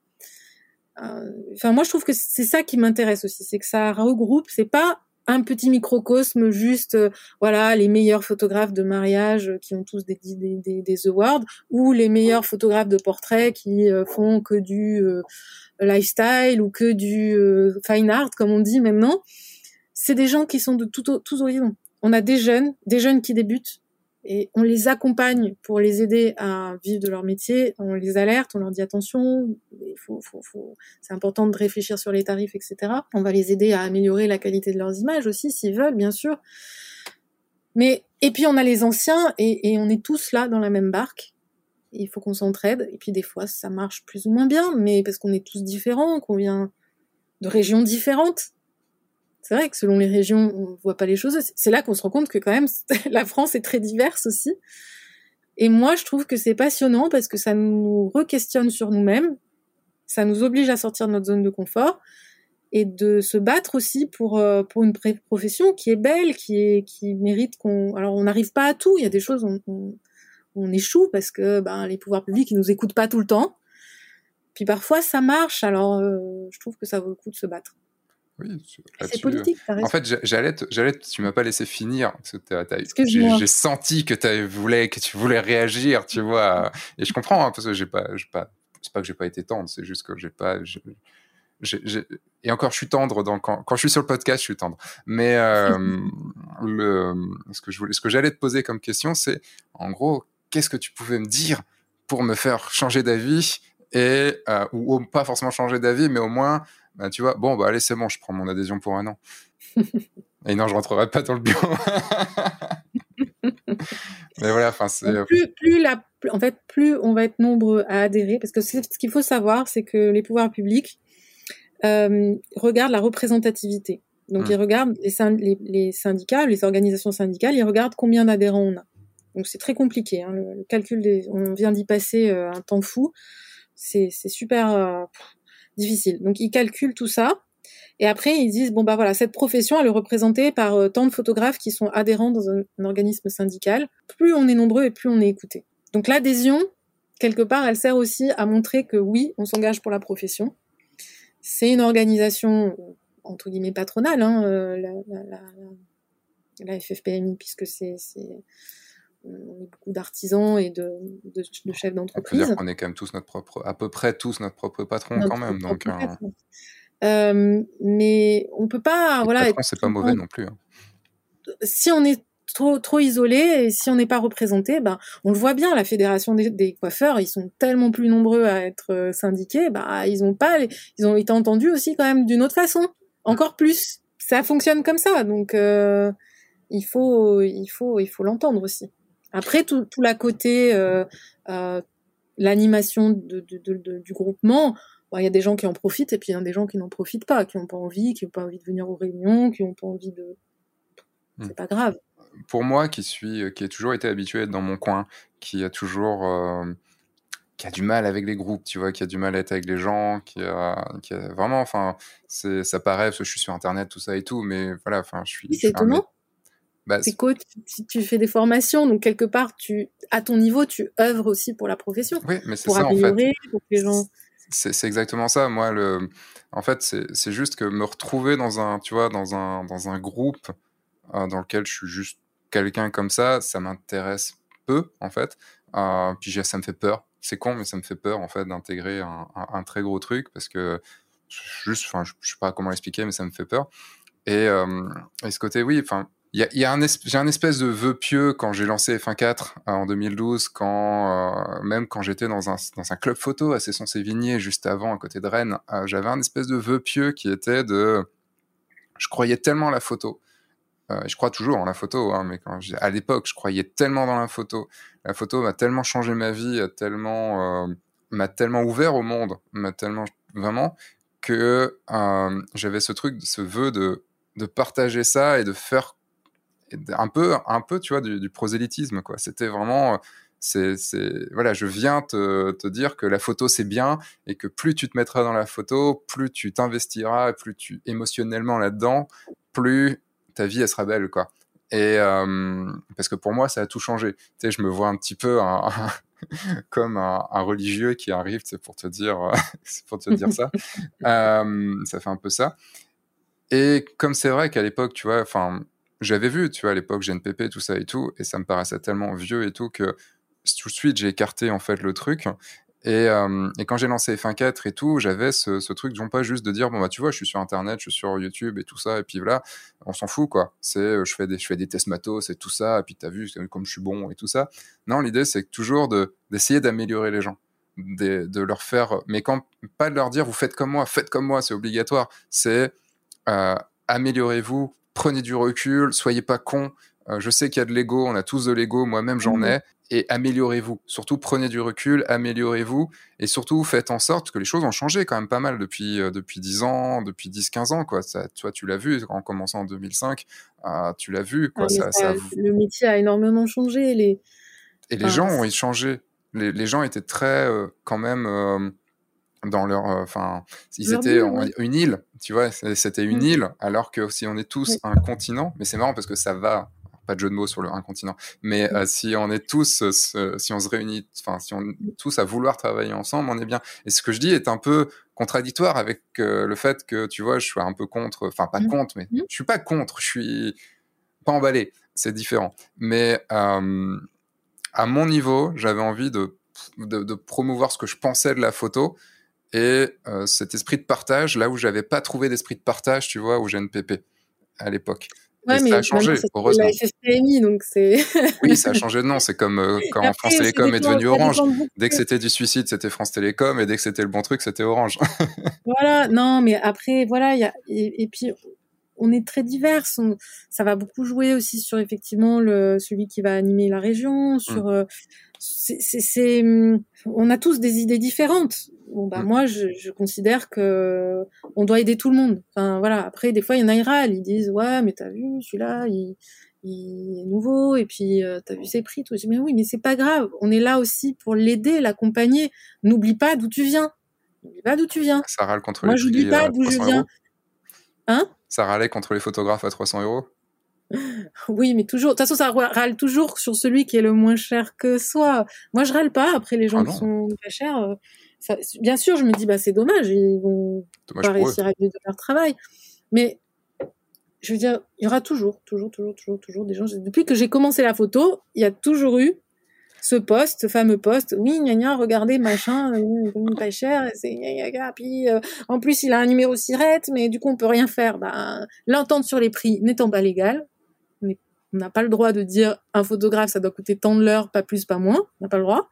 enfin moi je trouve que c'est ça qui m'intéresse aussi, c'est que ça regroupe, c'est pas un petit microcosme juste euh, voilà les meilleurs photographes de mariage qui ont tous des des, des, awards ou les meilleurs photographes de portrait qui euh, font que du euh, lifestyle ou que du fine art comme on dit maintenant. C'est des gens qui sont de tout, tous horizons. On a des jeunes des jeunes qui débutent et on les accompagne pour les aider à vivre de leur métier, on les alerte, on leur dit attention, c'est important de réfléchir sur les tarifs, etc. On va les aider à améliorer la qualité de leurs images aussi, s'ils veulent, bien sûr. Mais et puis on a les anciens et, et on est tous là dans la même barque. Il faut qu'on s'entraide. Et puis des fois ça marche plus ou moins bien, mais parce qu'on est tous différents, qu'on vient de régions différentes. C'est vrai que selon les régions, on voit pas les choses. C'est là qu'on se rend compte que quand même *laughs* la France est très diverse aussi. Et moi, je trouve que c'est passionnant parce que ça nous re-questionne sur nous-mêmes, ça nous oblige à sortir de notre zone de confort et de se battre aussi pour euh, pour une profession qui est belle, qui mérite qu'on. Alors, on n'arrive pas à tout. Il y a des choses on, on échoue parce que ben, les pouvoirs publics ils nous écoutent pas tout le temps. Puis parfois ça marche. Alors, euh, je trouve que ça vaut le coup de se battre. Oui, c'est politique. En fait, j'allais, j'allais, tu m'as pas laissé finir j'ai senti que tu voulais, que tu voulais réagir, tu vois. Et je comprends hein, parce que j'ai pas, pas, c'est pas que j'ai pas été tendre, c'est juste que j'ai pas, et encore, je suis tendre dans, quand, quand, je suis sur le podcast, je suis tendre. Mais euh, le, ce que je voulais, ce que j'allais te poser comme question, c'est en gros, qu'est-ce que tu pouvais me dire pour me faire changer d'avis et euh, ou, pas forcément changer d'avis, mais au moins, bah, tu vois, bon, bah allez, c'est bon, je prends mon adhésion pour un an. *laughs* et non, je rentrerai pas dans le bureau. *laughs* mais voilà, enfin, c'est. Euh, plus, plus la, en fait, plus on va être nombreux à adhérer, parce que ce qu'il faut savoir, c'est que les pouvoirs publics euh, regardent la représentativité. Donc, mmh. ils regardent les, les, syndicats, les organisations syndicales, ils regardent combien d'adhérents on a. Donc, c'est très compliqué. Hein, le, calcul des, on vient d'y passer euh, un temps fou c'est super euh, difficile. Donc ils calculent tout ça. Et après, ils disent, bon, bah voilà, cette profession, elle est représentée par euh, tant de photographes qui sont adhérents dans un, organisme syndical. Plus on est nombreux et plus on est écouté. Donc l'adhésion, quelque part, elle sert aussi à montrer que oui, on s'engage pour la profession. C'est une organisation, entre guillemets, patronale, hein, euh, la, FFPMI, puisque c'est on est beaucoup d'artisans et de, de, chefs d'entreprise. On est quand même tous notre propre, à peu près tous notre propre patron quand même. Donc, euh, euh, mais on peut pas, voilà. Patron, c'est pas mauvais non plus. Hein. Si on est trop trop isolé et si on n'est pas représenté, ben on le voit bien. La fédération des, coiffeurs, ils sont tellement plus nombreux à être euh, syndiqués, bah ils ont pas, ils ont été entendus aussi quand même d'une autre façon, encore plus. Ça fonctionne comme ça, donc il faut il faut il faut l'entendre aussi. Après, tout, tout la côté, euh, euh, l'animation de, de, de, du groupement, il y a des gens qui en profitent et puis il y a des gens qui n'en profitent pas, qui n'ont pas envie, qui n'ont pas envie de venir aux réunions, qui n'ont pas envie de. Hmm. C'est pas grave. Pour moi, qui suis, qui ai toujours été habitué à être dans mon coin, qui a toujours, euh, qui a du mal avec les groupes, tu vois, qui a du mal à être avec les gens, qui a, qui a vraiment, enfin, c'est, ça paraît parce que je suis sur Internet, tout ça et tout, mais voilà, enfin, je suis. c'est étonnant. Bah, coach, tu, tu, fais des formations, donc quelque part, tu, à ton niveau, tu œuvres aussi pour la profession. Oui, mais c'est ça en fait. Pour que les gens... C'est exactement ça. Moi, le, en fait, c'est juste que me retrouver dans un, tu vois, dans un, dans un groupe euh, dans lequel je suis juste quelqu'un comme ça, ça m'intéresse peu, en fait. Euh, puis ça me fait peur. C'est con, mais ça me fait peur, en fait, d'intégrer un, un, très gros truc parce que juste, enfin, je, je sais pas comment l'expliquer, mais ça me fait peur. Et, euh, et ce côté, oui, enfin, y y a un j'ai un espèce de vœu pieux quand j'ai lancé F1.4 euh, en 2012, quand euh, même quand j'étais dans un, dans un club photo à Cesson-Sévigné juste avant à côté de Rennes, euh, j'avais un espèce de vœu pieux qui était de, je croyais tellement à la photo, je crois toujours en la photo, hein, mais quand à l'époque je croyais tellement dans la photo, la photo m'a tellement changé ma vie, a tellement m'a tellement ouvert au monde, m'a tellement vraiment que j'avais ce truc, ce vœu de de partager ça et de faire un peu, un peu, tu vois, du, prosélytisme, quoi. C'était vraiment, euh, c'est, voilà, je viens te, te, dire que la photo c'est bien et que plus tu te mettras dans la photo, plus tu t'investiras, plus tu émotionnellement là-dedans, plus ta vie elle sera belle, quoi. Et euh, parce que pour moi, ça a tout changé. Tu sais, je me vois un petit peu *laughs* comme un, religieux qui arrive, *laughs* c'est pour te dire, pour te dire ça. *laughs* Euh, ça fait un peu ça. Et comme c'est vrai qu'à l'époque, tu vois, enfin, j'avais vu, tu vois, à l'époque, GNPP, tout ça et tout, et ça me paraissait tellement vieux et tout que tout de suite, j'ai écarté en fait le truc. Et, euh, quand j'ai lancé F1.4 et tout, j'avais ce, truc, non pas juste de dire, bon, bah, tu vois, je suis sur Internet, je suis sur YouTube et tout ça, et puis voilà, on s'en fout, quoi. C'est, euh, je fais des, tests matos et tout ça, et puis t'as vu comme je suis bon et tout ça. Non, l'idée, c'est toujours de, d'essayer d'améliorer les gens. De, de, leur faire, mais quand, pas de leur dire, vous faites comme moi, faites comme moi, c'est obligatoire. C'est, euh, améliorez-vous, prenez du recul, soyez pas con. Euh, je sais qu'il y a de l'ego, on a tous de l'ego, moi-même j'en mmh ai, et améliorez-vous. Surtout prenez du recul, améliorez-vous, et surtout faites en sorte que les choses ont changé quand même pas mal depuis, euh, depuis 10 ans, depuis 10-15 ans. Quoi. Ça, toi, tu l'as vu en commençant en 2005, euh, tu l'as vu. Quoi. Ah, ça, ça, Le métier a énormément changé. Les... Et les gens ont changé. Les, les, gens étaient très, euh, quand même, dans leur. Enfin, ils Leur étaient en- ouais. une île, tu vois, c'était une Mm. île, alors que si on est tous Oui. un continent, mais c'est marrant parce que ça va. Pas de jeu de mots sur le un continent, mais Mm. euh, si on est tous, euh, ce- si on se réunit, enfin si on est tous à vouloir travailler ensemble, on est bien. Et ce que je dis est un peu contradictoire avec euh, le fait que tu vois, je suis un peu contre, enfin pas Mm. contre, mais je suis pas contre, je suis pas emballé, c'est différent. Mais euh, à mon niveau, j'avais envie de, de, de promouvoir ce que je pensais de la photo et euh, cet esprit de partage, là où j'avais pas trouvé d'esprit de partage, tu vois, au GNPP à l'époque. Ouais, et mais ça a changé, heureusement. la FFPMI, donc c'est. *laughs* Oui, ça a changé de nom. C'est comme euh, quand Après, France Télécom est devenu Orange. Dès que c'était du suicide, c'était France Télécom, et dès que c'était le bon truc, c'était Orange. Voilà, non, mais après, voilà, il y a, et, et puis, on est très divers. On- ça va beaucoup jouer aussi sur, effectivement, le, celui qui va animer la région, sur, Mm. euh, c'est, hum, on a tous des idées différentes. Bon, bah, Mm. moi, je, je considère que on doit aider tout le monde. Enfin, voilà. Après, des fois, il y en a, ils râlent. Ils disent, ouais, mais t'as vu, celui-là, il, il est nouveau, et puis, euh, t'as vu ses prix, tout. Je dis, mais oui, mais c'est pas grave. On est là aussi pour l'aider, l'accompagner. N'oublie pas d'où tu viens. N'oublie pas d'où tu viens. Ça râle contre Moi, j'oublie pas à d'où je 300 viens. euros. Hein? Ça râlait contre les photographes à 300 euros? Oui, mais toujours. De toute façon, ça râle toujours sur celui qui est le moins cher que soi. Moi, je râle pas. Après, les gens Ah qui sont pas chers, euh, ça- bien sûr, je me dis, bah, c'est dommage. Ils vont Dommage pas eux. réussir à vivre de leur travail. Mais, je veux dire, il y aura toujours, toujours, toujours, toujours, toujours des gens. Depuis que j'ai commencé la photo, il y a toujours eu ce poste, ce fameux poste. Oui, gna gna, regardez, machin, euh, il pas cher, c'est gna gna gna. Puis, euh, en plus, il a un numéro SIRET, mais du coup, on peut rien faire. Bah, l'entente sur les prix n'étant pas légale, on n'a pas le droit de dire un photographe, ça doit coûter tant de l'heure, pas plus, pas moins. On n'a pas le droit.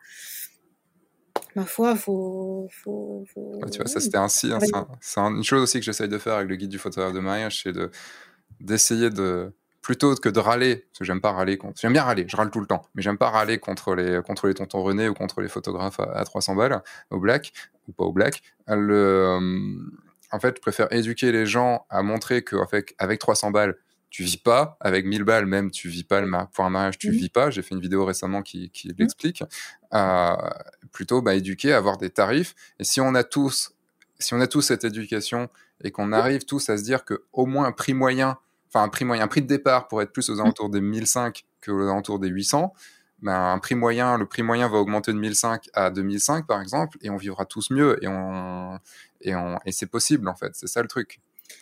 Ma foi, faut, faut, faut... Ouais, tu vois, ça c'était ainsi. hein, Ouais. c'est un- c'est un- une chose aussi que j'essaye de faire avec le guide du photographe de mariage, c'est de d'essayer de plutôt que de râler, parce que j'aime pas râler contre. J'aime bien râler, je râle tout le temps, mais j'aime pas râler contre les contre les tontons René ou contre les photographes à, à 300 balles au black ou pas au black. Le, euh, en fait, je préfère éduquer les gens à montrer fait, avec 300 balles tu vis pas, avec 1000 balles même, tu vis pas le pour un mariage, tu Mhm. vis pas. J'ai fait une vidéo récemment qui, qui l'explique. Euh, plutôt bah, éduquer, avoir des tarifs. Et si on a tous, si on a tous cette éducation et qu'on arrive tous à se dire que au moins un prix moyen, enfin un prix moyen, un prix de départ pour être plus aux alentours des 1005 que aux alentours des 800, ben, un prix moyen, le prix moyen va augmenter de 1005 à 2005 par exemple, et on vivra tous mieux et on et on et c'est possible en fait, c'est ça le truc.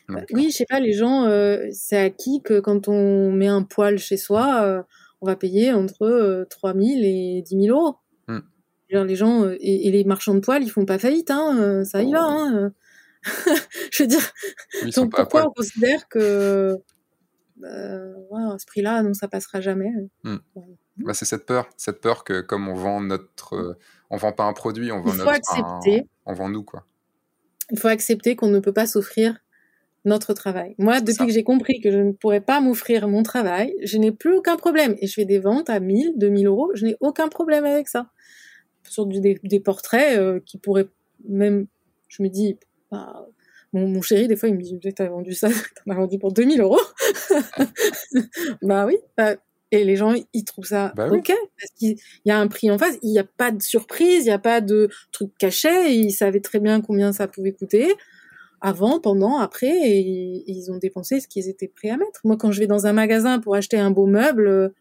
Donc, Bah, Oui, je sais pas, les gens, euh, c'est acquis que quand on met un poil chez soi, euh, on va payer entre euh, 3 000 et 10 000 euros. Dire, les gens, euh, et, et les marchands de poils, ils font pas faillite, hein, euh, ça y va. Hein, euh. *laughs* je veux dire, donc pourquoi on considère que euh, ouais, à ce prix-là, non, ça passera jamais Bah, c'est cette peur, cette peur que comme on vend notre, euh, on vend pas un produit, on vend Il faut notre, accepter. un- on vend nous quoi. Il faut accepter qu'on ne peut pas s'offrir notre travail. Moi, depuis ça. que j'ai compris que je ne pourrais pas m'offrir mon travail, je n'ai plus aucun problème. Et je fais des ventes à 1000, 2000 euros, je n'ai aucun problème avec ça. Sur des portraits euh, qui pourraient même, je me dis, bah, mon, mon chéri, des fois, il me dit, t'as vendu ça, *laughs* t'en as vendu pour 2000 euros. *laughs* bah oui. bah, et les gens, ils trouvent ça Bah oui. ok, parce qu'il y a un prix en face, il n'y a pas de surprise, il n'y a pas de truc caché, ils savaient très bien combien ça pouvait coûter, avant, pendant, après, et, ils ont dépensé ce qu'ils étaient prêts à mettre. Moi, quand je vais dans un magasin pour acheter un beau meuble,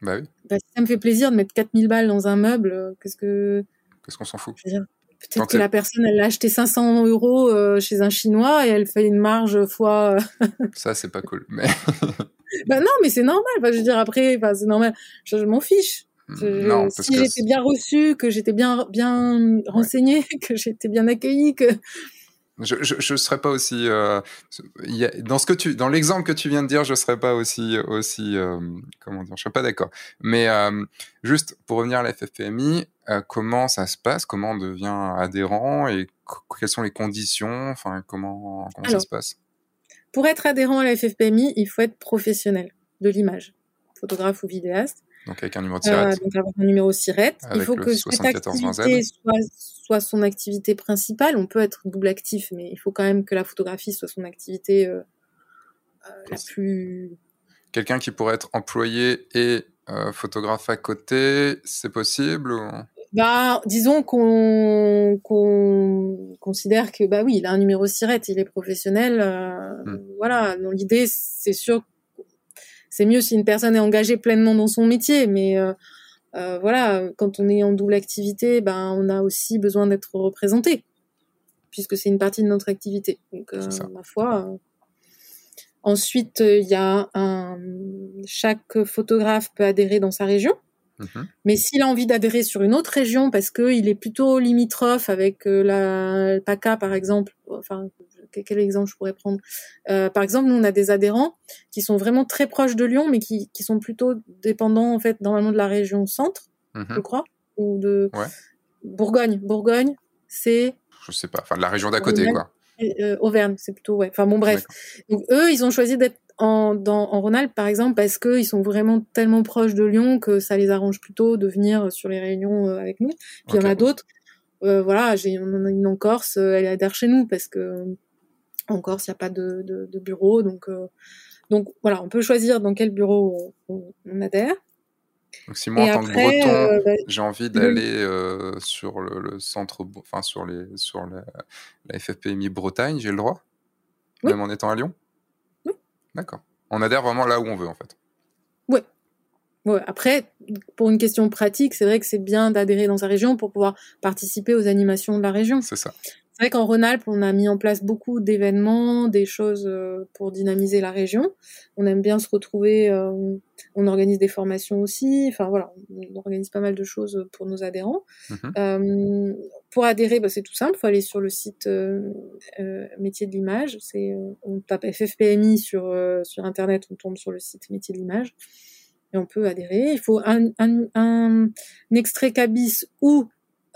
Bah oui, bah, ça me fait plaisir de mettre 4000 balles dans un meuble, qu'est-ce que... qu'est-ce qu'on s'en fout? Peut-être que la personne, elle l'a acheté 500 euros euh, chez un Chinois et elle fait une marge fois... Ça c'est pas cool. Mais *laughs* bah non, mais c'est normal. Enfin, je veux dire, après, c'est normal. Je, je m'en fiche. non, si j'étais bien reçu, que j'étais bien bien renseigné, *laughs* que j'étais bien accueilli, que je, je, serais pas aussi euh, dans ce que tu dans l'exemple que tu viens de dire, je serais pas aussi aussi euh, comment dire, je serais pas d'accord. Mais euh, juste pour revenir à la FFPMI, comment ça se passe, comment on devient adhérent et quelles sont les conditions, enfin comment comment ça se passe? Pour être adhérent à la FFPMI, il faut être professionnel de l'image, photographe ou vidéaste. Donc avec un numéro de SIRET. donc avoir un numéro SIRET. il faut que cette activité soit, soit, son activité principale. On peut être double actif, mais il faut quand même que la photographie soit son activité euh, euh, la plus. Quelqu'un qui pourrait être employé et euh, photographe à côté, c'est possible ou... Bah, disons qu'on qu'on considère que bah oui, il a un numéro SIRET, il est professionnel. Hmm. Voilà. L'idée, c'est sûr c'est mieux si une personne est engagée pleinement dans son métier, mais euh, euh, voilà, quand on est en double activité, ben on a aussi besoin d'être représenté, puisque c'est une partie de notre activité. Donc, euh, ma foi. Ensuite, il y a un chaque photographe peut adhérer dans sa région. Mhm. Mais s'il a envie d'adhérer sur une autre région parce qu'il est plutôt limitrophe avec la PACA par exemple, enfin quel exemple je pourrais prendre? Euh, Par exemple, nous, on a des adhérents qui sont vraiment très proches de Lyon, mais qui, qui sont plutôt dépendants, en fait, normalement de la région centre, mhm. je crois, ou de Bourgogne. Bourgogne, c'est... Je sais pas, enfin, de la région d'à côté, quoi. Euh, Auvergne, c'est plutôt, ouais. Enfin, bon, bref. Donc, eux, ils ont choisi d'être en, dans, en Rhône-Alpes, par exemple, parce qu'ils sont vraiment tellement proches de Lyon que ça les arrange plutôt de venir sur les réunions euh, avec nous. Puis il y en a d'autres. Euh, voilà, j'ai une en Corse, elle adhère chez nous parce que encore s'il n'y a pas de, de, bureau. Donc, euh, donc voilà, on peut choisir dans quel bureau on, adhère. Donc si moi, en tant que breton, euh, bah, j'ai envie d'aller euh, sur le, centre, enfin sur, les, sur la, la FFPMI Bretagne, j'ai le droit? Même en étant à Lyon? Oui. D'accord. On adhère vraiment là où on veut, en fait. Oui. Ouais, après, pour une question pratique, c'est vrai que c'est bien d'adhérer dans sa région pour pouvoir participer aux animations de la région. C'est ça. C'est vrai qu'en Rhône-Alpes, on a mis en place beaucoup d'événements, des choses euh, pour dynamiser la région. On aime bien se retrouver, euh, on organise des formations aussi. Enfin voilà, on organise pas mal de choses pour nos adhérents. Mhm. Euh, pour adhérer, bah, c'est tout simple, il faut aller sur le site euh, Métier de l'image. C'est on tape FFPMI sur sur internet, on tombe sur le site Métier de l'image et on peut adhérer. Il faut un, un, un extrait cabis ou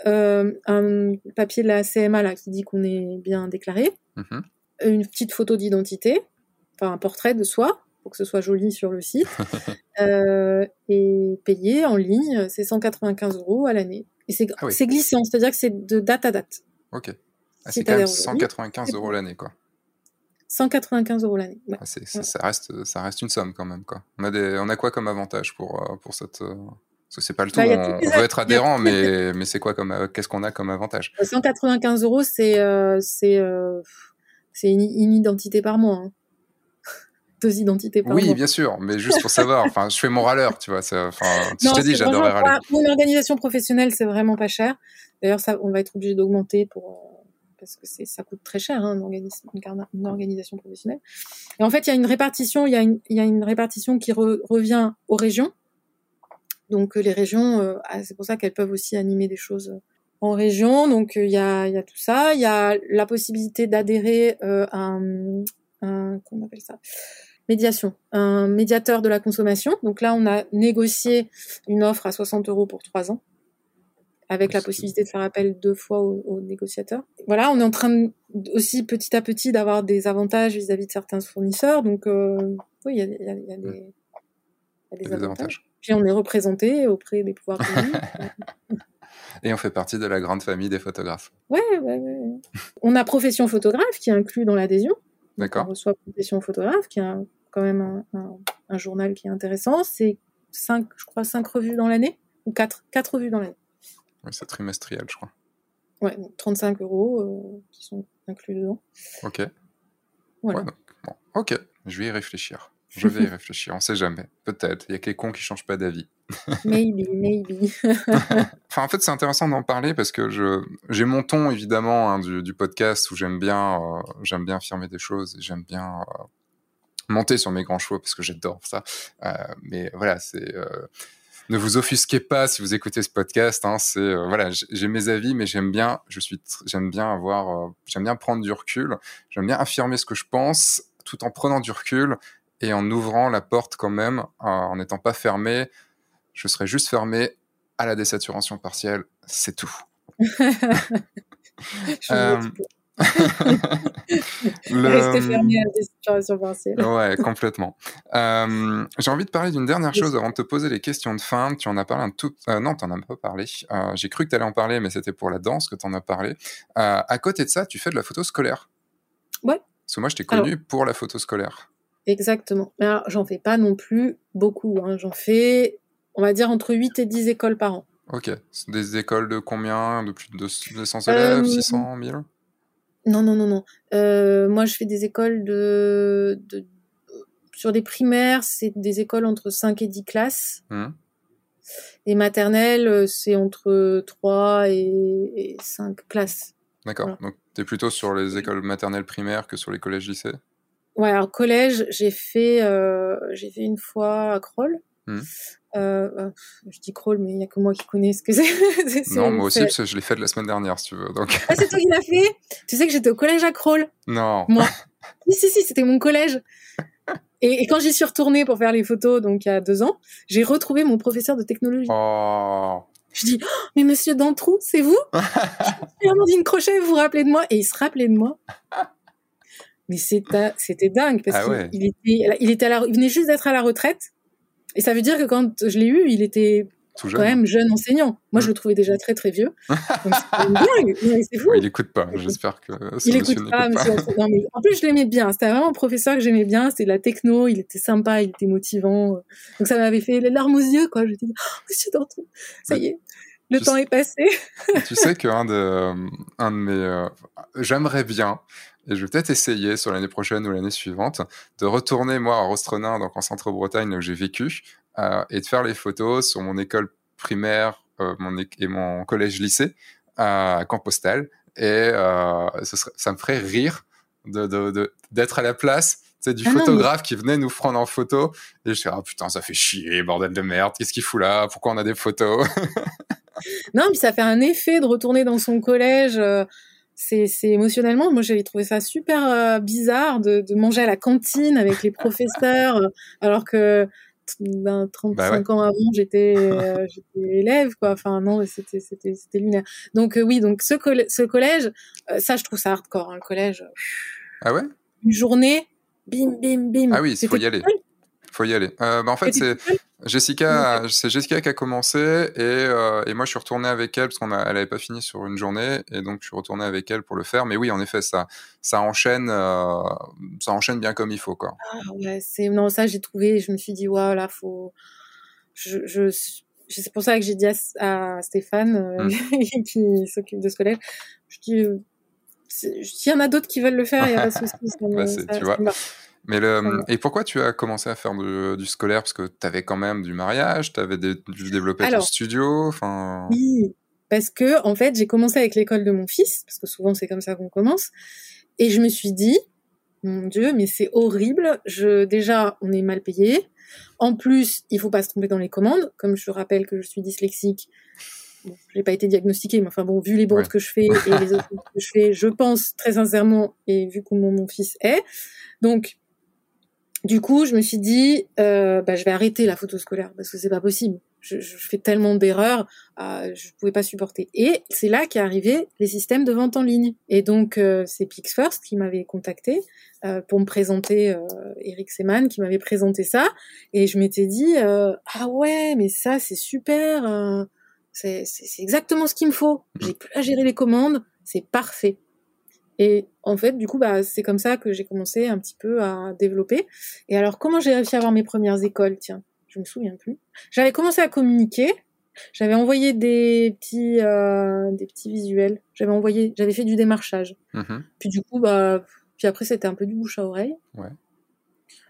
euh, un papier de la CMA là qui dit qu'on est bien déclaré, mhm. une petite photo d'identité, enfin un portrait de soi pour que ce soit joli sur le site, *laughs* euh, et payé en ligne, c'est 195 euros à l'année. Et c'est ah glissant, c'est-à-dire que c'est de date à date. Ok. Ah, c'est quand même 195 euros l'année, quoi. 195 euros l'année. Ah, ça, reste, ça reste une somme quand même. Quoi. On, a des, on a quoi comme avantage pour, euh, pour cette, parce que c'est pas le tout. Bah, on, veut être adhérent, mais, mais c'est quoi comme euh, qu'est-ce qu'on a comme avantage? 195 euros, c'est euh, c'est euh, c'est une, identité par mois. Hein. *laughs* Deux identités par oui, mois. Oui, bien sûr, mais juste pour savoir. *laughs* Enfin, je fais mon râleur, tu vois. Enfin, je te dis, j'adorerais râler. Pour une organisation professionnelle, c'est vraiment pas cher. D'ailleurs, ça, on va être obligé d'augmenter pour parce que c'est ça coûte très cher hein, une, une, organisation professionnelle. Et en fait, il y a une répartition, y il y a une répartition qui revient aux régions donc euh, les régions, euh, ah, c'est pour ça qu'elles peuvent aussi animer des choses euh, en région. Donc il y a, y, a, tout ça. Il y a la possibilité d'adhérer à un, un, comment on appelle ça? Médiation, un médiateur de la consommation. Donc là, on a négocié une offre à 60 euros pour trois ans, avec la possibilité de faire appel deux fois au, négociateur. Voilà, on est en train aussi petit à petit d'avoir des avantages vis-à-vis de certains fournisseurs. Donc oui, il y a, y a, y a des, des, avantages. Puis on est représenté auprès des pouvoirs publics. *laughs* Et on fait partie de la grande famille des photographes. Ouais, ouais, ouais. On a profession photographe qui est inclus dans l'adhésion. D'accord. On reçoit profession photographe qui a quand même un, journal qui est intéressant. C'est cinq, je crois, cinq revues dans l'année ou quatre, quatre revues dans l'année. Oui, c'est trimestriel, je crois. Ouais, 35 euros euh, qui sont inclus dedans. Ok. Voilà. Ouais, bon, ok, je vais y réfléchir. Je vais y réfléchir, on sait jamais. Peut-être. Il y a quelqu'un qui change pas d'avis. *laughs* maybe, maybe. *laughs* enfin, en fait, c'est intéressant d'en parler parce que je, j'ai mon ton, évidemment, hein, du, du, podcast où j'aime bien, euh, j'aime bien affirmer des choses et j'aime bien euh, monter sur mes grands chevaux parce que j'adore ça. Euh, mais voilà, c'est, ne vous offusquez pas si vous écoutez ce podcast. Hein, c'est euh, voilà, j'ai mes avis, mais j'aime bien, je suis, j'aime bien avoir, j'aime bien prendre du recul. J'aime bien affirmer ce que je pense, tout en prenant du recul et en ouvrant la porte quand même, en n'étant pas fermé. Je serai juste fermé à la désaturation partielle, c'est tout. *laughs* euh... *laughs* le... Rester fermé à la désaturation partielle. ouais, complètement. Euh, j'ai envie de parler d'une dernière chose avant de te poser les questions de fin. Tu en as parlé un tout. Euh, non, tu n'en as pas parlé. Euh, j'ai cru que tu allais en parler, mais c'était pour la danse que tu en as parlé. Euh, à côté de ça, tu fais de la photo scolaire. Ouais. Parce que moi, je t'ai connu pour la photo scolaire. Exactement. Mais j'en fais pas non plus beaucoup. Hein. J'en fais, on va dire, entre 8 et 10 écoles par an. Ok. Des écoles de combien? De plus de 200 élèves 600 1000 Non, non, non, non. Euh, moi, je fais des écoles de, de... Sur des primaires, c'est des écoles entre 5 et 10 classes. Mmh. Et maternelles, c'est entre 3 et, et 5 classes. D'accord. Voilà. Donc, tu es plutôt sur les écoles maternelles primaires que sur les collèges lycées? Ouais, alors collège, j'ai fait, euh, j'ai fait une fois à Kroll. Mmh. Euh, je dis crawl, mais il n'y a que moi qui connais ce que c'est. *laughs* non, moi aussi, parce que je l'ai fait de la semaine dernière, si tu veux. Donc... Ah, c'est toi qui l'as fait? Tu sais que j'étais au collège à crawl Non. Moi. si, si, si, c'était mon collège. Et, et, quand j'y suis retournée pour faire les photos, donc il y a deux ans, j'ai retrouvé mon professeur de technologie. Oh. Je dis, oh, mais monsieur Dantrou, c'est vous? *laughs* Amandine Crochet, vous vous rappelez de moi? Et il se rappelait de moi. Mais c'était dingue, parce ah ouais. qu'il était, il, était à la, il venait juste d'être à la retraite. Et ça veut dire que quand je l'ai eu, il était Tout quand même jeune enseignant. Moi, je le trouvais déjà très très vieux. *laughs* C'est fou. Ouais, il écoute pas. J'espère que il écoute pas. Monsieur... Non, mais en plus, je l'aimais bien. C'était vraiment un professeur que j'aimais bien. C'était de la techno. Il était sympa, il était motivant. Donc ça m'avait fait les larmes aux yeux, quoi. Je dit, oh, Monsieur Danton, ça y est. Le Tu temps sais- est passé. *laughs* tu sais qu'un de, un de mes. euh, J'aimerais bien, et je vais peut-être essayer sur l'année prochaine ou l'année suivante, de retourner, moi, à Rostrenin, donc en centre-Bretagne, là où j'ai vécu, euh, et de faire les photos sur mon école primaire euh, mon et mon collège-lycée à Compostelle. Et euh, ce serait, ça me ferait rire de, de, de- d'être à la place du Ah non, mais- photographe qui venait nous prendre en photo. Et je suis ah putain, ça fait chier, bordel de merde, qu'est-ce qu'il fout là? Pourquoi on a des photos? *laughs* Non, puis ça fait un effet de retourner dans son collège. C'est c'est émotionnellement, moi j'avais trouvé ça super euh, bizarre de, de manger à la cantine avec les professeurs, euh, alors que ben, 35 Bah ouais. ans avant j'étais euh, *laughs* j'étais élève quoi. Enfin non, c'était c'était c'était lunaire. Donc euh, oui, donc ce, coll- ce collège, ça je trouve ça hardcore. Hein, le collège, Ah ouais? une journée, bim bim bim. Ah oui, il faut y aller. seul faut y aller. Bah, en fait, c'est Jessica, c'est Jessica qui a commencé et, euh, et moi je suis retourné avec elle parce qu'on a, elle avait pas fini sur une journée et donc je suis retourné avec elle pour le faire. Mais oui, en effet, ça, ça enchaîne, euh, ça enchaîne bien comme il faut quoi. Ah ouais, c'est non ça j'ai trouvé, je me suis dit waouh là faut je, je c'est pour ça que j'ai dit à, à Stéphane euh, Mm. *laughs* qui s'occupe de ce collège, je dis s'il y en a d'autres qui veulent le faire, il y a pas de souci. *laughs* Bah, tu vois. Mais le, Voilà. et pourquoi tu as commencé à faire du, du scolaire? Parce que tu avais quand même du mariage, tu avais dû développer ton studio, enfin. Oui, parce que en fait j'ai commencé avec l'école de mon fils, parce que souvent c'est comme ça qu'on commence, et je me suis dit mon Dieu, mais c'est horrible. Je déjà on est mal payé. En plus, il faut pas se tromper dans les commandes. Comme je rappelle que je suis dyslexique, bon, j'ai pas été diagnostiquée, mais enfin bon, vu les bourdes Ouais. que je fais et les *laughs* autres que je fais, je pense très sincèrement, et vu comment mon fils est, donc du coup, je me suis dit, euh, bah, je vais arrêter la photo scolaire parce que c'est pas possible. Je, je fais tellement d'erreurs, euh, je pouvais pas supporter. Et c'est là qu'est arrivé les systèmes de vente en ligne. Et donc, euh, c'est PixFirst qui m'avait contacté euh, pour me présenter, euh, Eric Seman qui m'avait présenté ça. Et je m'étais dit, euh, ah ouais, mais ça, c'est super. euh, c'est exactement ce qu'il me faut. J'ai plus à gérer les commandes, c'est parfait. Et en fait, du coup, bah, c'est comme ça que j'ai commencé un petit peu à développer. Et alors, comment j'ai réussi à avoir mes premières écoles? Tiens, je me souviens plus. J'avais commencé à communiquer. J'avais envoyé des petits, euh, des petits visuels. J'avais envoyé, j'avais fait du démarchage. Mhm. Puis du coup, bah, puis après, c'était un peu du bouche à oreille. Ouais.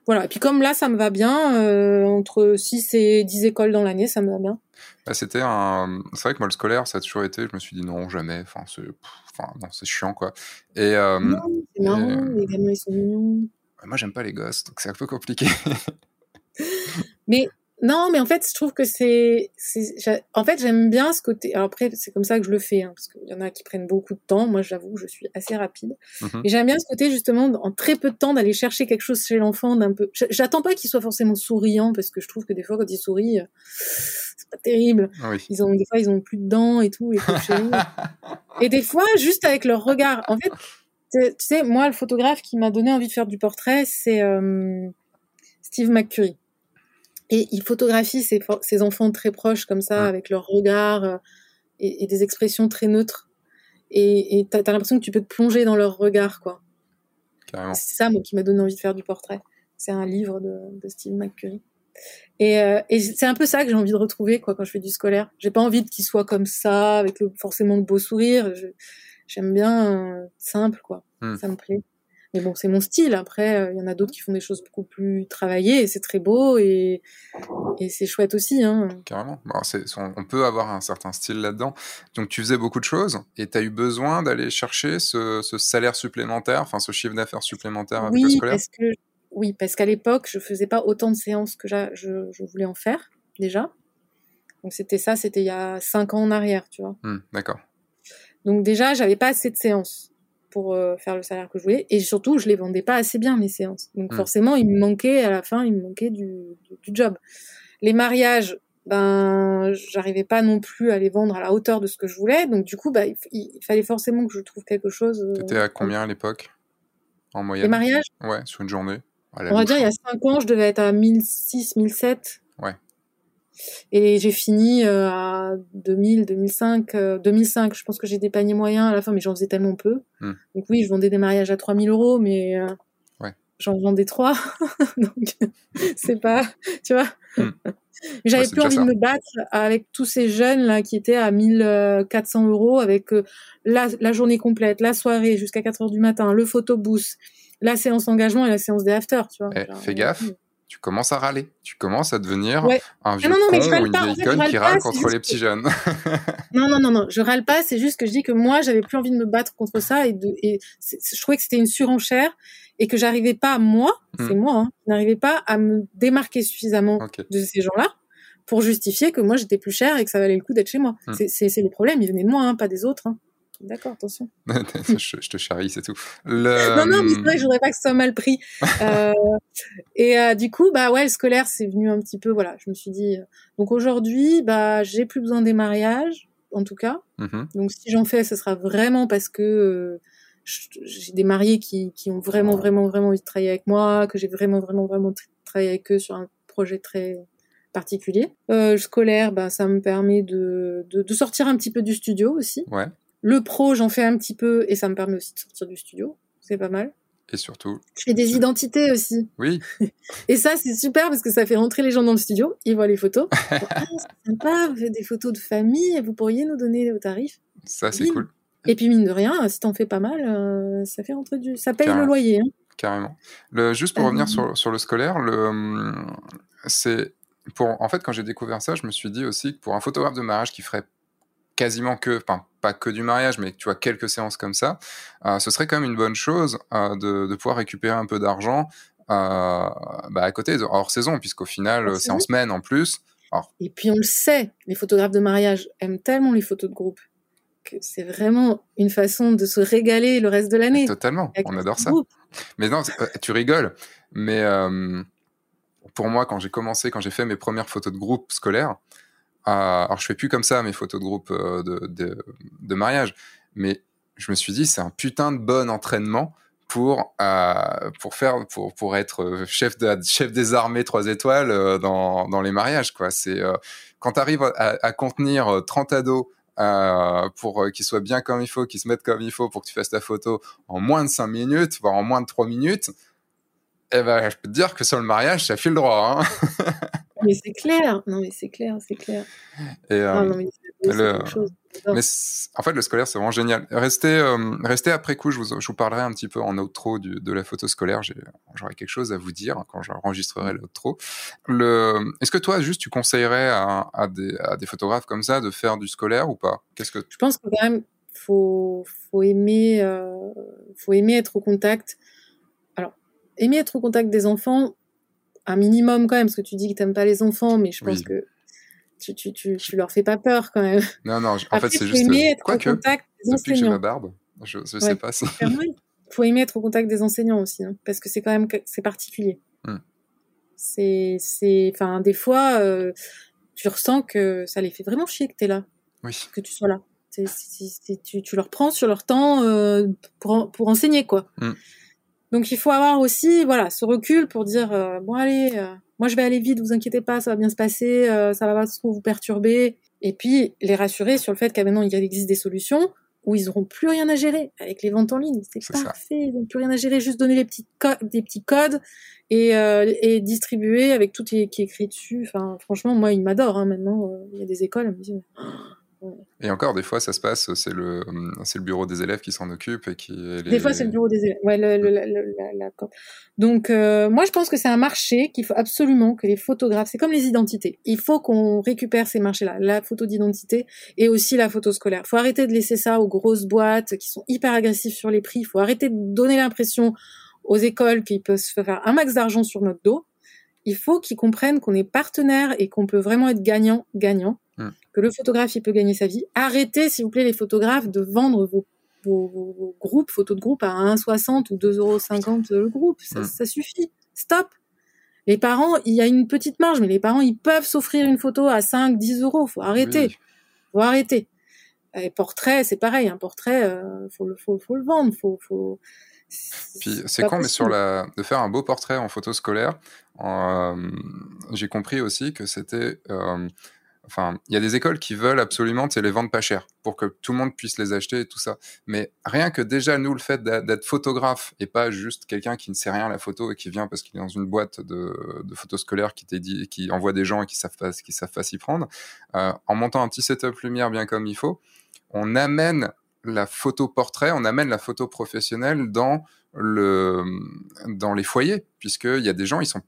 Voilà. Et puis comme là, ça me va bien, euh, entre 6 et 10 écoles dans l'année, ça me va bien. Bah, c'était un. C'est vrai que moi, le scolaire, ça a toujours été. Je me suis dit non, jamais. Enfin, c'est, pff, enfin, non, c'est chiant, quoi. Et euh, Non, c'est marrant, euh, les gamins, ils sont mignons. moi, j'aime pas les gosses, donc c'est un peu compliqué. Mais Non, mais en fait, je trouve que c'est, en fait, j'aime bien ce côté. Alors après, c'est comme ça que je le fais, hein, parce qu'il y en a qui prennent beaucoup de temps. Moi, j'avoue, je suis assez rapide. Mhm. Et j'aime bien ce côté justement, en très peu de temps, d'aller chercher quelque chose chez l'enfant d'un peu. J'attends pas qu'il soit forcément souriant, parce que je trouve que des fois, quand il sourit, euh, c'est pas terrible. Ils ont des fois, ils ont plus de dents et tout, et, *laughs* et des fois, juste avec leur regard. En fait, tu sais, moi, le photographe qui m'a donné envie de faire du portrait, c'est euh, Steve McCurry. Et il photographie ses, ses, enfants très proches comme ça, avec leur regard euh, et, des expressions très neutres. Et tu as, l'impression que tu peux te plonger dans leur regard, quoi. C'est ça, moi, qui m'a donné envie de faire du portrait. C'est un livre de, de Steve McCurry. Et, euh, et c'est un peu ça que j'ai envie de retrouver, quoi, quand je fais du scolaire. J'ai pas envie qu'il soit comme ça, avec le, forcément le beau sourire. J'aime bien euh, simple, quoi. Hmm. Ça me plaît. Mais bon, c'est mon style. Après, euh, il y en a d'autres qui font des choses beaucoup plus travaillées et c'est très beau et, et c'est chouette aussi. Hein. Carrément. Bon, on peut avoir un certain style là-dedans. Donc, tu faisais beaucoup de choses et tu as eu besoin d'aller chercher ce, ce, salaire supplémentaire, enfin ce chiffre d'affaires supplémentaire avec oui, le scolaire? parce que, Oui, parce qu'à l'époque, je faisais pas autant de séances que je, je voulais en faire déjà. Donc, c'était ça, c'était il y a cinq ans en arrière, tu vois. Mmh, d'accord. Donc, déjà, j'avais pas assez de séances pour euh, faire le salaire que je voulais. Et surtout, je les vendais pas assez bien, mes séances. Donc hmm. forcément, il me manquait, à la fin, il me manquait du, du, job. Les mariages, ben, j'arrivais pas non plus à les vendre à la hauteur de ce que je voulais. Donc du coup, bah, il, fallait forcément que je trouve quelque chose. Euh, T'étais à combien à l'époque? En moyenne? Les mariages? Ouais, sur une journée. On va dire, il y a 5 ans, je devais être à 1006, 1007. Et j'ai fini euh, à 2000, 2005, 2005. Je pense que j'ai des paniers moyens à la fin, mais j'en faisais tellement peu. Hmm. Donc oui, je vendais des mariages à 3000 euros, mais euh, j'en vendais trois. *laughs* Donc *laughs* c'est pas, tu vois. Hmm. J'avais plus envie de me battre avec tous ces jeunes là qui étaient à 1400 euros avec euh, la, la, journée complète, la soirée jusqu'à 4 heures du matin, le photobooth, la séance engagement et la séance des after, tu vois. Eh, fais gaffe tu commences à râler. Tu commences à devenir un vieux con ou une vieille conne qui râle contre les petits jeunes. *laughs* non, non, non, non, je râle pas. C'est juste que je dis que moi, j'avais plus envie de me battre contre ça et, de, et je trouvais que c'était une surenchère et que j'arrivais pas, moi, hmm. c'est moi, hein, n'arrivais pas à me démarquer suffisamment de ces gens-là pour justifier que moi j'étais plus cher et que ça valait le coup d'être chez moi. Hmm. C'est le problème, il venait de moi, hein, pas des autres. Hein. D'accord, attention. *laughs* je, te charrie, c'est tout. *laughs* Non, non, mais c'est vrai que je voudrais pas que ce soit mal pris. euh, *laughs* et euh, du coup, bah ouais, le scolaire, c'est venu un petit peu, voilà, je me suis dit. Euh, donc aujourd'hui, bah, j'ai plus besoin des mariages, en tout cas. Mm-hmm. Donc si j'en fais, ce sera vraiment parce que euh, j'ai des mariés qui, qui ont vraiment, vraiment, vraiment envie de travailler avec moi, que j'ai vraiment, vraiment, vraiment travaillé avec eux sur un projet très particulier. Euh, scolaire, bah, ça me permet de, de, de, sortir un petit peu du studio aussi. Ouais. Le pro, j'en fais un petit peu et ça me permet aussi de sortir du studio. C'est pas mal. Et surtout. Je fais des identités aussi. Oui. *laughs* et ça, c'est super parce que ça fait rentrer les gens dans le studio. Ils voient les photos. *laughs* ah, c'est sympa, vous faites des photos de famille. Vous pourriez nous donner vos tarifs. Ça, c'est cool. Et puis, mine de rien, si t'en fais pas mal, euh, ça fait rentrer du. Ça paye le loyer. Hein. Carrément. Le, juste pour revenir sur, sur, le scolaire, le, c'est. Pour, en fait, quand j'ai découvert ça, je me suis dit aussi que pour un photographe de mariage qui ferait quasiment que, enfin pas que du mariage, mais tu vois quelques séances comme ça, euh, ce serait quand même une bonne chose euh, de, de, pouvoir récupérer un peu d'argent euh, bah, à côté, hors saison, puisqu'au final c'est en semaine en plus. Et puis on le sait, les photographes de mariage aiment tellement les photos de groupe que c'est vraiment une façon de se régaler le reste de l'année. Totalement, on adore ça. Mais non, tu rigoles, mais pour moi, quand j'ai commencé, quand j'ai fait mes premières photos de groupe alors je fais plus comme ça mes photos de groupe euh, de, de, mariage, mais je me suis dit c'est un putain de bon entraînement pour euh, pour faire pour pour être chef de chef des armées trois étoiles euh, dans dans les mariages quoi. Euh, quand tu arrives à, contenir 30 ados euh, pour qu'ils soient bien comme il faut, qu'ils se mettent comme il faut pour que tu fasses ta photo en moins de 5 minutes, voire en moins de 3 minutes, eh ben, je peux te dire que sur le mariage, ça file droit. Hein *laughs* mais c'est clair. Non, mais c'est clair, c'est clair. Et, euh, non, mais, le... mais en fait, le scolaire, c'est vraiment génial. Restez, euh, restez après coup, je vous, je vous parlerai un petit peu en outro du, de la photo scolaire. J'aurai quelque chose à vous dire quand j'enregistrerai l'outro. Le... Est-ce que toi, juste, tu conseillerais à, à, des, à des photographes comme ça de faire du scolaire ou pas? Qu'est-ce que Je pense que quand même, faut, faut aimer, euh, faut aimer être au contact. Alors, aimer être au contact des enfants, un minimum quand même, parce que tu dis que t'aimes pas les enfants, mais je pense que tu, tu, tu, tu, leur fais pas peur quand même. Non, non, en fait, c'est juste. Aimer être au contact des enseignants. que j'ai ma barbe, je, je sais pas si. *laughs* faut aimer être au contact des enseignants aussi, hein, parce que c'est quand même c'est particulier. Hmm. C'est, c'est, enfin, des fois, euh, tu ressens que ça les fait vraiment chier que tu es là, oui. que tu sois là. tu, tu, leur prends sur leur temps euh, pour, pour enseigner, quoi. Hmm. Donc il faut avoir aussi, voilà, ce recul pour dire, euh, bon allez, euh, moi je vais aller vite, vous inquiétez pas, ça va bien se passer, ça va pas trop vous perturber. Et puis les rassurer sur le fait qu'à maintenant il existe des solutions où ils n'auront plus rien à gérer avec les ventes en ligne. C'est parfait, ils n'ont plus rien à gérer, juste donner les petits des petits codes et, euh, et distribuer avec tout qui est écrit dessus. Enfin, franchement, moi, ils m'adorent hein, maintenant. Euh, il y a des écoles, elles me disent et encore, des fois, ça se passe, c'est le, c'est le bureau des élèves qui s'en occupe et qui. Des fois, c'est le bureau des élèves. Ouais, le, le, la, Donc, euh, moi, je pense que c'est un marché qu'il faut absolument que les photographes. C'est comme les identités. Il faut qu'on récupère ces marchés-là, la photo d'identité et aussi la photo scolaire. Il faut arrêter de laisser ça aux grosses boîtes qui sont hyper agressives sur les prix. Il faut arrêter de donner l'impression aux écoles qu'ils peuvent se faire un max d'argent sur notre dos. Il faut qu'ils comprennent qu'on est partenaire et qu'on peut vraiment être gagnant-gagnant Hmm. que le photographe il peut gagner sa vie. Arrêtez, s'il vous plaît, les photographes, de vendre vos, vos, groupes, photos de groupe à 1,60 ou 2,50 euros le groupe. Ça, hmm. ça, suffit. Stop. Les parents, il y a une petite marge, mais les parents, ils peuvent s'offrir une photo à 5, 10 euros. Faut arrêter. Faut arrêter. Et portrait, c'est pareil. Un portrait, euh, faut, le, faut, faut le vendre. Faut, faut... Puis c'est con, mais sur la de faire un beau portrait en photo scolaire, euh, j'ai compris aussi que c'était euh, Enfin, il y a des écoles qui veulent absolument les vendre pas cher pour que tout le monde puisse les acheter et tout ça. Mais rien que déjà, nous, le fait d'être photographe et pas juste quelqu'un qui ne sait rien à la photo et qui vient parce qu'il est dans une boîte de, de photos scolaires qui, dit, qui envoie des gens et qui savent pas, qui savent pas s'y prendre, euh, en montant un petit setup lumière bien comme il faut, on amène la photo portrait, on amène la photo professionnelle dans le dans les foyers puisqu'il y a des gens ils sont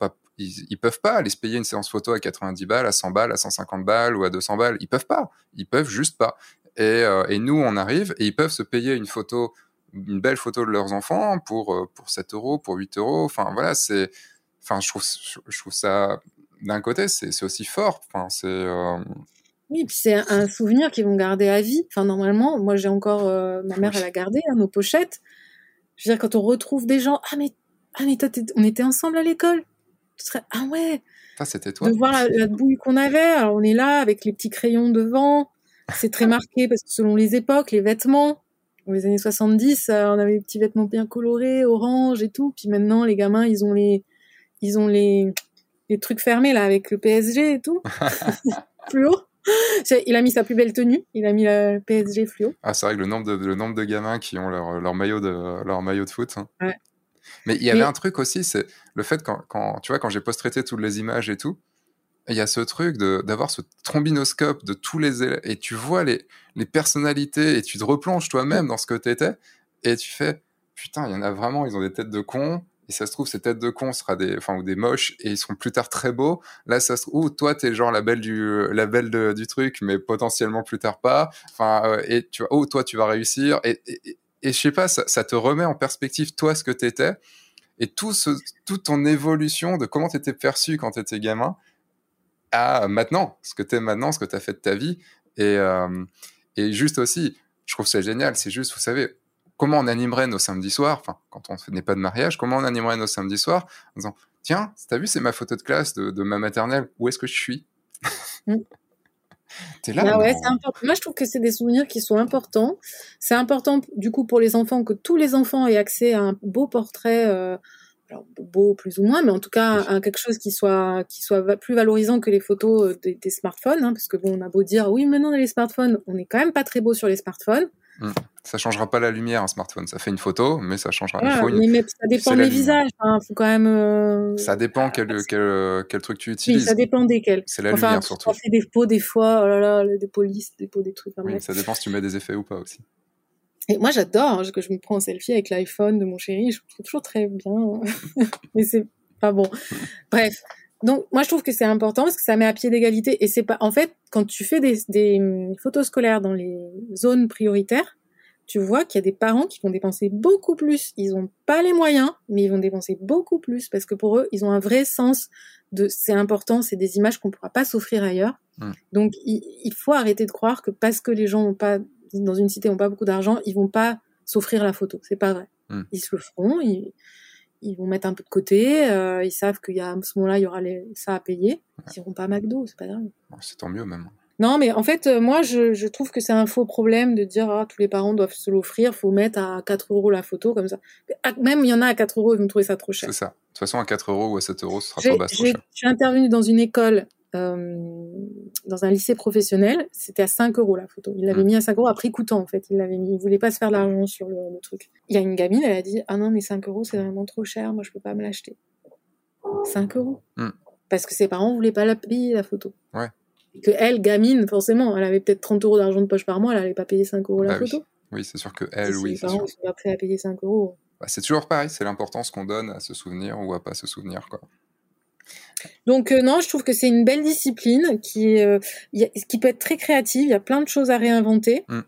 peuvent pas aller se payer une séance photo à 90 balles, à 100 balles, à 150 balles ou à 200 balles. Ils peuvent pas. Ils peuvent juste pas. Et, euh, et, nous, on arrive et ils peuvent se payer une photo, une belle photo de leurs enfants pour, euh, pour 7 euros, pour 8 euros. Enfin, voilà, c'est, enfin, je trouve, je trouve ça, d'un côté, c'est aussi fort. Enfin, c'est, euh... Oui, puis c'est un souvenir qu'ils vont garder à vie. Enfin, normalement, moi, j'ai encore, euh, ma mère, elle a gardé hein, nos pochettes. Je veux dire, quand on retrouve des gens, ah, mais, ah, mais toi, on était ensemble à l'école ah ouais. Ça, c'était toi. De voir la, bouille qu'on avait. Alors, on est là avec les petits crayons devant. C'est très marqué parce que selon les époques, les vêtements. Dans les années 70, euh, on avait des petits vêtements bien colorés, orange et tout. Puis maintenant, les gamins, ils ont les, ils ont les, les trucs fermés là avec le PSG et tout. *laughs* fluo. *laughs* Il a mis sa plus belle tenue. Il a mis la PSG fluo. Ah, c'est vrai que le nombre de, le nombre de gamins qui ont leur, leur maillot de, leur maillot de foot. Hein. Ouais. Mais il y avait un truc aussi, c'est le fait quand, quand, tu vois, quand j'ai post-traité toutes les images et tout, il y a ce truc d'avoir ce trombinoscope de tous les élèves et tu vois les, les personnalités et tu te replonges toi-même dans ce que tu étais et tu fais putain, il y en a vraiment, ils ont des têtes de cons. Et ça se trouve, ces têtes de cons sera des, enfin, ou des moches, et ils seront plus tard très beaux. Là, ça se trouve, toi, t'es genre la belle du, la belle du truc, mais potentiellement plus tard pas. Enfin, euh, et tu vois, oh, toi, tu vas réussir. Et, et, et je sais pas, ça, te remet en perspective toi ce que tu étais et tout ce, toute ton évolution de comment tu étais perçu quand tu étais gamin à maintenant, ce que tu es maintenant, ce que tu as fait de ta vie. Et, euh, et juste aussi, je trouve ça génial, c'est juste, vous savez, comment on animerait nos samedis soirs, enfin, quand on n'est pas de mariage, comment on animerait nos samedis soirs en disant, tiens, t'as vu, c'est ma photo de classe de, ma maternelle, où est-ce que je suis? Mm. *laughs* là, bah ouais, Moi, je trouve que c'est des souvenirs qui sont importants. C'est important, du coup, pour les enfants, que tous les enfants aient accès à un beau portrait, euh, alors, beau plus ou moins, mais en tout cas, à quelque chose qui soit, qui soit plus valorisant que les photos euh, des, smartphones, hein, parce que bon, on a beau dire, oui, maintenant, les smartphones, on est quand même pas très beau sur les smartphones. Mmh. Ça changera pas la lumière un smartphone. Ça fait une photo, mais ça changera. mais, ça dépend des visages. faut quand même. Euh, ça dépend quel, quel, quel, truc tu utilises. Oui, ça dépend desquels. C'est la lumière surtout. On fait des peaux des fois. Oh là là, des polices, des peaux, des trucs. Oui, ça dépend si tu mets des effets ou pas aussi. Et moi, j'adore hein, que je me prends en selfie avec l'iPhone de mon chéri. Je trouve toujours très bien. *laughs* mais c'est pas bon. Bref. Donc, moi, je trouve que c'est important parce que ça met à pied d'égalité. Et c'est pas, en fait, quand tu fais des, des hum, photos scolaires dans les zones prioritaires, tu vois qu'il y a des parents qui vont dépenser beaucoup plus. Ils n'ont pas les moyens, mais ils vont dépenser beaucoup plus parce que pour eux, ils ont un vrai sens de c'est important, c'est des images qu'on ne pourra pas s'offrir ailleurs. Mm. Donc il, faut arrêter de croire que parce que les gens n'ont pas dans une cité n'ont pas beaucoup d'argent, ils vont pas s'offrir la photo. C'est pas vrai. Mm. Ils se le feront. Ils, ils vont mettre un peu de côté. Euh, ils savent qu'il y a à ce moment-là, il y aura les, ça à payer. Ils n'iront pas à McDo, c'est pas grave. C'est tant mieux même. Non, mais en fait, euh, moi, je, je, trouve que c'est un faux problème de dire ah, tous les parents doivent se l'offrir, faut mettre à 4 euros la photo comme ça. Même il y en a à 4 euros, ils vont trouver ça trop cher. C'est ça. De toute façon, à 4 euros ou à 7 euros, ce sera trop bas, trop cher. Je suis intervenue dans une école, dans un lycée professionnel, c'était à 5 euros la photo. Il l'avait mm. mis à 5 euros, après coûtant en fait. Il l'avait mis, il voulait pas se faire de l'argent sur le, truc. Il y a une gamine, elle a dit ah non mais 5 euros c'est vraiment trop cher, moi je peux pas me l'acheter. 5 euros. Mm. Parce que ses parents voulaient pas la payer la photo. Ouais que elle, gamine, forcément, elle avait peut-être 30 euros d'argent de poche par mois, elle n'allait pas payer 5 euros la bah photo. Oui, c'est sûr que elle, oui. Les parents sont pas prêts à payer 5 euros. Bah, c'est toujours pareil, c'est l'importance qu'on donne à se souvenir ou à pas se souvenir, quoi. Donc euh, non, je trouve que c'est une belle discipline qui, euh, qui peut être très créative. Il y a plein de choses à réinventer. Mm.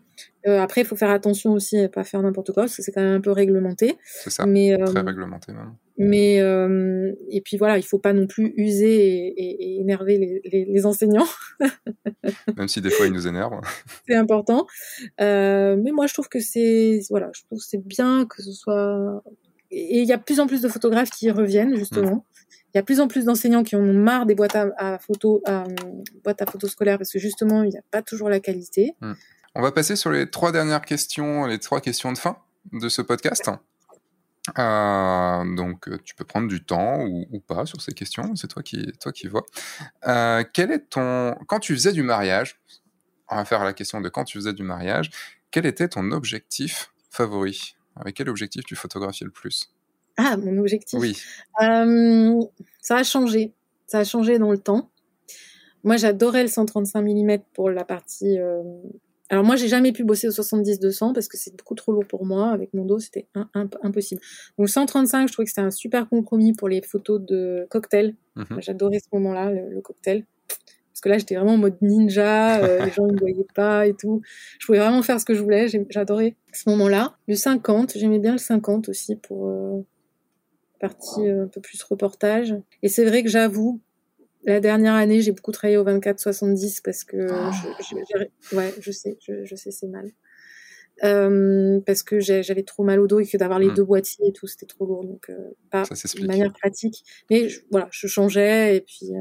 Euh, après, il faut faire attention aussi à pas faire n'importe quoi parce que c'est quand même un peu réglementé. C'est ça. Mais, très réglementé même. Mais et puis voilà, il faut pas non plus user et, énerver les, les, enseignants. *laughs* même si des fois ils nous énervent. c'est important. mais moi, je trouve que c'est voilà, je trouve c'est bien que ce soit. Et il y a de plus en plus de photographes qui reviennent justement. Il y a plus en plus d'enseignants qui en ont marre des boîtes à, photos, à, photos scolaires parce que justement, il n'y a pas toujours la qualité. Hmm. On va passer sur les trois dernières questions, les trois questions de fin de ce podcast. Euh, donc, tu peux prendre du temps ou, pas sur ces questions, c'est toi qui, toi qui vois. Euh, quel est ton, quand tu faisais du mariage, on va faire la question de quand tu faisais du mariage, quel était ton objectif favori? Avec quel objectif tu photographiais le plus? Ah, mon objectif. Oui. Euh, ça a changé. Ça a changé dans le temps. Moi, j'adorais le 135 mm pour la partie. Euh, alors moi, j'ai jamais pu bosser au 70-200 parce que c'est beaucoup trop lourd pour moi. Avec mon dos, c'était impossible. Donc 135, je trouvais que c'était un super compromis pour les photos de cocktail. Mhm. J'adorais ce moment-là, le, cocktail. Parce que là, j'étais vraiment en mode ninja, euh, *laughs* les gens ne me voyaient pas et tout. Je pouvais vraiment faire ce que je voulais, j'adorais ce moment-là. Le 50, j'aimais bien le 50 aussi pour, partie euh, un peu plus reportage. Et c'est vrai que j'avoue, la dernière année, j'ai beaucoup travaillé au 24-70 parce que oh. je, ouais, je sais, je, sais, c'est mal. Euh, parce que j'avais trop mal au dos et que d'avoir les hmm. deux boîtiers et tout, c'était trop lourd. Donc, euh, pas de manière pratique. Mais voilà, je changeais et puis.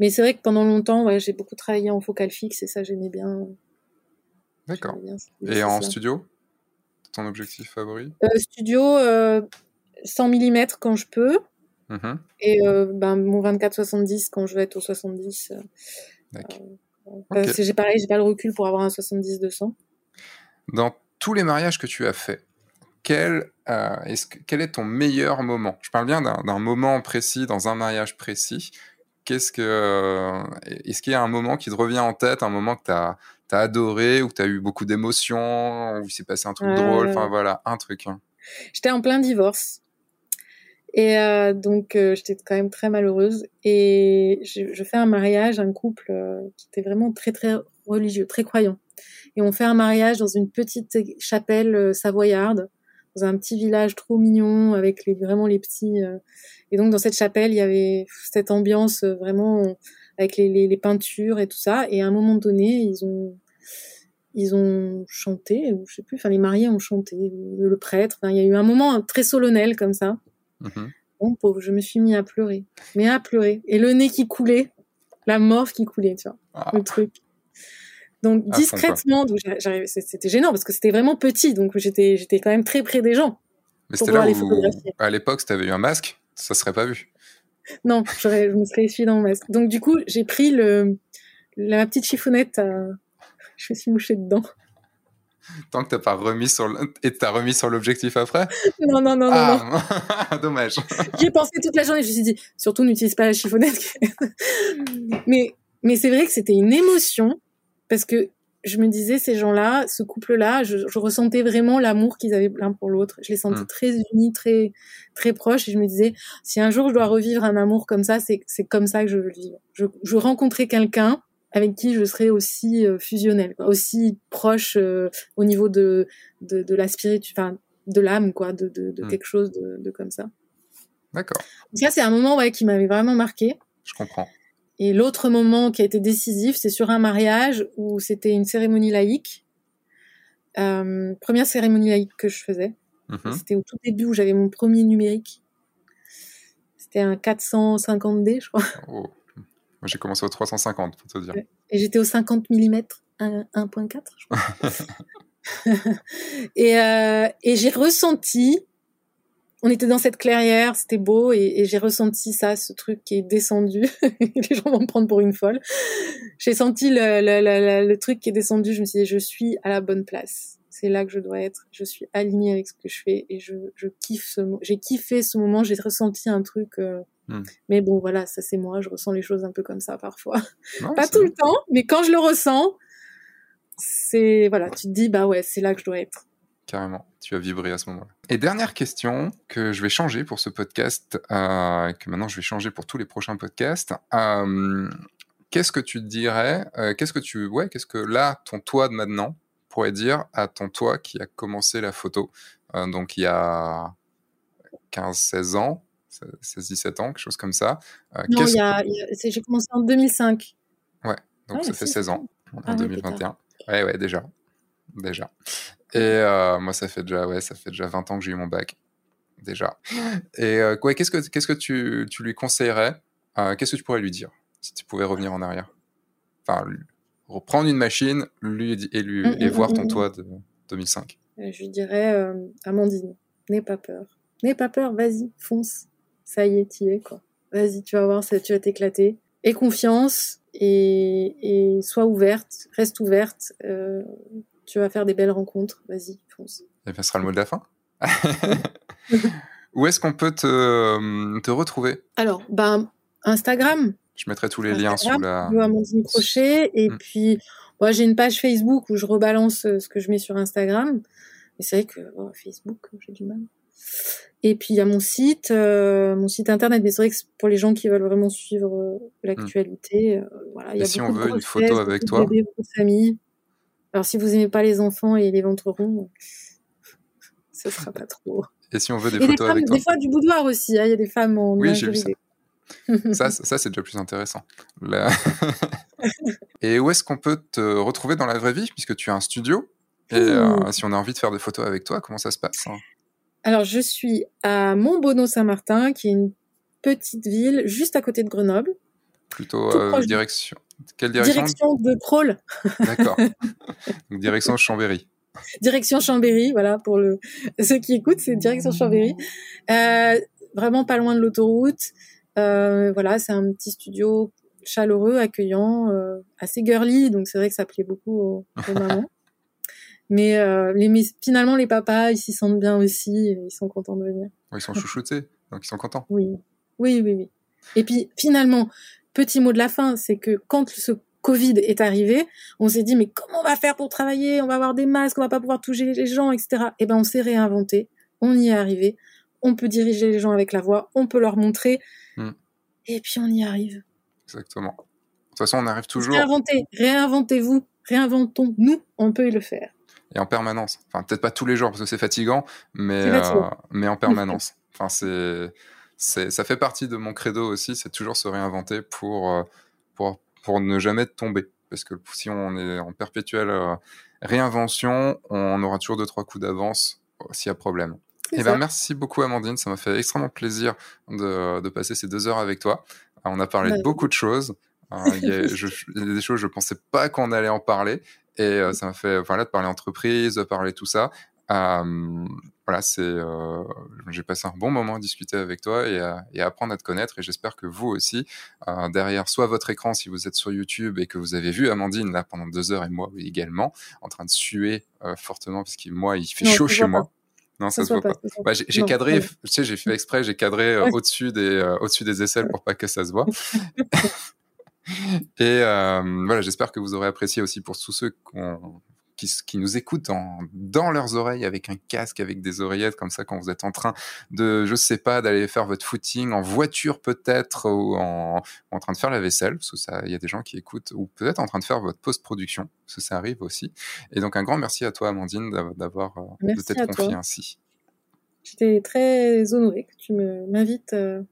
Mais c'est vrai que pendant longtemps, ouais, j'ai beaucoup travaillé en focal fixe et ça, j'aimais bien. D'accord. Et en studio? Ton objectif favori? Studio, 100 mm quand je peux. Mhm. Et euh, ben, mon 24-70 quand je vais être au 70. Euh, euh j'ai pareil, j'ai pas le recul pour avoir un 70-200. Dans tous les mariages que tu as fait, quel, euh, est quel est ton meilleur moment? Je parle bien d'un moment précis, dans un mariage précis. Qu'est-ce que, est-ce qu'il y a un moment qui te revient en tête, un moment que tu as, as, adoré, ou que tu as eu beaucoup d'émotions, où il s'est passé un truc drôle, enfin voilà, un truc. Hein? J'étais en plein divorce. Et euh, donc, euh, j'étais quand même très malheureuse. Et je, je fais un mariage, un couple euh, qui était vraiment très, très religieux, très croyant. Et on fait un mariage dans une petite chapelle euh, savoyarde, dans un petit village trop mignon, avec les, vraiment les petits... Et donc, dans cette chapelle, il y avait cette ambiance vraiment avec les, les, les, peintures et tout ça. Et à un moment donné, ils ont... Ils ont chanté, ou je sais plus, enfin les mariés ont chanté, le prêtre. Il y a eu un moment très solennel comme ça. Mhm. Bon pauvre, je me suis mis à pleurer. Mais à pleurer. Et le nez qui coulait, la morve qui coulait, tu vois, ah. le truc. Donc discrètement, c'était gênant parce que c'était vraiment petit, donc j'étais j'étais quand même très près des gens. Mais c'était là où, à l'époque, si tu avais eu un masque, ça serait pas vu. Non, je me serais essuyé dans mon masque. Donc du coup, j'ai pris le la petite chiffonnette, *laughs* je me suis mouchée dedans. *laughs* Tant que t'as pas remis sur et t'as remis sur l'objectif après? Non non non non. Ah, *laughs* dommage. J'ai pensé toute la journée. Je me suis dit surtout n'utilise pas la chiffonnette. *laughs* mais mais c'est vrai que c'était une émotion parce que je me disais ces gens-là, ce couple-là, je, ressentais vraiment l'amour qu'ils avaient l'un pour l'autre. Je les sentais mm. très unis, très très proches et je me disais si un jour je dois revivre un amour comme ça, c'est c'est comme ça que je veux le vivre. Je, je rencontrais quelqu'un avec qui je serais aussi fusionnelle, aussi proche au niveau de, de, de la spiritu, enfin, de l'âme, quoi, de, de, de hmm. quelque chose de, comme ça. D'accord. Ça, c'est un moment ouais, qui m'avait vraiment marqué. Je comprends. Et l'autre moment qui a été décisif, c'est sur un mariage où c'était une cérémonie laïque. Euh, première cérémonie laïque que je faisais. Mhm. C'était au tout début où j'avais mon premier numérique. C'était un 450D, je crois. Oh. Moi, j'ai commencé au 350, pour te dire. Et j'étais au 50 mm, 1.4, je crois. *laughs* et, euh, et j'ai ressenti on était dans cette clairière, c'était beau, et, j'ai ressenti ça, ce truc qui est descendu. *laughs* Les gens vont me prendre pour une folle. J'ai senti le, truc qui est descendu. Je me suis dit, je suis à la bonne place. C'est là que je dois être. Je suis alignée avec ce que je fais, et je, kiffe ce. J'ai kiffé ce moment. J'ai ressenti un truc. Euh, hmm. Mais bon, voilà, ça c'est moi. Je ressens les choses un peu comme ça parfois. Pas tout le temps, mais quand je le ressens, c'est voilà, tu te dis bah ouais, c'est là que je dois être. Carrément, tu as vibré à ce moment-là. Et dernière question que je vais changer pour ce podcast, euh, que maintenant je vais changer pour tous les prochains podcasts. Euh, qu'est-ce que tu dirais, euh, qu'est-ce que tu, ouais, qu'est-ce que là, ton toi de maintenant pourrait dire à ton toi qui a commencé la photo, donc il y a 15-16 ans, 16-17 ans, quelque chose comme ça. non, y a, j'ai commencé en 2005. Ouais, donc ça fait 16 ans, en 2021. Ah ouais, ouais, déjà. Déjà. Et euh, moi, ça fait déjà, ouais, ça fait déjà 20 ans que j'ai eu mon bac. Déjà. Et euh, qu'est-ce que, qu'est-ce que tu, tu lui conseillerais euh, Qu'est-ce que tu pourrais lui dire si tu pouvais revenir en arrière? Enfin, reprendre une machine lui, et, lui, mmh, et mmh, voir ton mmh, toit de 2005. Je lui dirais, Amandine, n'aie pas peur. N'aie pas peur, vas-y, fonce. Ça y est, y es, quoi. Vas-y, tu vas voir, ça, tu vas t'éclater. Aie confiance et, et sois ouverte, reste ouverte. Euh, tu vas faire des belles rencontres. Vas-y, fonce. Et bien, ce sera le mot de la fin. *laughs* Où est-ce qu'on peut te, euh, te retrouver? Alors, ben, Instagram. Je mettrai tous les liens sous la. Amandine Crochet. Et mm. puis, moi, j'ai une page Facebook où je rebalance euh, ce que je mets sur Instagram. Et c'est vrai que oh, Facebook, j'ai du mal. Et puis il y a mon site, euh, mon site internet. Mais c'est vrai que pour les gens qui veulent vraiment suivre l'actualité, voilà. Et si on veut une photo avec toi, famille. Alors, si vous aimez pas les enfants et les ventres ronds, *laughs* ce sera pas trop. Et si on veut des photos avec toi Des fois du boudoir aussi, hein, il y a des femmes en Oui, j'ai vu *laughs* ça. ça, ça c'est déjà plus intéressant. *laughs* et où est-ce qu'on peut te retrouver dans la vraie vie, puisque tu as un studio Et euh, si on a envie de faire des photos avec toi, comment ça se passe hein? Alors, je suis à Montbonneau-Saint-Martin, qui est une petite ville juste à côté de Grenoble. Plutôt euh, direction. Quelle direction Direction de Troll. *laughs* D'accord. direction Chambéry. Direction Chambéry, voilà, pour le... ceux qui écoutent, c'est direction Chambéry. Euh, vraiment pas loin de l'autoroute. Euh, voilà, c'est un petit studio chaleureux, accueillant, assez girly, donc c'est vrai que ça plaît beaucoup aux, mamans. Mais, euh, les, finalement, les papas, ils s'y sentent bien aussi, ils sont contents de venir. ils sont chouchoutés, donc ils sont contents. Oui, oui, oui, oui. Et puis finalement, petit mot de la fin, c'est que quand ce Covid est arrivé, on s'est dit mais comment on va faire pour travailler? On va avoir des masques, on va pas pouvoir toucher les gens, etc. Eh ben on s'est réinventé, on y est arrivé, on peut diriger les gens avec la voix, on peut leur montrer, hmm. et puis on y arrive. Exactement. De toute façon, on arrive toujours. Réinventez, réinventez-vous, réinventons-nous, on peut le faire. Et en permanence. Enfin, peut-être pas tous les jours parce que c'est fatigant, mais, euh, mais en permanence. *laughs* enfin, c'est ça fait partie de mon credo aussi, c'est toujours se réinventer pour, euh, pour, pour ne jamais tomber. Parce que si on est en perpétuelle euh, réinvention, on aura toujours deux, trois coups d'avance s'il y a problème. Eh ben, merci beaucoup Amandine, ça m'a fait extrêmement plaisir de, de, passer ces deux heures avec toi. On a parlé de beaucoup de choses. Euh, il, y a, des choses je pensais pas qu'on allait en parler et ça m'a fait voilà de parler entreprise, de parler tout ça. Euh, voilà, c'est, euh, j'ai passé un bon moment à discuter avec toi et à, et à apprendre à te connaître. Et j'espère que vous aussi, euh, derrière soit votre écran, si vous êtes sur YouTube et que vous avez vu Amandine là pendant deux heures et moi également, en train de suer fortement parce que moi, il fait chaud chez moi. Non, ça, se voit pas. Bah, j'ai cadré, tu sais, j'ai fait *laughs* exprès, j'ai cadré au-dessus des, au-dessus des aisselles pour pas que ça se voit. *laughs* Et euh, voilà, j'espère que vous aurez apprécié aussi pour tous ceux qui ont qui, qui nous écoutent dans leurs oreilles avec un casque, avec des oreillettes comme ça quand vous êtes en train de, je sais pas, d'aller faire votre footing en voiture peut-être ou en, en train de faire la vaisselle, parce que ça, il y a des gens qui écoutent, ou peut-être en train de faire votre post-production, parce que ça arrive aussi. Et donc un grand merci à toi, Amandine, d'avoir euh, de t'être confiée ainsi. J'étais très honorée que tu m'invites euh,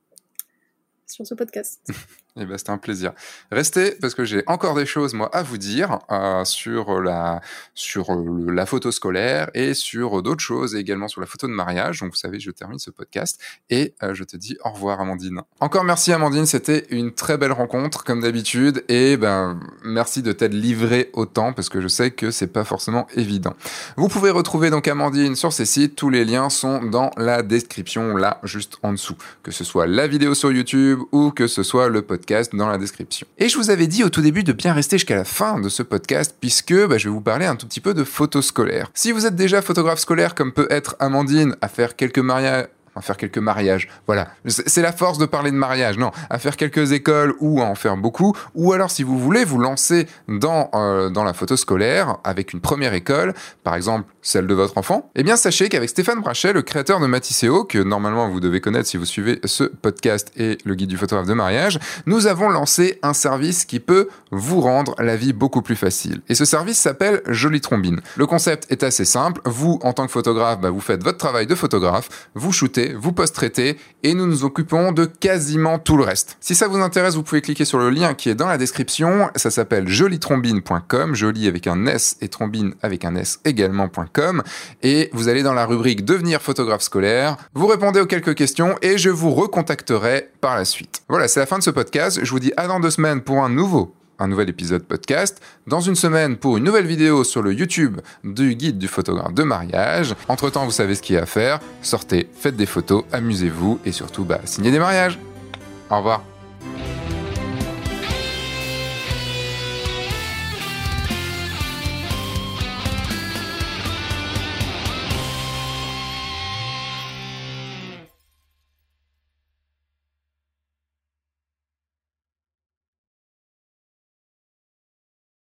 sur ce podcast. *laughs* Eh ben, c'était un plaisir. Restez parce que j'ai encore des choses moi à vous dire euh, sur la sur la photo scolaire et sur d'autres choses et également sur la photo de mariage. Donc vous savez, je termine ce podcast et euh, je te dis au revoir Amandine. Encore merci Amandine, c'était une très belle rencontre comme d'habitude et ben merci de t'être livré autant parce que je sais que c'est pas forcément évident. Vous pouvez retrouver donc Amandine sur ses sites, tous les liens sont dans la description là juste en dessous, que ce soit la vidéo sur YouTube ou que ce soit le podcast dans la description. Et je vous avais dit au tout début de bien rester jusqu'à la fin de ce podcast puisque bah, je vais vous parler un tout petit peu de photos scolaires. Si vous êtes déjà photographe scolaire comme peut être Amandine à faire quelques mariages à faire quelques mariages. Voilà, c'est la force de parler de mariage. Non, à faire quelques écoles ou à en faire beaucoup. Ou alors, si vous voulez vous lancer dans, euh, dans la photo scolaire avec une première école, par exemple celle de votre enfant, eh bien sachez qu'avec Stéphane Brachet, le créateur de Matisseo, que normalement vous devez connaître si vous suivez ce podcast et le guide du photographe de mariage, nous avons lancé un service qui peut vous rendre la vie beaucoup plus facile. Et ce service s'appelle Jolie Trombine. Le concept est assez simple. Vous, en tant que photographe, bah, vous faites votre travail de photographe, vous shootez vous post-traitez et nous nous occupons de quasiment tout le reste. Si ça vous intéresse, vous pouvez cliquer sur le lien qui est dans la description. Ça s'appelle jolitrombine.com, joli avec un S et trombine avec un S également.com. Et vous allez dans la rubrique devenir photographe scolaire, vous répondez aux quelques questions et je vous recontacterai par la suite. Voilà, c'est la fin de ce podcast. Je vous dis à dans deux semaines pour un nouveau un nouvel épisode podcast, dans une semaine pour une nouvelle vidéo sur le YouTube du guide du photographe de mariage. Entre-temps, vous savez ce qu'il y a à faire. Sortez, faites des photos, amusez-vous et surtout, bah, signez des mariages. Au revoir.